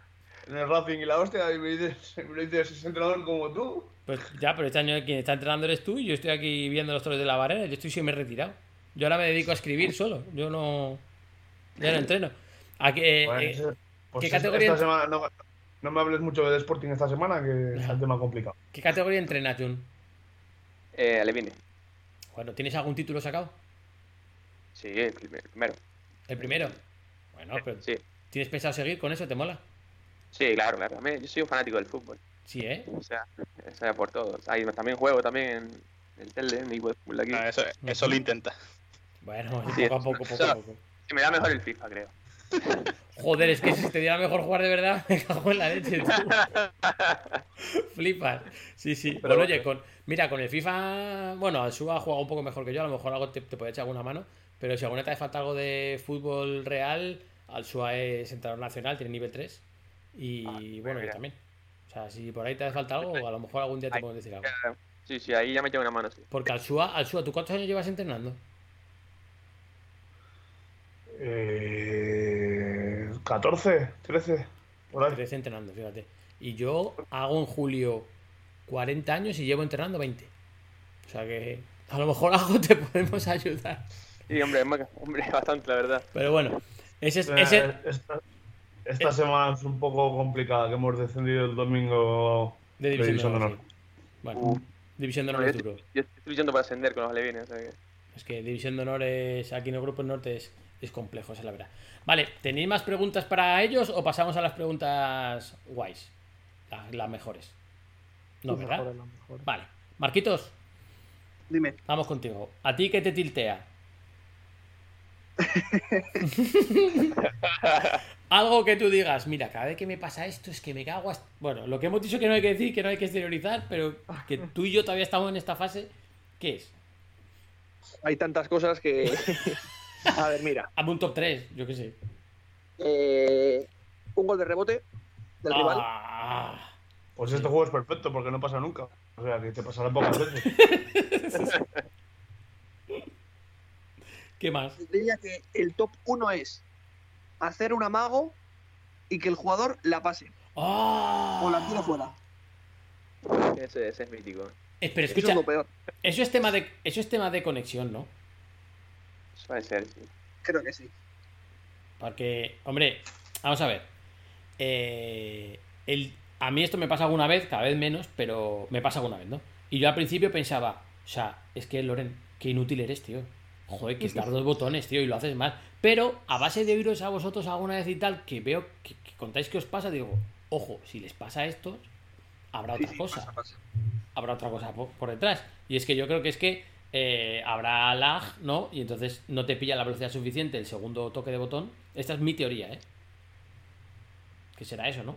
en el Racing y la hostia, y me dices, me dices ese entrenador como tú. Pues ya, pero este año quien está entrenando eres tú y yo estoy aquí viendo los toros de la barrera. Yo estoy siempre retirado. Yo ahora me dedico a escribir solo. Yo no. Ya no entreno. ¿A qué, Bueno, eh, ese- pues ¿qué esta- categoría- esta semana no, no me hables mucho de Sporting esta semana, que es el tema complicado. ¿Qué categoría entrenas, Jun? Eh, Alevine. Bueno, ¿tienes algún título sacado? Sí, el primer- primero. ¿El primero? Bueno, pero Sí, ¿tienes pensado seguir con eso? ¿Te mola? sí, claro, claro. Yo soy un fanático del fútbol. Sí, ¿eh? O sea, o sea por todo. Ahí también juego también en el tele, en equipo de fútbol de aquí. Ah, eso, eso lo intenta. Bueno, Sí, poco a poco, poco a poco. Se me da mejor el FIFA, creo. Joder, es que si te diera mejor jugar de verdad, me cago en la leche, tú. Flipas. Sí, sí. Pero bueno, oye, con, mira, con el FIFA, bueno, Suba ha jugado un poco mejor que yo, a lo mejor algo te, te puede echar alguna mano, pero si alguna vez te hace falta algo de fútbol real, al Suba es entrenador nacional, tiene nivel 3. Y Ah, bueno, yo también. O sea, si por ahí te hace falta algo, a lo mejor algún día te puedo decir algo. Sí, sí, ahí ya me lleva una mano, sí. Porque al Suba, al Suba, ¿tú cuántos años llevas entrenando? Eh, 14, 13, por ahí. 13 entrenando, fíjate. Y yo hago en julio 40 años y llevo entrenando 20. O sea que a lo mejor algo te podemos ayudar. Sí, hombre, hombre, bastante, la verdad. Pero bueno, ese es. Eh, Ese... Esta, esta semana es un poco complicada, que hemos descendido el domingo De División de División de Honor. Bueno, División de Honor es duro. Yo estoy luchando para ascender con los alevines, o sea que... Es que División de Honor es, aquí en el Grupo Norte es, es complejo, esa es la verdad. Vale, ¿tenéis más preguntas para ellos o pasamos a las preguntas guays? La- Las, mejores. No, Las ¿verdad? mejores, las mejores. Vale. Marquitos, Dime. vamos contigo. ¿A ti qué te tiltea? Algo que tú digas, mira, cada vez que me pasa esto es que me cago. hasta-". Bueno, lo que hemos dicho que no hay que decir, que no hay que exteriorizar, pero que tú y yo todavía estamos en esta fase, ¿qué es? Hay tantas cosas que. A ver, mira. Hazme un top 3, yo qué sé. eh, un gol de rebote del rival. Ah, Pues este juego es perfecto porque no pasa nunca. O sea, que te pasará pocas veces. ¿Qué más? Diría que el top 1 es hacer un amago y que el jugador la pase Ah. o la tire fuera. Ese, ese es mítico. Eh, pero Eso es lo peor. eso es tema de, eso es tema de conexión, ¿no? Suele ser, sí. Creo que sí. Porque, hombre, vamos a ver. Eh, el, a mí esto me pasa alguna vez, cada vez menos, pero me pasa alguna vez, ¿no? Y yo al principio pensaba, o sea, es que Loren, qué inútil eres, tío. Joder, que es dar dos botones, tío, y lo haces mal. Pero a base de oíros a vosotros alguna vez y tal, que veo que, que contáis que os pasa, digo, ojo, si les pasa a estos, habrá Sí, otra sí, cosa. pasa, pasa. habrá otra cosa por, por detrás. Y es que yo creo que es que eh, habrá lag, ¿no? Y entonces no te pilla la velocidad suficiente el segundo toque de botón. Esta es mi teoría, ¿eh? Que será eso, ¿no?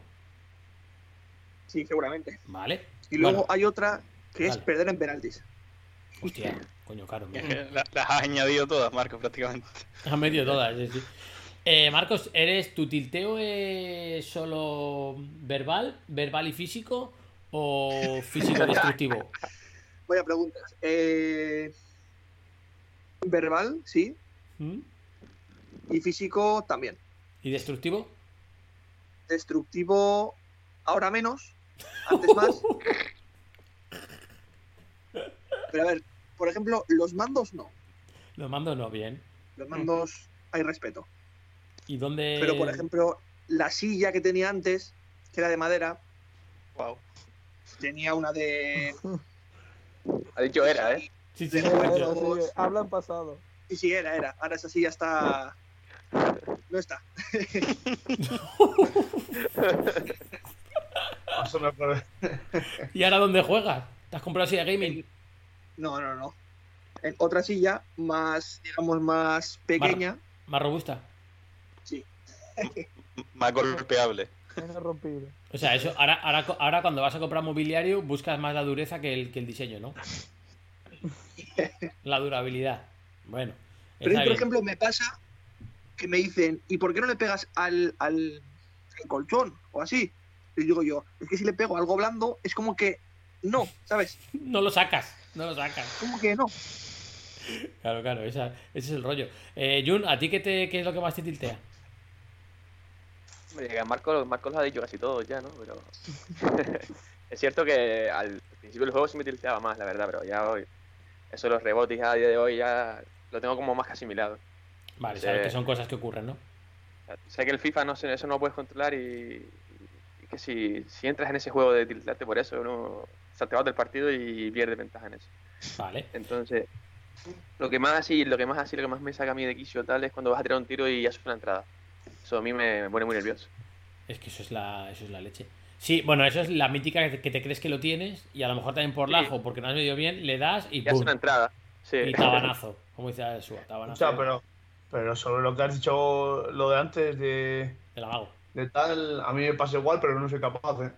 Sí, seguramente. Vale. Y luego hay otra que es perder en penaltis. hostia, coño, caro. mira. La- Las has añadido todas, Marcos, prácticamente. Han metido todas, sí, sí. Eh, Marcos, ¿eres tu tilteo es solo verbal, verbal y físico o físico destructivo? Vaya preguntas. Eh, verbal, sí. ¿Mm? Y físico también. ¿Y destructivo? Destructivo ahora menos, antes más. Pero a ver, por ejemplo, los mandos no. Los mando no, bien. Los mandos hay respeto. ¿Y dónde...? Pero por ejemplo, la silla que tenía antes, que era de madera, Wow. tenía una de. Ha dicho era, ¿eh? Sí, sí, de sí, sí, habla en pasado. Sí, sí, era, era. Ahora esa silla está. No está. Eso me parece- ¿Y ahora dónde juegas? ¿Te has comprado silla gaming? No, no, no. En otra silla más, digamos, más pequeña. Más robusta. Sí. Más golpeable. O sea, eso ahora, ahora, ahora cuando vas a comprar mobiliario buscas más la dureza que el, que el diseño, ¿no? La durabilidad. Bueno. Pero por ejemplo, me pasa que me dicen, ¿y por qué no le pegas al, al, al colchón o así? Y digo yo, es que si le pego algo blando, es como que no, ¿sabes? No lo sacas, no lo sacas. Como que no. Claro, claro, esa- ese es el rollo. Eh, Jun, ¿a ti qué, te, qué es lo que más te tiltea? Hombre, que Marco, Marco lo ha dicho casi todo ya, ¿no? Pero. es cierto que al principio del juego sí me tilteaba más, la verdad, pero ya hoy. Eso los rebotes a día de hoy ya lo tengo como más que asimilado. Vale, sabes que son cosas que ocurren, ¿no? Sé que el FIFA no sé, eso no lo puedes controlar y, y que si, si entras en ese juego de tiltarte por eso, uno o sea, te vas del partido y pierdes ventaja en eso. Vale. Entonces, lo que más así, lo que más así, lo que más me saca a mí de quicio tal es cuando vas a tirar un tiro y haces una entrada. Eso a mí me, me pone muy nervioso. Es que eso es la, eso es la leche. Sí, bueno, eso es la mítica que te, crees que lo tienes y a lo mejor también por Sí. lajo, porque no has medido bien, le das y Y ¡pum! una entrada. Sí. Y tabanazo, como dice Sua, O tabanazo sea, pero, pero sobre lo que has dicho, lo de antes de, de la mago. de tal, a mí me pasa igual, pero no soy capaz. ¿eh?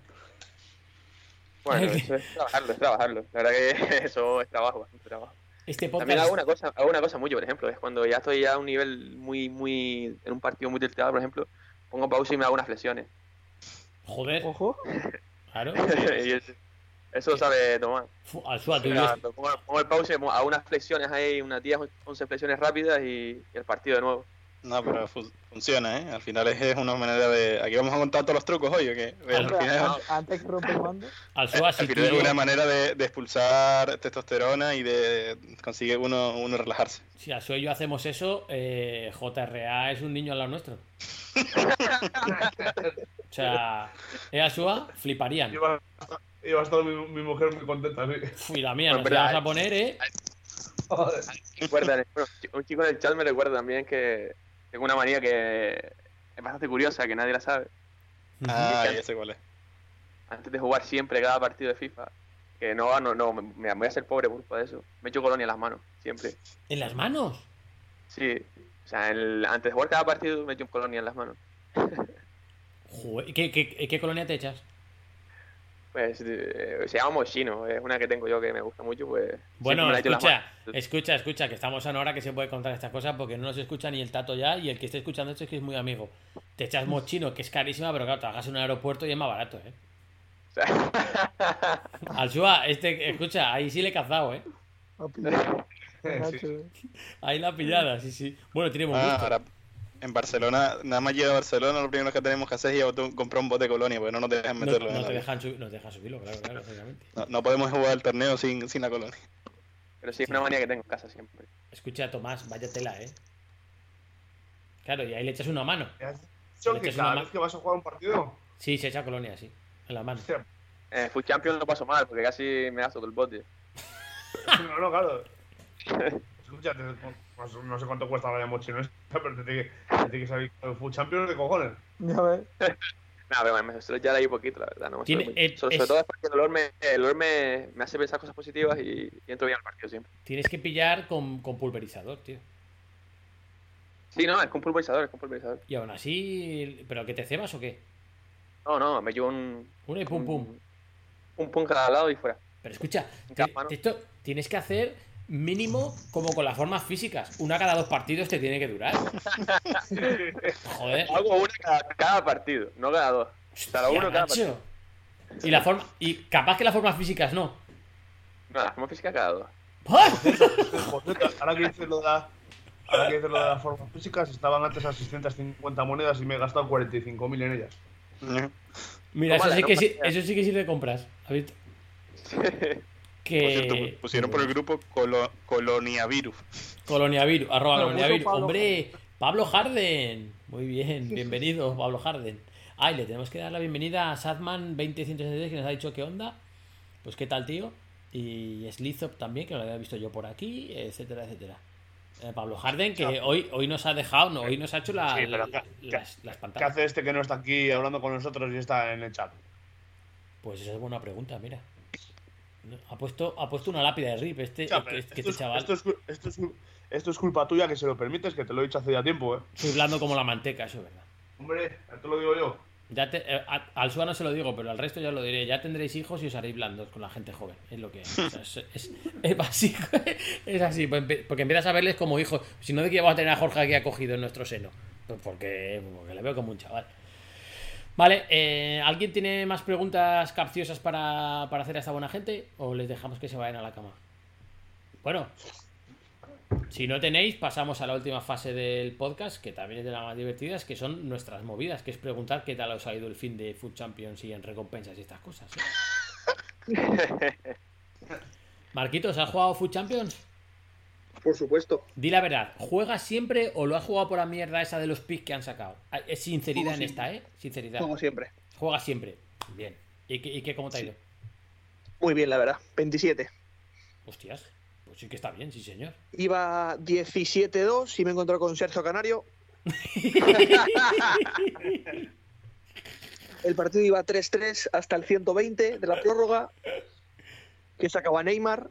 Bueno, eso es trabajarlo, es trabajarlo. La verdad que eso es trabajo, bastante trabajo. Este También podcast. hago una cosa, hago una cosa mucho, por ejemplo, es cuando ya estoy ya a un nivel muy, muy, en un partido muy tilteado, por ejemplo, pongo pausa y me hago unas flexiones. Joder, Ojo. claro. y es- eso lo sabe Tomás. Al Sua, tú Mira, vives- cuando pongo, pongo el pause, hago unas flexiones ahí, unas 10, 11 flexiones rápidas y, y el partido de nuevo. No, pero fu- funciona, ¿eh? Al final es, es una manera de... Aquí vamos a contar todos los trucos hoy, ¿o qué? Al Hombre, final, an- Antes que rompe el mando. al al final y es yo- una manera de, de expulsar testosterona y de conseguir uno, uno relajarse. si al Sua y yo hacemos eso, eh, JRA es un niño al lado nuestro. O sea, eh, Asua fliparían. Iba a estar, iba a estar mi, mi mujer muy contenta, sí. Uf, y la mía, nos Hombre, vamos a poner, ¿eh? Bueno, un chico en el chat me recuerda también que tengo una manía que es bastante curiosa, que nadie la sabe. Ah, que- ya sé cuál es. Antes de jugar siempre cada partido de FIFA, que no, no, no, me, me voy a hacer pobre por culpa de eso. Me echo colonia en las manos, siempre. ¿En las manos? Sí, o sea, el- antes de jugar cada partido me echo un colonia en las manos. ¿qué, qué, qué colonia te echas? Pues eh, se llama Moschino, es una que tengo yo que me gusta mucho, pues. Bueno, escucha, escucha, escucha, que estamos en hora que se puede contar estas cosas porque no nos escucha ni el tato ya y el que esté escuchando esto es que es muy amigo. Te echas mochino, que es carísima, pero claro, trabajas en un aeropuerto y es más barato, ¿eh? O sea, este, escucha, ahí sí le he cazado, ¿eh? Sí. Ahí la pillada, sí, sí. Bueno, tiene buen Ah, gusto. ahora en Barcelona, nada más llega a Barcelona, lo primero que tenemos que hacer es ir a comprar un bote de colonia, porque no nos dejan No, meterlo no en te la- dejan subir- no te dejan subirlo, claro, claro, obviamente. no, no podemos jugar el torneo sin, sin la colonia. pero sí, es una manía que tengo en casa siempre. Escucha, Tomás, vaya tela, ¿eh? Claro, y ahí le echas una mano. ¿Me has dicho Le que cada vez que vas a jugar un partido? Sí, se echa colonia, sí. En la mano. En Food Champions lo paso mal, porque casi me gasto todo el bote. No, no, claro. Escucha, pues, no sé cuánto cuesta la mochila esta, pero te tiene que, salir el Food Champions de cojones. Ya ves. Nada, pero me suelo echar ahí poquito, la verdad. No me eh, sobre, es- sobre todo es porque el olor, me, el olor me, me hace pensar cosas positivas y, y entro bien al partido siempre. Tienes que pillar con, con pulverizador, tío. Sí, no, es con pulverizador, es con pulverizador. Y aún así. ¿Pero que te cebas o qué? No, no, me llevo un. Una y pum pum. Un, un pum cada lado y fuera. Pero escucha, te- ¿no? esto tienes que hacer mínimo como con las formas físicas. Una cada dos partidos te tiene que durar. Joder. Hago una cada, cada partido, no cada dos. Cada uno cada macho. Y la forma. Y capaz que las formas físicas no. No, la forma física cada dos. ¡Ah! Ahora que dices lo de la, ahora que dices lo de las formas físicas, estaban antes a 650 monedas y me he gastado 45.000 en ellas. Mira, eso sí, que sí, eso sí que sí le compras. ¿Has visto? Por cierto, Que. pusieron por el grupo colo, Coloniavirus. Coloniavirus, arroba coloniavirus. Pablo Hombre, Pablo Harden. Muy bien, bienvenido, Pablo Harden. Ay, le tenemos que dar la bienvenida a Sadman20173 que nos ha dicho qué onda. Pues qué tal, tío. Y Slizop también, que lo había visto yo por aquí, etcétera, etcétera. Eh, Pablo Harden, que hoy, hoy nos ha dejado, no, hoy nos ha hecho la- Sí, pero la- ¿qué- las, las ¿Qué pantallas. hace este que no está aquí hablando con nosotros y está en el chat? Pues esa es buena pregunta, mira. Ha puesto, ha puesto una lápida de rip este, este es, chaval. esto, es, esto, es, cu- esto es culpa tuya que se lo permites, que te lo he dicho hace ya tiempo, ¿eh? Soy blando como la manteca, eso es verdad. Hombre, ya te lo digo yo. Ya te- eh, a- al Sua no se lo digo, pero al resto ya lo diré. Ya tendréis hijos y os haréis blandos con la gente joven. Es lo que es. O sea, es, es- es básico. Es así. pues Porque empiezas a verles como hijos. Si no, de que vamos a tener a Jorge aquí acogido en nuestro seno. Pues porque, porque le veo como un chaval. Vale, eh, ¿alguien tiene más preguntas capciosas para, para hacer a esta buena gente? ¿O les dejamos que se vayan a la cama? Bueno, Si no tenéis, pasamos a la última fase del podcast, que también es de las más divertidas, que son nuestras movidas, que es preguntar qué tal os ha ido el fin de Food Champions y en recompensas y estas cosas. ¿eh? Marquitos, ¿has jugado Food Champions? Por supuesto. Di la verdad, ¿juegas siempre o lo has jugado por la mierda esa de los picks que han sacado? Es sinceridad Juego en esta, ¿eh? Sinceridad. Como siempre. Juegas siempre. Bien. ¿Y qué, y qué cómo te ha ido? Muy bien, la verdad. 27. Hostias, pues sí que está bien, sí señor. Iba 17-2 y me encontré con Sergio Canario. El partido iba 3-3 hasta el 120 de la prórroga, que sacaba Neymar.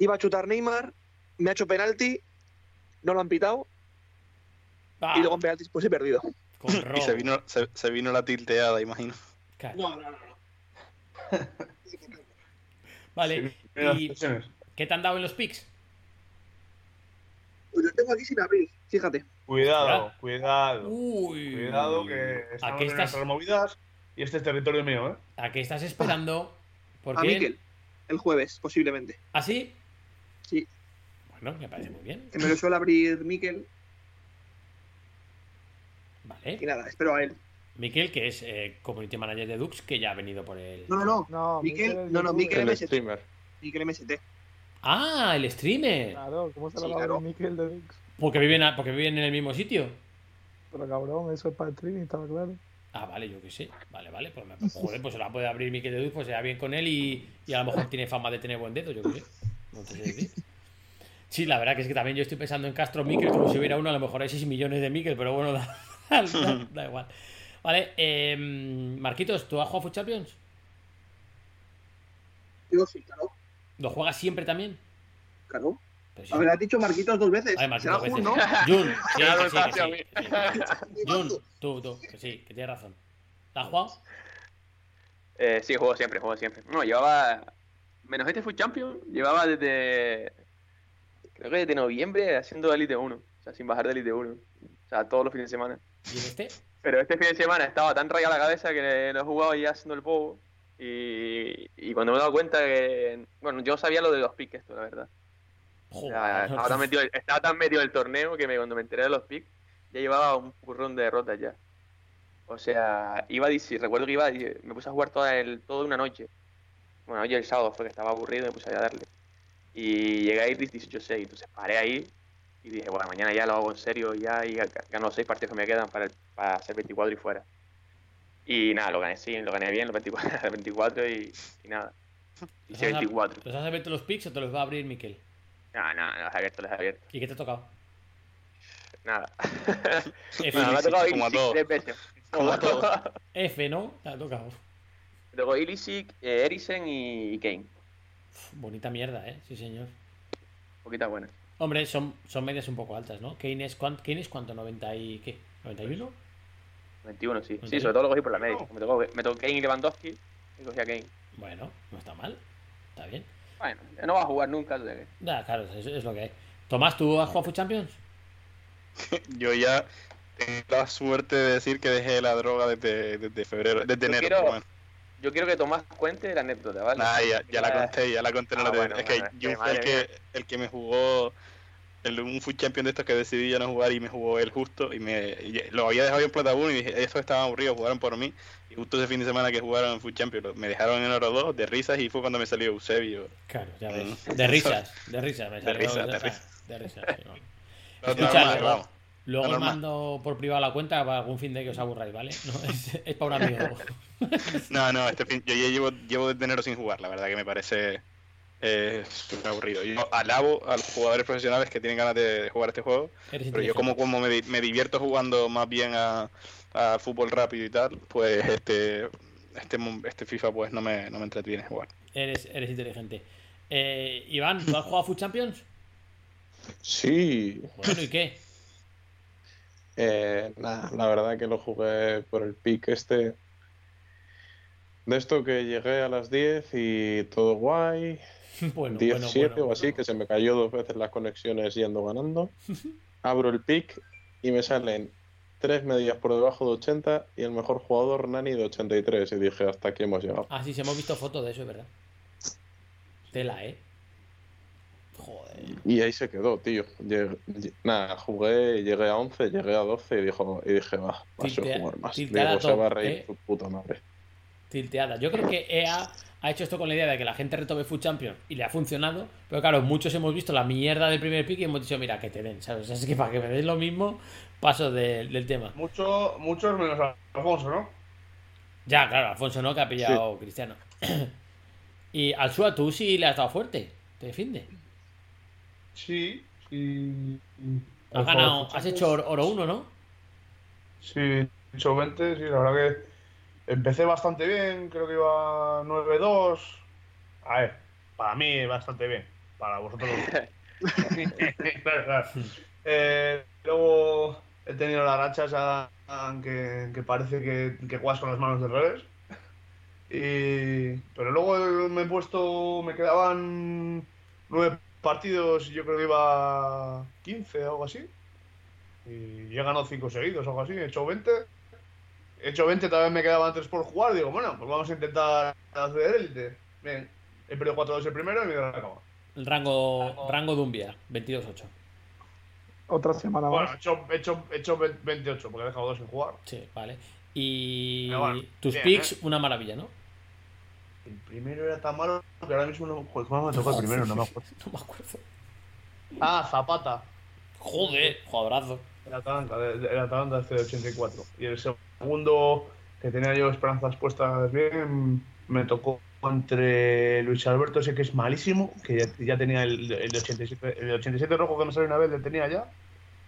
Iba a chutar Neymar, me ha hecho penalti, no lo han pitado Ah, y luego en penaltis pues he perdido. con Y se vino, se, se vino la tilteada, imagino. Claro. No, no, no. Vale, Mira, ¿y sesiones. qué te han dado en los picks? Pues lo tengo aquí sin abrir, fíjate. Cuidado, cuidado. Uy. Cuidado que estamos en estás, nuestras movidas y este es territorio mío, ¿eh? ¿A qué estás esperando? A Porque Miquel, el jueves, posiblemente. ¿Así? Sí. Bueno, me parece muy bien. Que me lo suele abrir Miquel y Vale. nada, espero a él. Miquel, que es eh, community manager de Dux, que ya ha venido por el. No, no, no. No, Miquel, no, no. Miquel El MST. streamer. Miquel MST. Ah, el streamer. Claro, ¿cómo se Sí, lo va a claro. Miquel de Dux? Porque viven, a- porque viven en el mismo sitio. Pero cabrón, eso es para el streaming, estaba claro. Ah, vale, yo qué sé. Vale, vale. Pues, me- joder, pues se la puede abrir Miquel de Dux, pues se da bien con él y, y a lo mejor tiene fama de tener buen dedo, yo qué sé. No te sé decir. Sí, la verdad que es que también yo estoy pensando en Castro Miquel como si hubiera uno, a lo mejor hay 6 millones de Miquel, pero bueno, da, da- da igual. Vale, eh, Marquitos, ¿tú has jugado Food Champions? Yo sí, claro. ¿Lo juegas siempre también? Claro. Pero sí. A ver, has dicho Marquitos dos veces. Marquitos, Jun, veces. ¿no? Jun, sí, Claro, que sí, que hacia sí, mí. que sí. Jun, tú, tú, que sí, que tienes razón. ¿La has jugado? Eh, sí, juego siempre, juego siempre. No, llevaba. Menos este Food Champion, llevaba desde. Creo que desde noviembre haciendo Elite 1. O sea, sin bajar de Elite 1. O sea, todos los fines de semana. ¿Y en este? Pero este fin de semana estaba tan rayada la cabeza que no he jugado ya haciendo el bobo. Y, y cuando me he dado cuenta que. Bueno, yo sabía lo de los picks, esto, la verdad. O sea, Joder. estaba, tan metido, estaba tan metido el torneo que me, cuando me enteré de los picks, ya llevaba un currón de derrotas ya. O sea, iba, recuerdo que iba, me puse a jugar toda, el, toda una noche. Bueno, hoy el sábado fue que estaba aburrido y me puse a darle. Y llegué a ir 18-6, entonces paré ahí y dije, bueno, mañana ya lo hago en serio ya y ga- gano los 6 partidos que me quedan para, el- para hacer 24 y fuera. Y nada, lo gané, sí, lo gané bien, los 24, los 24 y, y nada. ¿Los Hice has, ab- 24. ¿Los has abierto los picks o te los va a abrir Miquel? No, no, los he abierto, los he abierto. ¿Y qué te ha tocado? Nada. F, Bueno, me ha tocado como a Ilisic todos. tres veces. Como a todos. F, ¿no? Te ha tocado. Me tocó Ilisic, eh, Eriksen y Kane. Bonita mierda, ¿eh? Sí, señor. Poquita buena. Hombre, son, son medias un poco altas, ¿no? Kane es, cuán- Kane es cuánto, ¿90 y qué? ¿91? 21, sí. 21. Sí, sobre todo lo cogí por la media. Me tocó, me tocó Kane y Lewandowski y cogí a Kane. Bueno, no está mal. Está bien. Bueno, ya no va a jugar nunca. o sea que- Ya, claro, es, es lo que hay. Tomás, ¿tú has jugado Food Champions? Yo ya tengo la suerte de decir que dejé la droga desde, desde febrero, desde Yo enero. quiero-. Yo quiero que Tomás cuente la anécdota, ¿vale? Nah, ya, ya la conté, ya la conté en Ah, la de- bueno, Es que yo fue el que, el que me jugó el, un Food Champion de estos que decidí ya no jugar y me jugó él justo y me y lo había dejado en Plata 1 y dije, estos estaban aburridos, jugaron por mí y justo ese fin de semana que jugaron en Food Champion me dejaron en oro 2 de risas y fue cuando me salió Eusebio. Claro, ya ves. Mm. De risas, de risas. Me De salió- risas, de risas. De risas, sí, Escucha, vamos. Luego os mando por privado la cuenta para algún fin de que os aburráis, ¿vale? No, es, es para un amigo. No, no, este fin, yo ya llevo, llevo desde enero sin jugar, la verdad que me parece eh, súper aburrido. Yo alabo a los jugadores profesionales que tienen ganas de jugar este juego, Eres pero yo como, como me, di- me divierto jugando más bien a, a fútbol rápido y tal, pues este este, este FIFA pues no me, no me entretiene jugar. Eres, eres inteligente. Eh, Iván, ¿tú has jugado Food Champions? Sí, Bueno, ¿y qué? Eh, nada, la verdad que lo jugué por el pick este. De esto que llegué a las 10 y todo guay. Bueno, 10, bueno, 7 bueno, o así, que se me cayó dos veces las conexiones yendo ganando. Abro el pick y me salen tres medias por debajo de 80 y el mejor jugador Nani de 83. Y dije, hasta aquí hemos llegado. Ah, sí, sí, hemos visto fotos de eso, es verdad. Tela, ¿eh? Joder. Y ahí se quedó, tío. Llegué- nada, jugué, llegué a 11, llegué a 12 y, dijo, y dije, va, paso a jugar más. tilteada Digo, se top, va a reír ¿eh? su puta madre. tilteada. Yo creo que EA ha hecho esto con la idea de que la gente retome Food Champion y le ha funcionado. Pero claro, muchos hemos visto la mierda del primer pick y hemos dicho, mira, que te den, ¿sabes? Es que para que me den lo mismo, paso de- del tema. Mucho, muchos menos a Alfonso, ¿no? Ya, claro, Alfonso no, que ha pillado Cristiano. y al Sua, tú sí le has dado fuerte. Te defiende. Sí, sí. Has ganado, has hecho oro- oro 1, ¿no? Sí, he hecho 20, sí, la verdad que empecé bastante bien, creo que iba 9-2. A ver, para mí bastante bien, para vosotros. claro, claro. Eh, luego he tenido la racha esa que, que parece que, que juegas con las manos del revés. Y, pero luego me he puesto, me quedaban nueve partidos yo creo que iba 15 o algo así. Y he ganado 5 seguidos o algo así, he hecho 20. He hecho 20, también me quedaban 3 por jugar. Digo, bueno, pues vamos a intentar hacer élite. Bien, he perdido 4-2 el primero y me he acabado. El rango, rango Dumbia, 22-8. Otra semana Bueno, más. he hecho, he hecho, he hecho 28 porque he dejado 2 sin jugar. Sí, vale. Y bueno, tus bien, picks, ¿eh? una maravilla, ¿no? El primero era tan malo que ahora mismo no. Joder, ¿cómo me tocó el primero? No me acuerdo. No me acuerdo. Ah, Zapata. Joder, jugadorazo. El Atalanta, de- de- el Atalanta este de 84. Y el segundo, que tenía yo esperanzas puestas bien, me tocó entre Luis Alberto, ese que es malísimo, que ya, ya tenía el, el de 87, el de 87 rojo que me salió una vez, le tenía ya.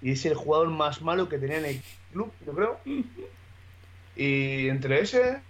Y es el jugador más malo que tenía en el club, yo creo. Y entre ese,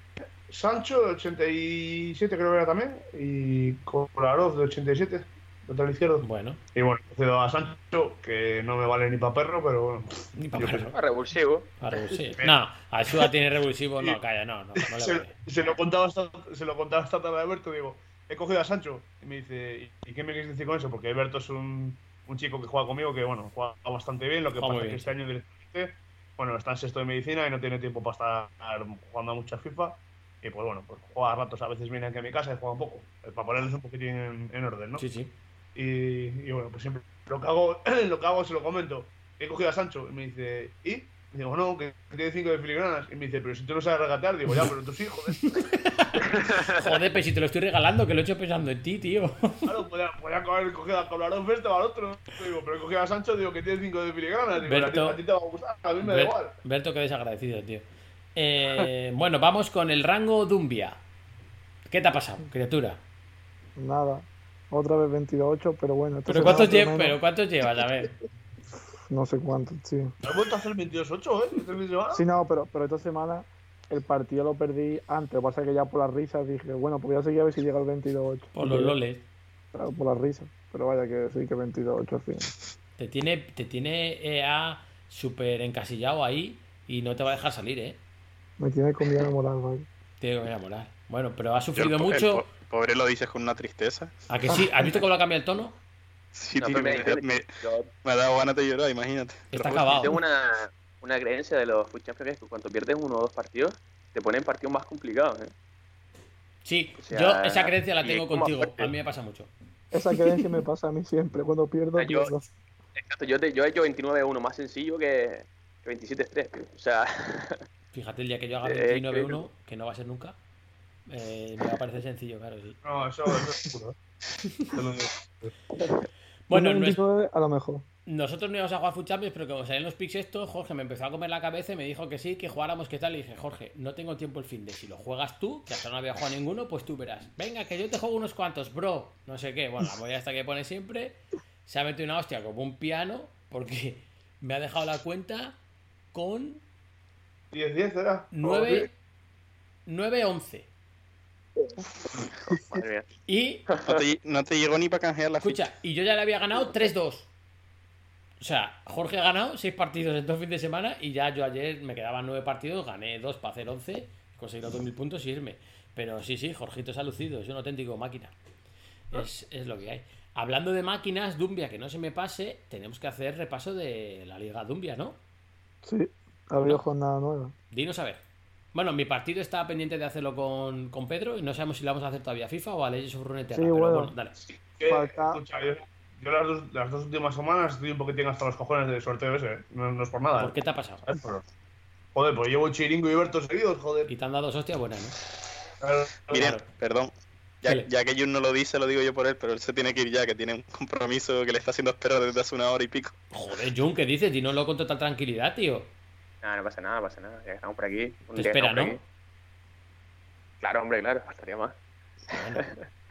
Sancho de 87 creo que era también, y Kolarov de 87, lateral izquierdo. Bueno, Y bueno, he cedo a Sancho, que no me vale ni para perro, pero bueno. ni para perro. Ah, revulsivo. Para revulsivo. No, Alsua tiene revulsivo, no, calla, no, no, no le se, vale. se lo contaba esta, se lo contaba esta tarde a Alberto, digo, he cogido a Sancho. Y me dice, ¿y qué me quieres decir con eso? Porque Alberto es un, un chico que juega conmigo que, bueno, juega bastante bien. Lo que Juega pasa es que este año directamente, bueno, está en sexto de medicina y no tiene tiempo para estar jugando a mucha FIFA. Y pues bueno, pues juega a ratos, a veces viene aquí a mi casa y juega un poco, eh, para ponerles un poquitín en, en orden, ¿no? Sí, sí. Y, y bueno, pues siempre lo que hago, lo que hago se lo comento. He cogido a Sancho y me dice, ¿y? Y digo, no, que tiene 5 de filigranas. Y me dice, pero si tú no sabes regatear, digo, ya, pero tú sí, joder. Joder, pero si te lo estoy regalando, que lo he hecho pensando en ti, tío. Claro, podía, podía haber cogido a Colarón Festa o al otro. Digo, pero he cogido a Sancho, digo, que tiene 5 de filigranas. Digo, a ti, Berto. a ti te va a gustar, a mí me da igual. Berto, qué desagradecido, tío. Eh, bueno, vamos con el rango Dumbia. ¿Qué te ha pasado, criatura? Nada. Otra vez 28, pero bueno. ¿Pero cuántos, ¿Pero cuántos llevas? A ver. No sé cuántos, sí. Has vuelto a hacer 22-8, ¿eh? Este fin de semana. Sí, no, pero, pero esta semana el partido lo perdí antes. Lo que pasa es que ya por las risas dije, bueno, pues voy a seguir a ver si llega el 22-8. Por los loles. Claro, por las risas. Pero vaya que sí, que 22-8 al fin. Te tiene, te tiene EA súper encasillado ahí y no te va a dejar salir, ¿eh? Me tiene con miedo moral, vaya. Tiene que venir a molar. Bueno, pero ha sufrido el po- el mucho. po- pobre lo dices con una tristeza. ¿A que sí? ¿Has visto cómo lo ha cambiado el tono? Sí, No, tío, me, me- me- yo me ha dado ganas de llorar, imagínate. Está Pero- acabado. tengo una, una creencia de los Food Champions que cuando pierdes uno o dos partidos, te ponen partidos más complicados, ¿eh? Sí, O sea, yo esa creencia la tengo contigo. A mí me pasa mucho. Esa creencia me pasa a mí siempre. Cuando pierdo, Ah, yo- pierdo. Exacto, yo, te- yo he hecho 29-1 más sencillo que, que 27-3, tío. O sea, Fíjate el día que yo haga Eh, 29-1, que no va a ser nunca. eh, me va a parecer sencillo, claro. sí. No, eso, eso es puro. ¿eh? Bueno, Un no es- 29 a lo mejor. nosotros no íbamos a jugar Food Champions, pero como salían los picks estos, Jorge me empezó a comer la cabeza y me dijo que sí, que jugáramos, que tal. Y dije, Jorge, no tengo tiempo el fin de. Si lo juegas tú, que hasta no había jugado ninguno, pues tú verás. Venga, que yo te juego unos cuantos, bro. No sé qué. Bueno, la movida esta que pone siempre. Se ha metido una hostia como un piano, porque me ha dejado la cuenta con 10-10 era. 9, 9-11. madre mía. Y No te, no te llegó ni para canjear la ficha. Escucha, y yo ya le había ganado 3-2. O sea, Jorge ha ganado 6 partidos en dos fines de semana y ya yo ayer me quedaban 9 partidos, gané 2 para hacer 11, conseguí los 2000 puntos y irme. Pero sí, sí, Jorgito se ha lucido, es un auténtico máquina. Es, es lo que hay. Hablando de máquinas, Dumbia, que no se me pase, tenemos que hacer repaso de la Liga Dumbia, ¿no? Sí, habido jornada nueva. Dinos a ver. Bueno, mi partido está pendiente de hacerlo con, con Pedro y no sabemos si lo vamos a hacer todavía a FIFA o a Legends of Runeterra. Sí, pero bueno. bueno, dale. Que, Falta- escucha, yo, yo las dos, las dos últimas semanas estoy un poquitín hasta los cojones del sorteo ese, ¿eh? no, no es por nada. ¿Por qué te ha pasado? Joder, pues llevo Chiringo y Berto seguidos, joder. Y te han dado dos hostias buenas, ¿no? Claro, Miren, perdón. Ya, que Jun no lo dice, lo digo yo por él, pero él se tiene que ir ya, que tiene un compromiso que le está haciendo esperar desde hace una hora y pico. Joder, Jun, ¿qué dices? Dínoslo con total tranquilidad, tío. Nada, no pasa nada, no pasa nada. Ya que estamos por aquí. un Te día espera, ¿no? aquí. Claro, hombre, claro, faltaría más.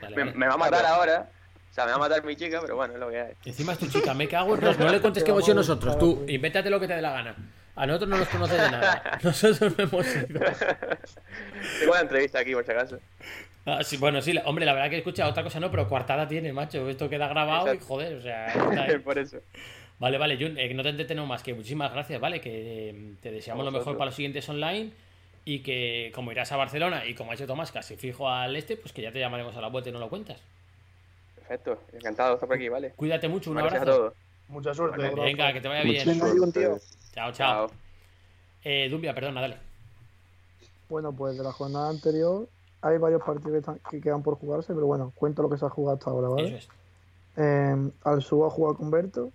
Bueno, Me, va a matar ahora. O sea, me va a matar mi chica, pero bueno, es lo que hay. Encima es tu chica, me cago en. No le contes que hemos sido nosotros, tú. Invéntate lo que te dé la gana. A nosotros no nos conoces de nada. Nosotros no hemos ido. Tengo una entrevista aquí, por si acaso. Ah, sí, bueno, sí, hombre, la verdad que escucha otra cosa no, pero coartada tiene, macho. Esto queda grabado y joder, o sea. está ahí. por eso. Vale, vale, Jun, eh, no te entretenemos más que muchísimas gracias, ¿vale? Que eh, te deseamos A lo mejor para los siguientes online y que como irás a Barcelona y como ha hecho Tomás casi fijo al este, pues que ya te llamaremos a la vuelta y no lo cuentas. Perfecto, encantado de estar por aquí, ¿vale? Cuídate mucho, un Gracias a abrazo. todos. Mucha suerte. Venga, que te vaya bien. Tío. Chao, chao. Chao. Eh, Dumbia, perdona, dale. Bueno, pues de la jornada anterior hay varios partidos que, están- que quedan por jugarse, pero bueno, cuento lo que se ha jugado hasta ahora, ¿vale? Eso es. Eh, Alsúa ha jugado con Berto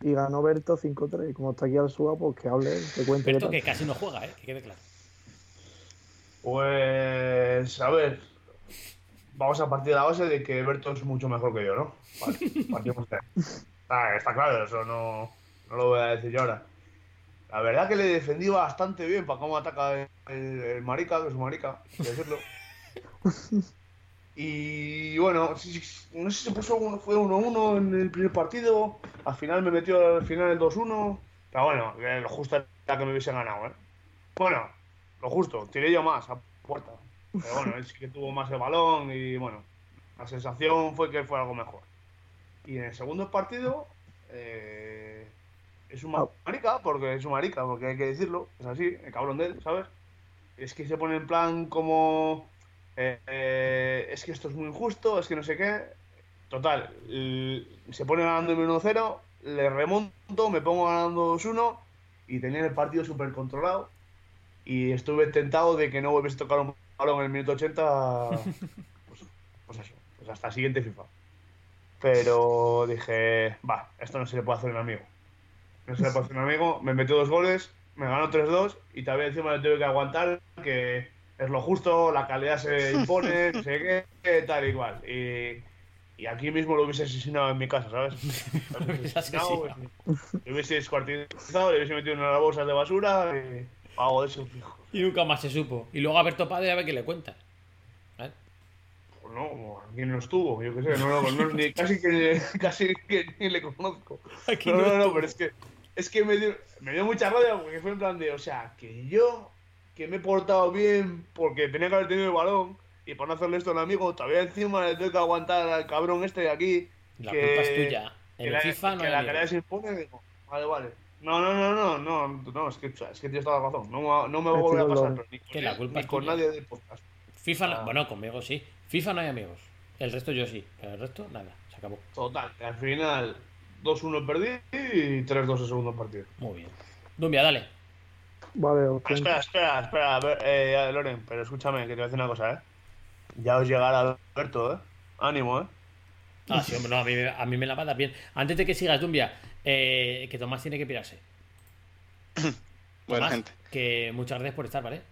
y ganó Berto 5-3. Y como está aquí Alsúa, pues que hable, que cuente. Berto que casi no juega, ¿eh? Que quede claro. Pues, a ver, vamos a partir de la base de que Berto es mucho mejor que yo, ¿no? Vale, partimos de ahí. Está, está claro, eso no, no lo voy a decir yo ahora. La verdad que le defendí bastante bien para cómo ataca el, el marica, que es un marica, hay que decirlo. Y bueno, no sé si se puso uno, fue 1-1 en el primer partido, al final me metió al final el 2-1, pero bueno, lo justo era que me hubiese ganado, ¿eh? Bueno, lo justo, tiré yo más a puerta. Pero bueno, él sí que tuvo más el balón y bueno, la sensación fue que fue algo mejor. Y en el segundo partido eh, es un ma- marica, porque es un marica, porque hay que decirlo, es así, el cabrón de él, ¿sabes? Es que se pone en plan como eh, eh, es que esto es muy injusto, es que no sé qué. Total, se pone ganando el 1-0, le remonto, me pongo ganando 2-1 y tenía el partido súper controlado. Y estuve tentado de que no volviese a tocar un balón en el minuto 80. Pues, pues eso, pues hasta el siguiente FIFA. Pero dije, va, esto no se le puede hacer a un amigo. No se le puede hacer a un amigo. Me metió dos goles, me ganó 3-2 y también encima le tuve que aguantar que es lo justo, la calidad se impone, no sé qué, tal y cual. Y, y aquí mismo lo hubiese asesinado en mi casa, ¿sabes? Lo hubiese asesinado, Le hubiese descuartizado, le hubiese metido en las bolsas de basura y de eso, fijo. Y nunca más se supo. Y luego a Berto Padre a ver qué le cuenta. ¿Vale? Pues no, aquí no estuvo, yo qué sé, no, no, no, ni, casi que casi que ni le conozco. Aquí no, no no, no, pero es que es que me dio, me dio mucha rabia porque fue en plan de, o sea, que yo que me he portado bien porque tenía que haber tenido el balón y por no hacerle esto al amigo, todavía encima le tengo que aguantar al cabrón este de aquí. La que- culpa es tuya. En que el la, FIFA no que hay la amigos. calidad se impone, digo, vale, vale. No, no, no, no, no, no, es que, es que tienes toda la razón. No, me- no me va a volver a pasar, ni con, Que la culpa ni es con tuya. nadie del podcast. FIFA, no- Ah. bueno, conmigo sí. FIFA no hay amigos. El resto yo sí, pero el resto nada, se acabó. Total, que al final 2-1 perdí y 3-2 el segundo partido. Muy bien. Dumbia, dale. Vale, os cuento. Espera, espera, espera, a ver, eh, Loren, pero escúchame, que te voy a decir una cosa, ¿eh? Ya os llegará Alberto, ¿eh? Ánimo, ¿eh? Ah, sí, hombre, no, a mí, me- a mí me la va a dar bien. Antes de que sigas, Dumbia, eh, que Tomás tiene que pirarse. Bueno, Tomás, gente. que muchas gracias por estar, ¿vale?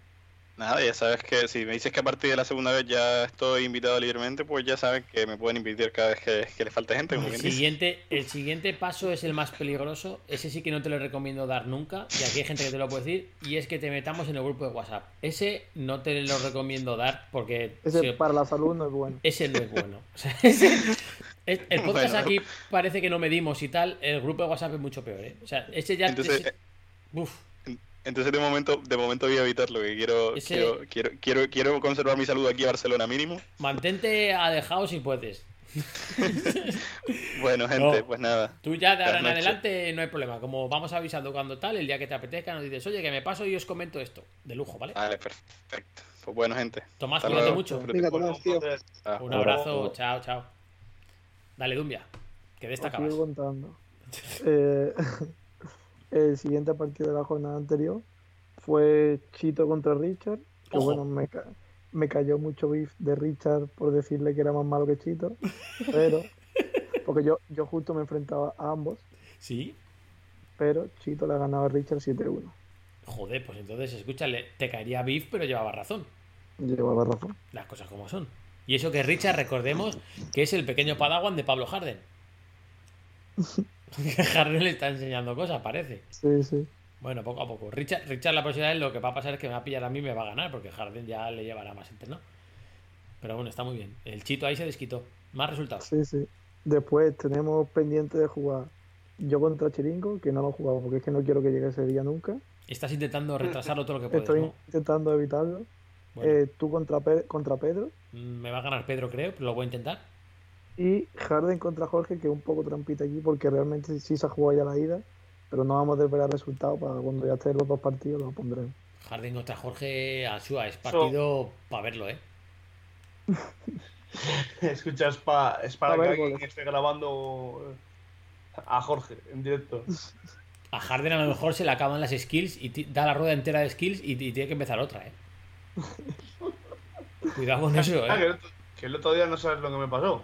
Nada, ya sabes que si me dices que a partir de la segunda vez ya estoy invitado libremente, pues ya saben que me pueden invitar cada vez que, que le falte gente, como El dice. siguiente, el siguiente paso es el más peligroso. Ese sí que no te lo recomiendo dar nunca. Y aquí hay gente que te lo puede decir. Y es que te metamos en el grupo de WhatsApp. Ese no te lo recomiendo dar porque Ese si- para la salud no es bueno. ese no es bueno. O sea, ese- es- el podcast Bueno. aquí parece que no medimos y tal. El grupo de WhatsApp es mucho peor, ¿eh? O sea, ese ya. Entonces, ese- uf, Entonces de momento, de momento voy a evitarlo, que quiero, Ese- quiero, quiero, quiero, quiero conservar mi salud aquí a Barcelona mínimo. mantente alejado si puedes. Bueno, gente, No. pues nada. Tú ya de ahora en adelante no hay problema. Como vamos avisando cuando tal, el día que te apetezca, nos dices, oye, que me paso y os comento esto. De lujo, ¿vale? Vale, perfecto. Pues bueno, gente. Tomás, Hasta cuídate luego. mucho. Venga, Tomás, tío. Ah, Un abrazo, chao, chao. Dale, Dumbia, que de esta acabas. Eh, el siguiente partido de la jornada anterior fue Chito contra Richard. Que Ojo. bueno, me, ca- me cayó mucho beef de Richard por decirle que era más malo que Chito. Pero Porque yo, yo justo me enfrentaba a ambos, Sí. pero Chito le ha ganado a Richard 7-1. Joder, pues entonces, escúchale, te caería Biff, pero llevaba razón. Llevaba razón. Las cosas como son. Y eso que Richard, recordemos, que es el pequeño padawan de Pablo Harden. Harden le está enseñando cosas, parece. Sí, sí. Bueno, poco a poco. Richard, Richard la próxima vez lo que va a pasar es que me va a pillar a mí y me va a ganar, porque Harden ya le llevará más entrenado. Pero bueno, está muy bien. El chito ahí se desquitó. Más resultados. Sí, sí. Después tenemos pendiente de jugar yo contra Chiringo, que no lo he jugado porque es que no quiero que llegue ese día nunca. Estás intentando retrasarlo todo lo que puedes, Estoy ¿no? intentando evitarlo. Bueno, Eh, tú contra, Pe- contra Pedro me va a ganar Pedro, creo, pero lo voy a intentar. Y Harden contra Jorge, que es un poco trampita aquí porque realmente sí se ha jugado ya la ida, pero no vamos a desvelar resultados para cuando ya estén los dos partidos lo pondremos. Harden contra Jorge Asua. Es partido para verlo, ¿eh? Escucha, es, pa- es para A que ver, alguien esté grabando eh, a Jorge en directo. A Harden a lo mejor se le acaban las skills y da la rueda entera de skills y, y tiene que empezar otra, ¿eh? Cuidado con eso, Ah, que, ¿eh? el otro, que el otro día no sabes lo que me pasó.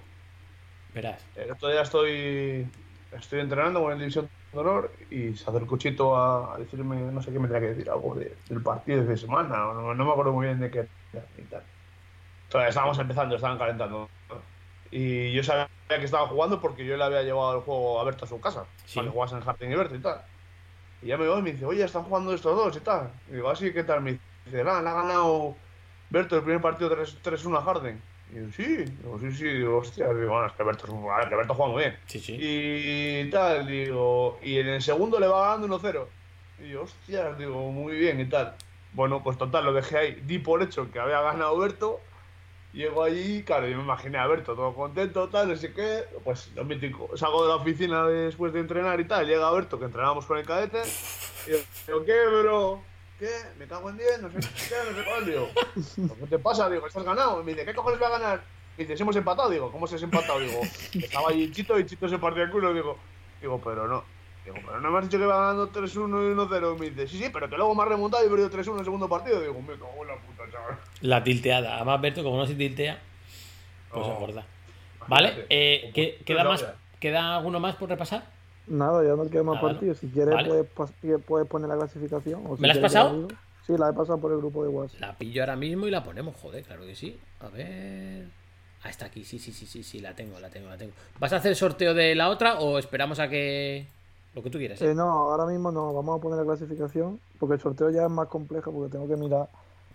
Verás. El otro día estoy, estoy entrenando con el División de Honor y se acercó Chito a, a decirme, no sé qué me tenía que decir, algo de- del partido de semana, no, no me acuerdo muy bien de qué y tal. Entonces estábamos empezando, estaban calentando. Y yo sabía que estaban jugando porque yo le había llevado el juego a Berto a su casa, Sí. para que jugasen en Jardín y Berto y tal. Y ya me voy y me dice, oye, están jugando estos dos y tal. Y digo, así, ¿qué tal? Me dice, nada, le ha ganado Berto el primer partido 3 3-1 a Harden. Y yo, sí, digo, sí, sí, digo, hostia, digo, bueno, es que Berto, es que Berto juega muy bien. Sí, sí. Y tal, digo, y en el segundo le va ganando 1-0. Y yo, hostia, digo, muy bien y tal. Bueno, pues total, lo dejé ahí. Di por hecho que había ganado Berto. Llego allí, claro, yo me imaginé a Berto todo contento, tal, no sé qué. Pues lo mítico. Salgo de la oficina después de entrenar y tal. Llega Berto, que entrenábamos con el cadete. Y yo, ¿qué, bro? ¿Qué? Me cago en 10, no sé qué, no sé cuál. Digo, ¿qué te pasa? Digo, ¿estás ganado? Y me dice, ¿qué cojones voy a ganar? Y dice, "Si hemos empatado. Digo, ¿cómo se has empatado? Digo, estaba allí Chito y Chito se partió el culo. Digo, digo, pero no. Digo, pero no me has dicho que va ganando 3-1 y 1-0. Y me dice, sí, sí, pero que luego me has remontado y he perdido 3-1 en el segundo partido. Digo, me cago en la puta, chaval. La tilteada. Además, Berto, como no se tiltea, pues se acorda. ¿Vale? Eh, ¿qué- Pues ¿Queda más? ¿Queda alguno más por repasar? Nada, ya no queda más partidos. Si quieres, Vale. puedes, puedes poner la clasificación. o si ¿Me la has pasado? Sí, la he pasado por el grupo de WhatsApp. La pillo ahora mismo y la ponemos, joder, claro que sí. A ver. Ah, está aquí, sí, sí, sí, sí, sí, la tengo, la tengo, la tengo. ¿Vas a hacer sorteo de la otra o esperamos a que. Lo que tú quieras? ¿eh? Eh, no, ahora mismo no. Vamos a poner la clasificación porque el sorteo ya es más complejo porque tengo que mirar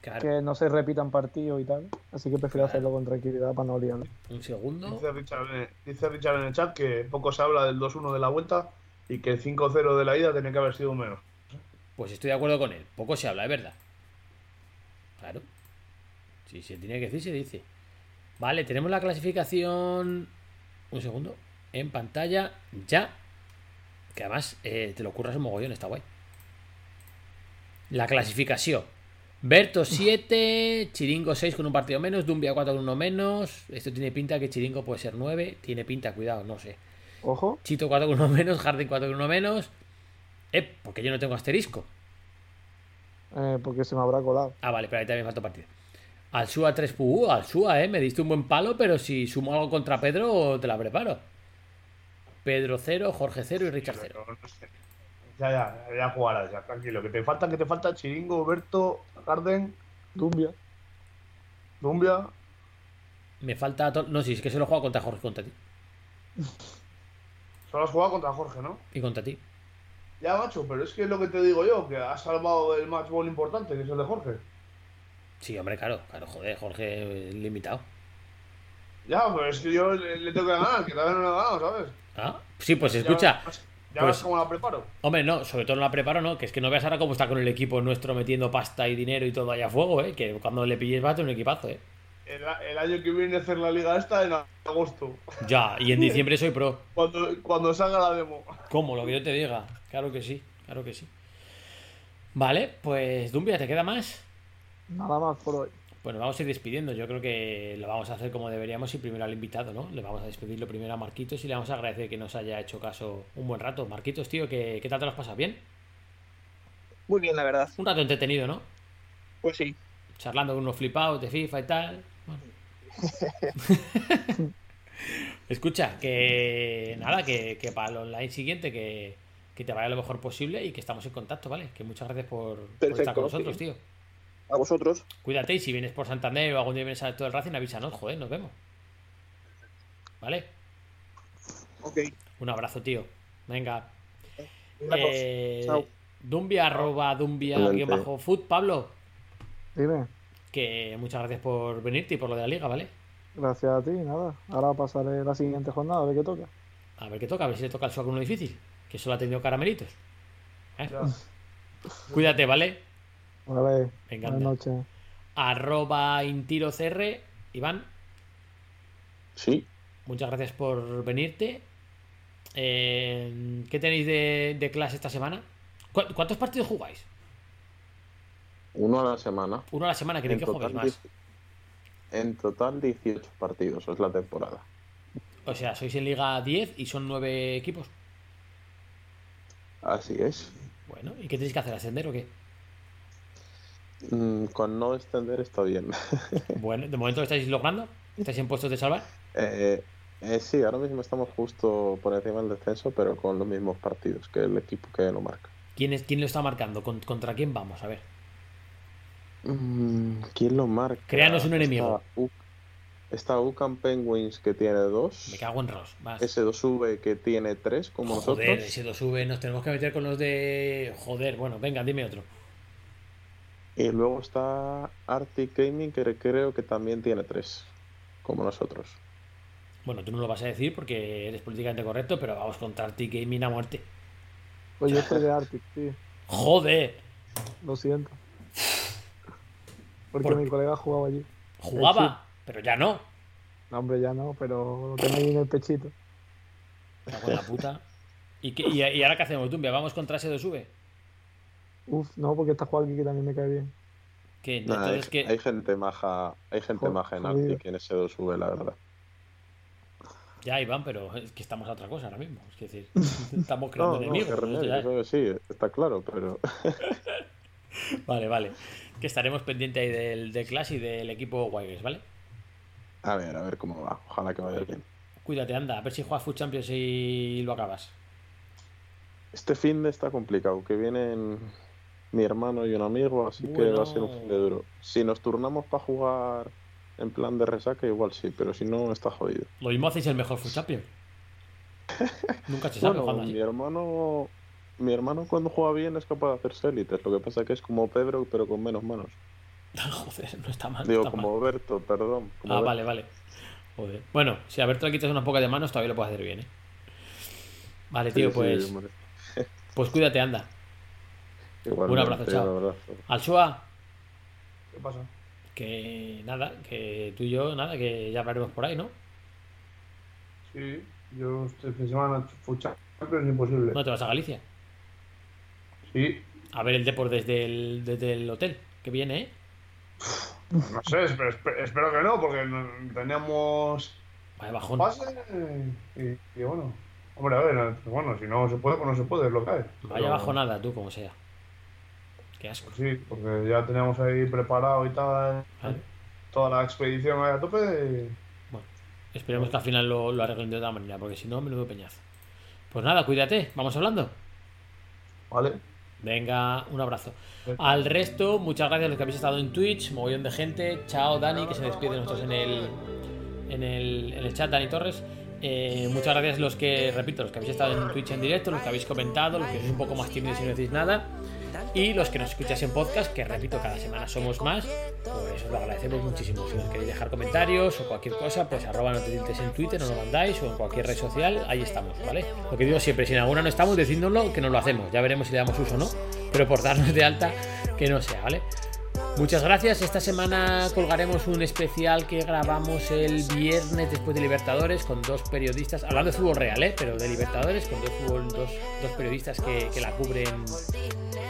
Claro. que no se repitan partidos y tal. Así que prefiero hacerlo con tranquilidad para no liarme. Un segundo. Dice Richard, en- dice Richard en el chat que poco se habla del 2-1 de la vuelta y que el 5-0 de la ida tenía que haber sido menos. Pues estoy de acuerdo con él. Poco se habla, es verdad. Claro. Si se tiene que decir, se dice. Vale, tenemos la clasificación. Un segundo. En pantalla. Ya. Que además eh, te lo curras un mogollón, está guay. La clasificación. Berto 7, Chiringo 6 con un partido menos, Dumbia 4 con uno menos. Esto tiene pinta que Chiringo puede ser 9. Tiene pinta, cuidado, no sé. Ojo, Chito 4 con uno menos, Jardín 4 con uno menos. Eh, porque yo no tengo asterisco. eh, porque se me habrá colado. Ah, vale, pero ahí también falta partido. Alsua 3 uh, Alsua, eh. Me diste un buen palo, pero si sumo algo contra Pedro, te la preparo. Pedro 0, Jorge 0 y Richard 0. Ya, ya, ya jugarás, ya, tranquilo. Que te falta, que te falta Chiringo, Berto, Garden, Dumbia. Dumbia. Me falta. No, sí, es que se lo contra Jorge, contra ti. Solo has jugado contra Jorge, ¿no? Y contra ti. Ya, macho, pero es que es lo que te digo yo, que has salvado el match ball importante, que es el de Jorge. Sí, hombre, claro, claro, joder, Jorge eh, limitado. Ya, pero es que yo le, le tengo que ganar, que todavía no le he ganado, ¿sabes? Ah, sí, pues escucha. Ya pues- ves cómo la preparo. Hombre, no, sobre todo no la preparo, ¿no? Que es que no veas ahora cómo está con el equipo nuestro metiendo pasta y dinero y todo allá a fuego, ¿eh? Que cuando le pilles va a tener un equipazo, ¿eh? El, el año que viene a hacer la liga esta en agosto, Ya, y en diciembre soy pro. cuando, cuando salga la demo. ¿Cómo? Lo que yo te diga. Claro que sí, claro que sí. Vale, pues Dumbia, ¿te queda más? Nada más por hoy. Bueno, vamos a ir despidiendo. Yo creo que lo vamos a hacer como deberíamos y primero al invitado, ¿no? Le vamos a despedirlo primero a Marquitos y le vamos a agradecer que nos haya hecho caso un buen rato. Marquitos, tío, ¿qué, qué tal te lo has pasado? ¿Bien? Muy bien, la verdad. Un rato entretenido, ¿no? Pues sí. Charlando con unos flipados de FIFA y tal. Bueno. Escucha, que nada, que, que para el online siguiente que, que te vaya lo mejor posible y que estamos en contacto, ¿vale? Que muchas gracias por, por estar con nosotros, sí. tío. A vosotros. Cuídate y si vienes por Santander o algún día vienes a todo el Racing, avísanos, joder, nos vemos. ¿Vale? Ok. Un abrazo, tío. Venga. Eh, Chao. Dumbia, arroba Dumbia, guion bajo food. Pablo, Dime, que muchas gracias por venirte y por lo de la liga, ¿vale? gracias a ti, nada. Ahora pasaré la siguiente jornada, a ver qué toca. A ver qué toca, a ver si le toca el suelo uno difícil. Que solo ha tenido caramelitos. ¿Eh? Cuídate, ¿vale? Vale, Venga, buenas anda. noches. Arroba IntiroCR. Iván, Sí, muchas gracias por venirte. Eh, ¿Qué tenéis de, de clase esta semana? ¿Cu- ¿Cuántos partidos jugáis? uno a la semana. Uno a la semana, ¿queréis En que total, más? en total 18 partidos es la temporada. O sea, sois en Liga 10 y son 9 equipos. Así es. Bueno, ¿y qué tenéis que hacer? ¿Ascender o qué? Mm, Con no extender está bien. Bueno, de momento lo estáis logrando. ¿Estáis en puestos de salvar? Eh, eh, sí, ahora mismo estamos justo por encima del descenso, pero con los mismos partidos que el equipo que lo marca. ¿Quién, es, quién lo está marcando? ¿Con- ¿Contra quién vamos? A ver. Mm, ¿Quién lo marca? Créanos un enemigo. Está, U- está UCAM Penguins que tiene dos. Me cago en Ross. Vas. S2V que tiene tres, como Joder, nosotros. ese 2V, nos tenemos que meter con los de. Joder, bueno, venga, dime otro. Y luego está Arctic Gaming que creo que también tiene tres, como nosotros. Bueno, tú no lo vas a decir porque eres políticamente correcto, pero vamos contra Arctic Gaming a muerte. Pues yo soy de Arctic, sí. Joder, Lo siento. Porque ¿Por mi colega jugaba allí. jugaba, pero ya no. No, hombre, ya no, pero lo tengo ahí en el pechito. La puta. ¿Y, qué- y, y ahora qué hacemos, Tumbia? ¿Vamos contra ese 2V? Uf, no, porque está Joaquín que también me cae bien. ¿Qué? Nah, hay, gente maja, hay gente maja en. Arctic en S2V, la verdad. Ya, Iván, pero es que estamos a otra cosa ahora mismo. Es decir, estamos creando No, no, enemigos. esto remedio, ya- eso sí, está claro, pero Vale, vale. Que estaremos pendientes ahí del, del Clash y del equipo Wires, ¿vale? a ver, a ver cómo va. Ojalá que vaya bien. Cuídate, anda. A ver si juegas Food Champions y lo acabas. Este fin de está complicado, que vienen mi hermano y un amigo, así que va a ser un fin de duro. Si nos turnamos para jugar en plan de resaca, igual sí, pero si no, está jodido. Lo mismo hacéis el mejor Champions. Nunca se sabe Bueno, mi hermano, mi hermano cuando juega bien es capaz de hacerse élites. Lo que pasa que es como Pedro, pero con menos manos. Joder, no está mal. Digo, está como mal. Berto, perdón. como Ah, Berto. vale, vale. Joder. Bueno, si a Berto le quitas unas pocas de manos, todavía lo puedes hacer bien, ¿eh? Vale, tío, sí, pues, pues cuídate, anda. Igualmente, abrazo, chao. un abrazo. ¿Qué pasa? que nada, que tú y yo, nada, que ya hablaremos por ahí, ¿no? Sí, yo este fin de semana fucha, pero es imposible. No te vas a Galicia. Sí, A ver el Depor desde el, desde el hotel, que viene, ¿eh? no sé, espero, espero- que no, porque teníamos Vaya bajón. pase y, y bueno. Hombre, a ver, bueno, si no se puede, pues no se puede, es lo que hay. Vaya Pero- bajonada, tú, como sea. Qué asco. Pues sí, porque ya teníamos ahí preparado y tal, Vale. toda la expedición ahí a tope. y- Esperemos que al final lo, lo arreglen de otra manera, porque si no, menudo peñazo. Pues nada, cuídate, vamos hablando. Vale. Venga, un abrazo. Al resto, muchas gracias a los que habéis estado en Twitch, mogollón de gente. Chao, Dani, que se despide de nosotros en el, en el, en el chat, Dani Torres. Eh, muchas gracias a los que, repito, los que habéis estado en Twitch en directo, los que habéis comentado, los que sois un poco más tímidos y no decís nada. Y los que nos escucháis en podcast, que repito, cada semana somos más, pues os lo agradecemos muchísimo. Si os queréis dejar comentarios o cualquier cosa, pues arroba no te en Twitter, nos lo mandáis o en cualquier red social, ahí estamos, ¿vale? Lo que digo siempre, si en alguna no estamos, decídnoslo, que no lo hacemos. Ya veremos si le damos uso o no, pero por darnos de alta, que no sea, ¿vale? Muchas gracias. Esta semana colgaremos un especial que grabamos el viernes después de Libertadores con dos periodistas, hablando de fútbol real, ¿eh? pero de Libertadores, con dos, fútbol- dos, dos periodistas que, que la cubren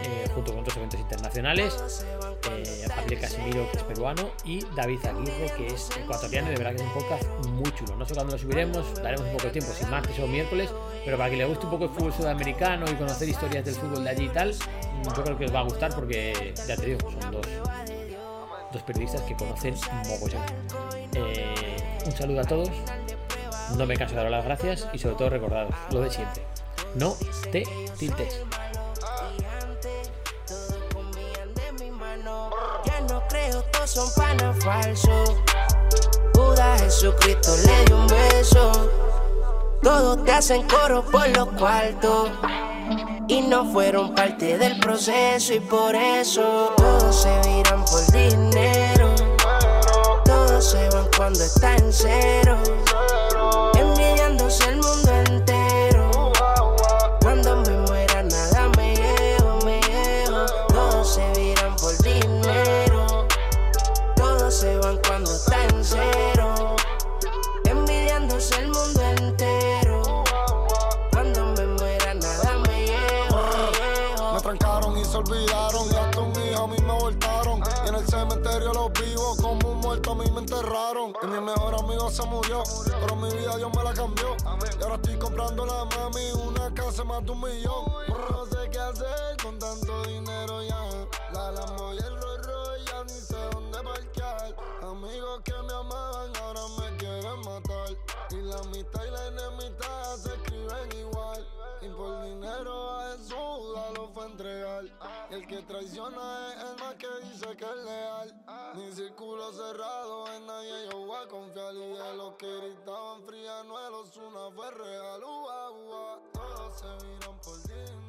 eh, junto con otros eventos internacionales. Eh, Gabriel Casimiro, que es peruano, y David Aguirre, que es ecuatoriano. y De verdad que es un podcast muy chulo. No sé cuándo lo subiremos, daremos un poco de tiempo, si martes o miércoles, pero para que le guste un poco el fútbol sudamericano y conocer historias del fútbol de allí y tal, yo creo que os va a gustar porque, ya te digo, son dos, dos periodistas que conocen mogollón. Eh, un saludo a todos No me canso de dar las gracias y sobre todo recordaros lo de siempre. No te tiltes. Son panas falsos. Buda Jesucristo le dio un beso. Todos te hacen coro por los cuartos. Y no fueron parte del proceso y por eso todos se viran por dinero. Todos se van cuando está en cero. Envidiándose el mi mejor amigo se murió Pero mi vida Dios me la cambió. Y ahora estoy comprando la mami Una casa más de un millón. No sé qué hacer con tanto dinero ya. La Lambo y el Rolls Royce Ya ni sé dónde parquear. Amigos que me amaban Ahora me quieren matar. Y la mitad y la enemistad Se escriben igual y por dinero a Jesús a lo fue a entregar. Y el que traiciona es el más que dice que es leal. Mi círculo cerrado, en nadie yo voy a confiar. Y de los que gritaban frianuelos, una fue real. Ua, ua. Todos se miran por dinero.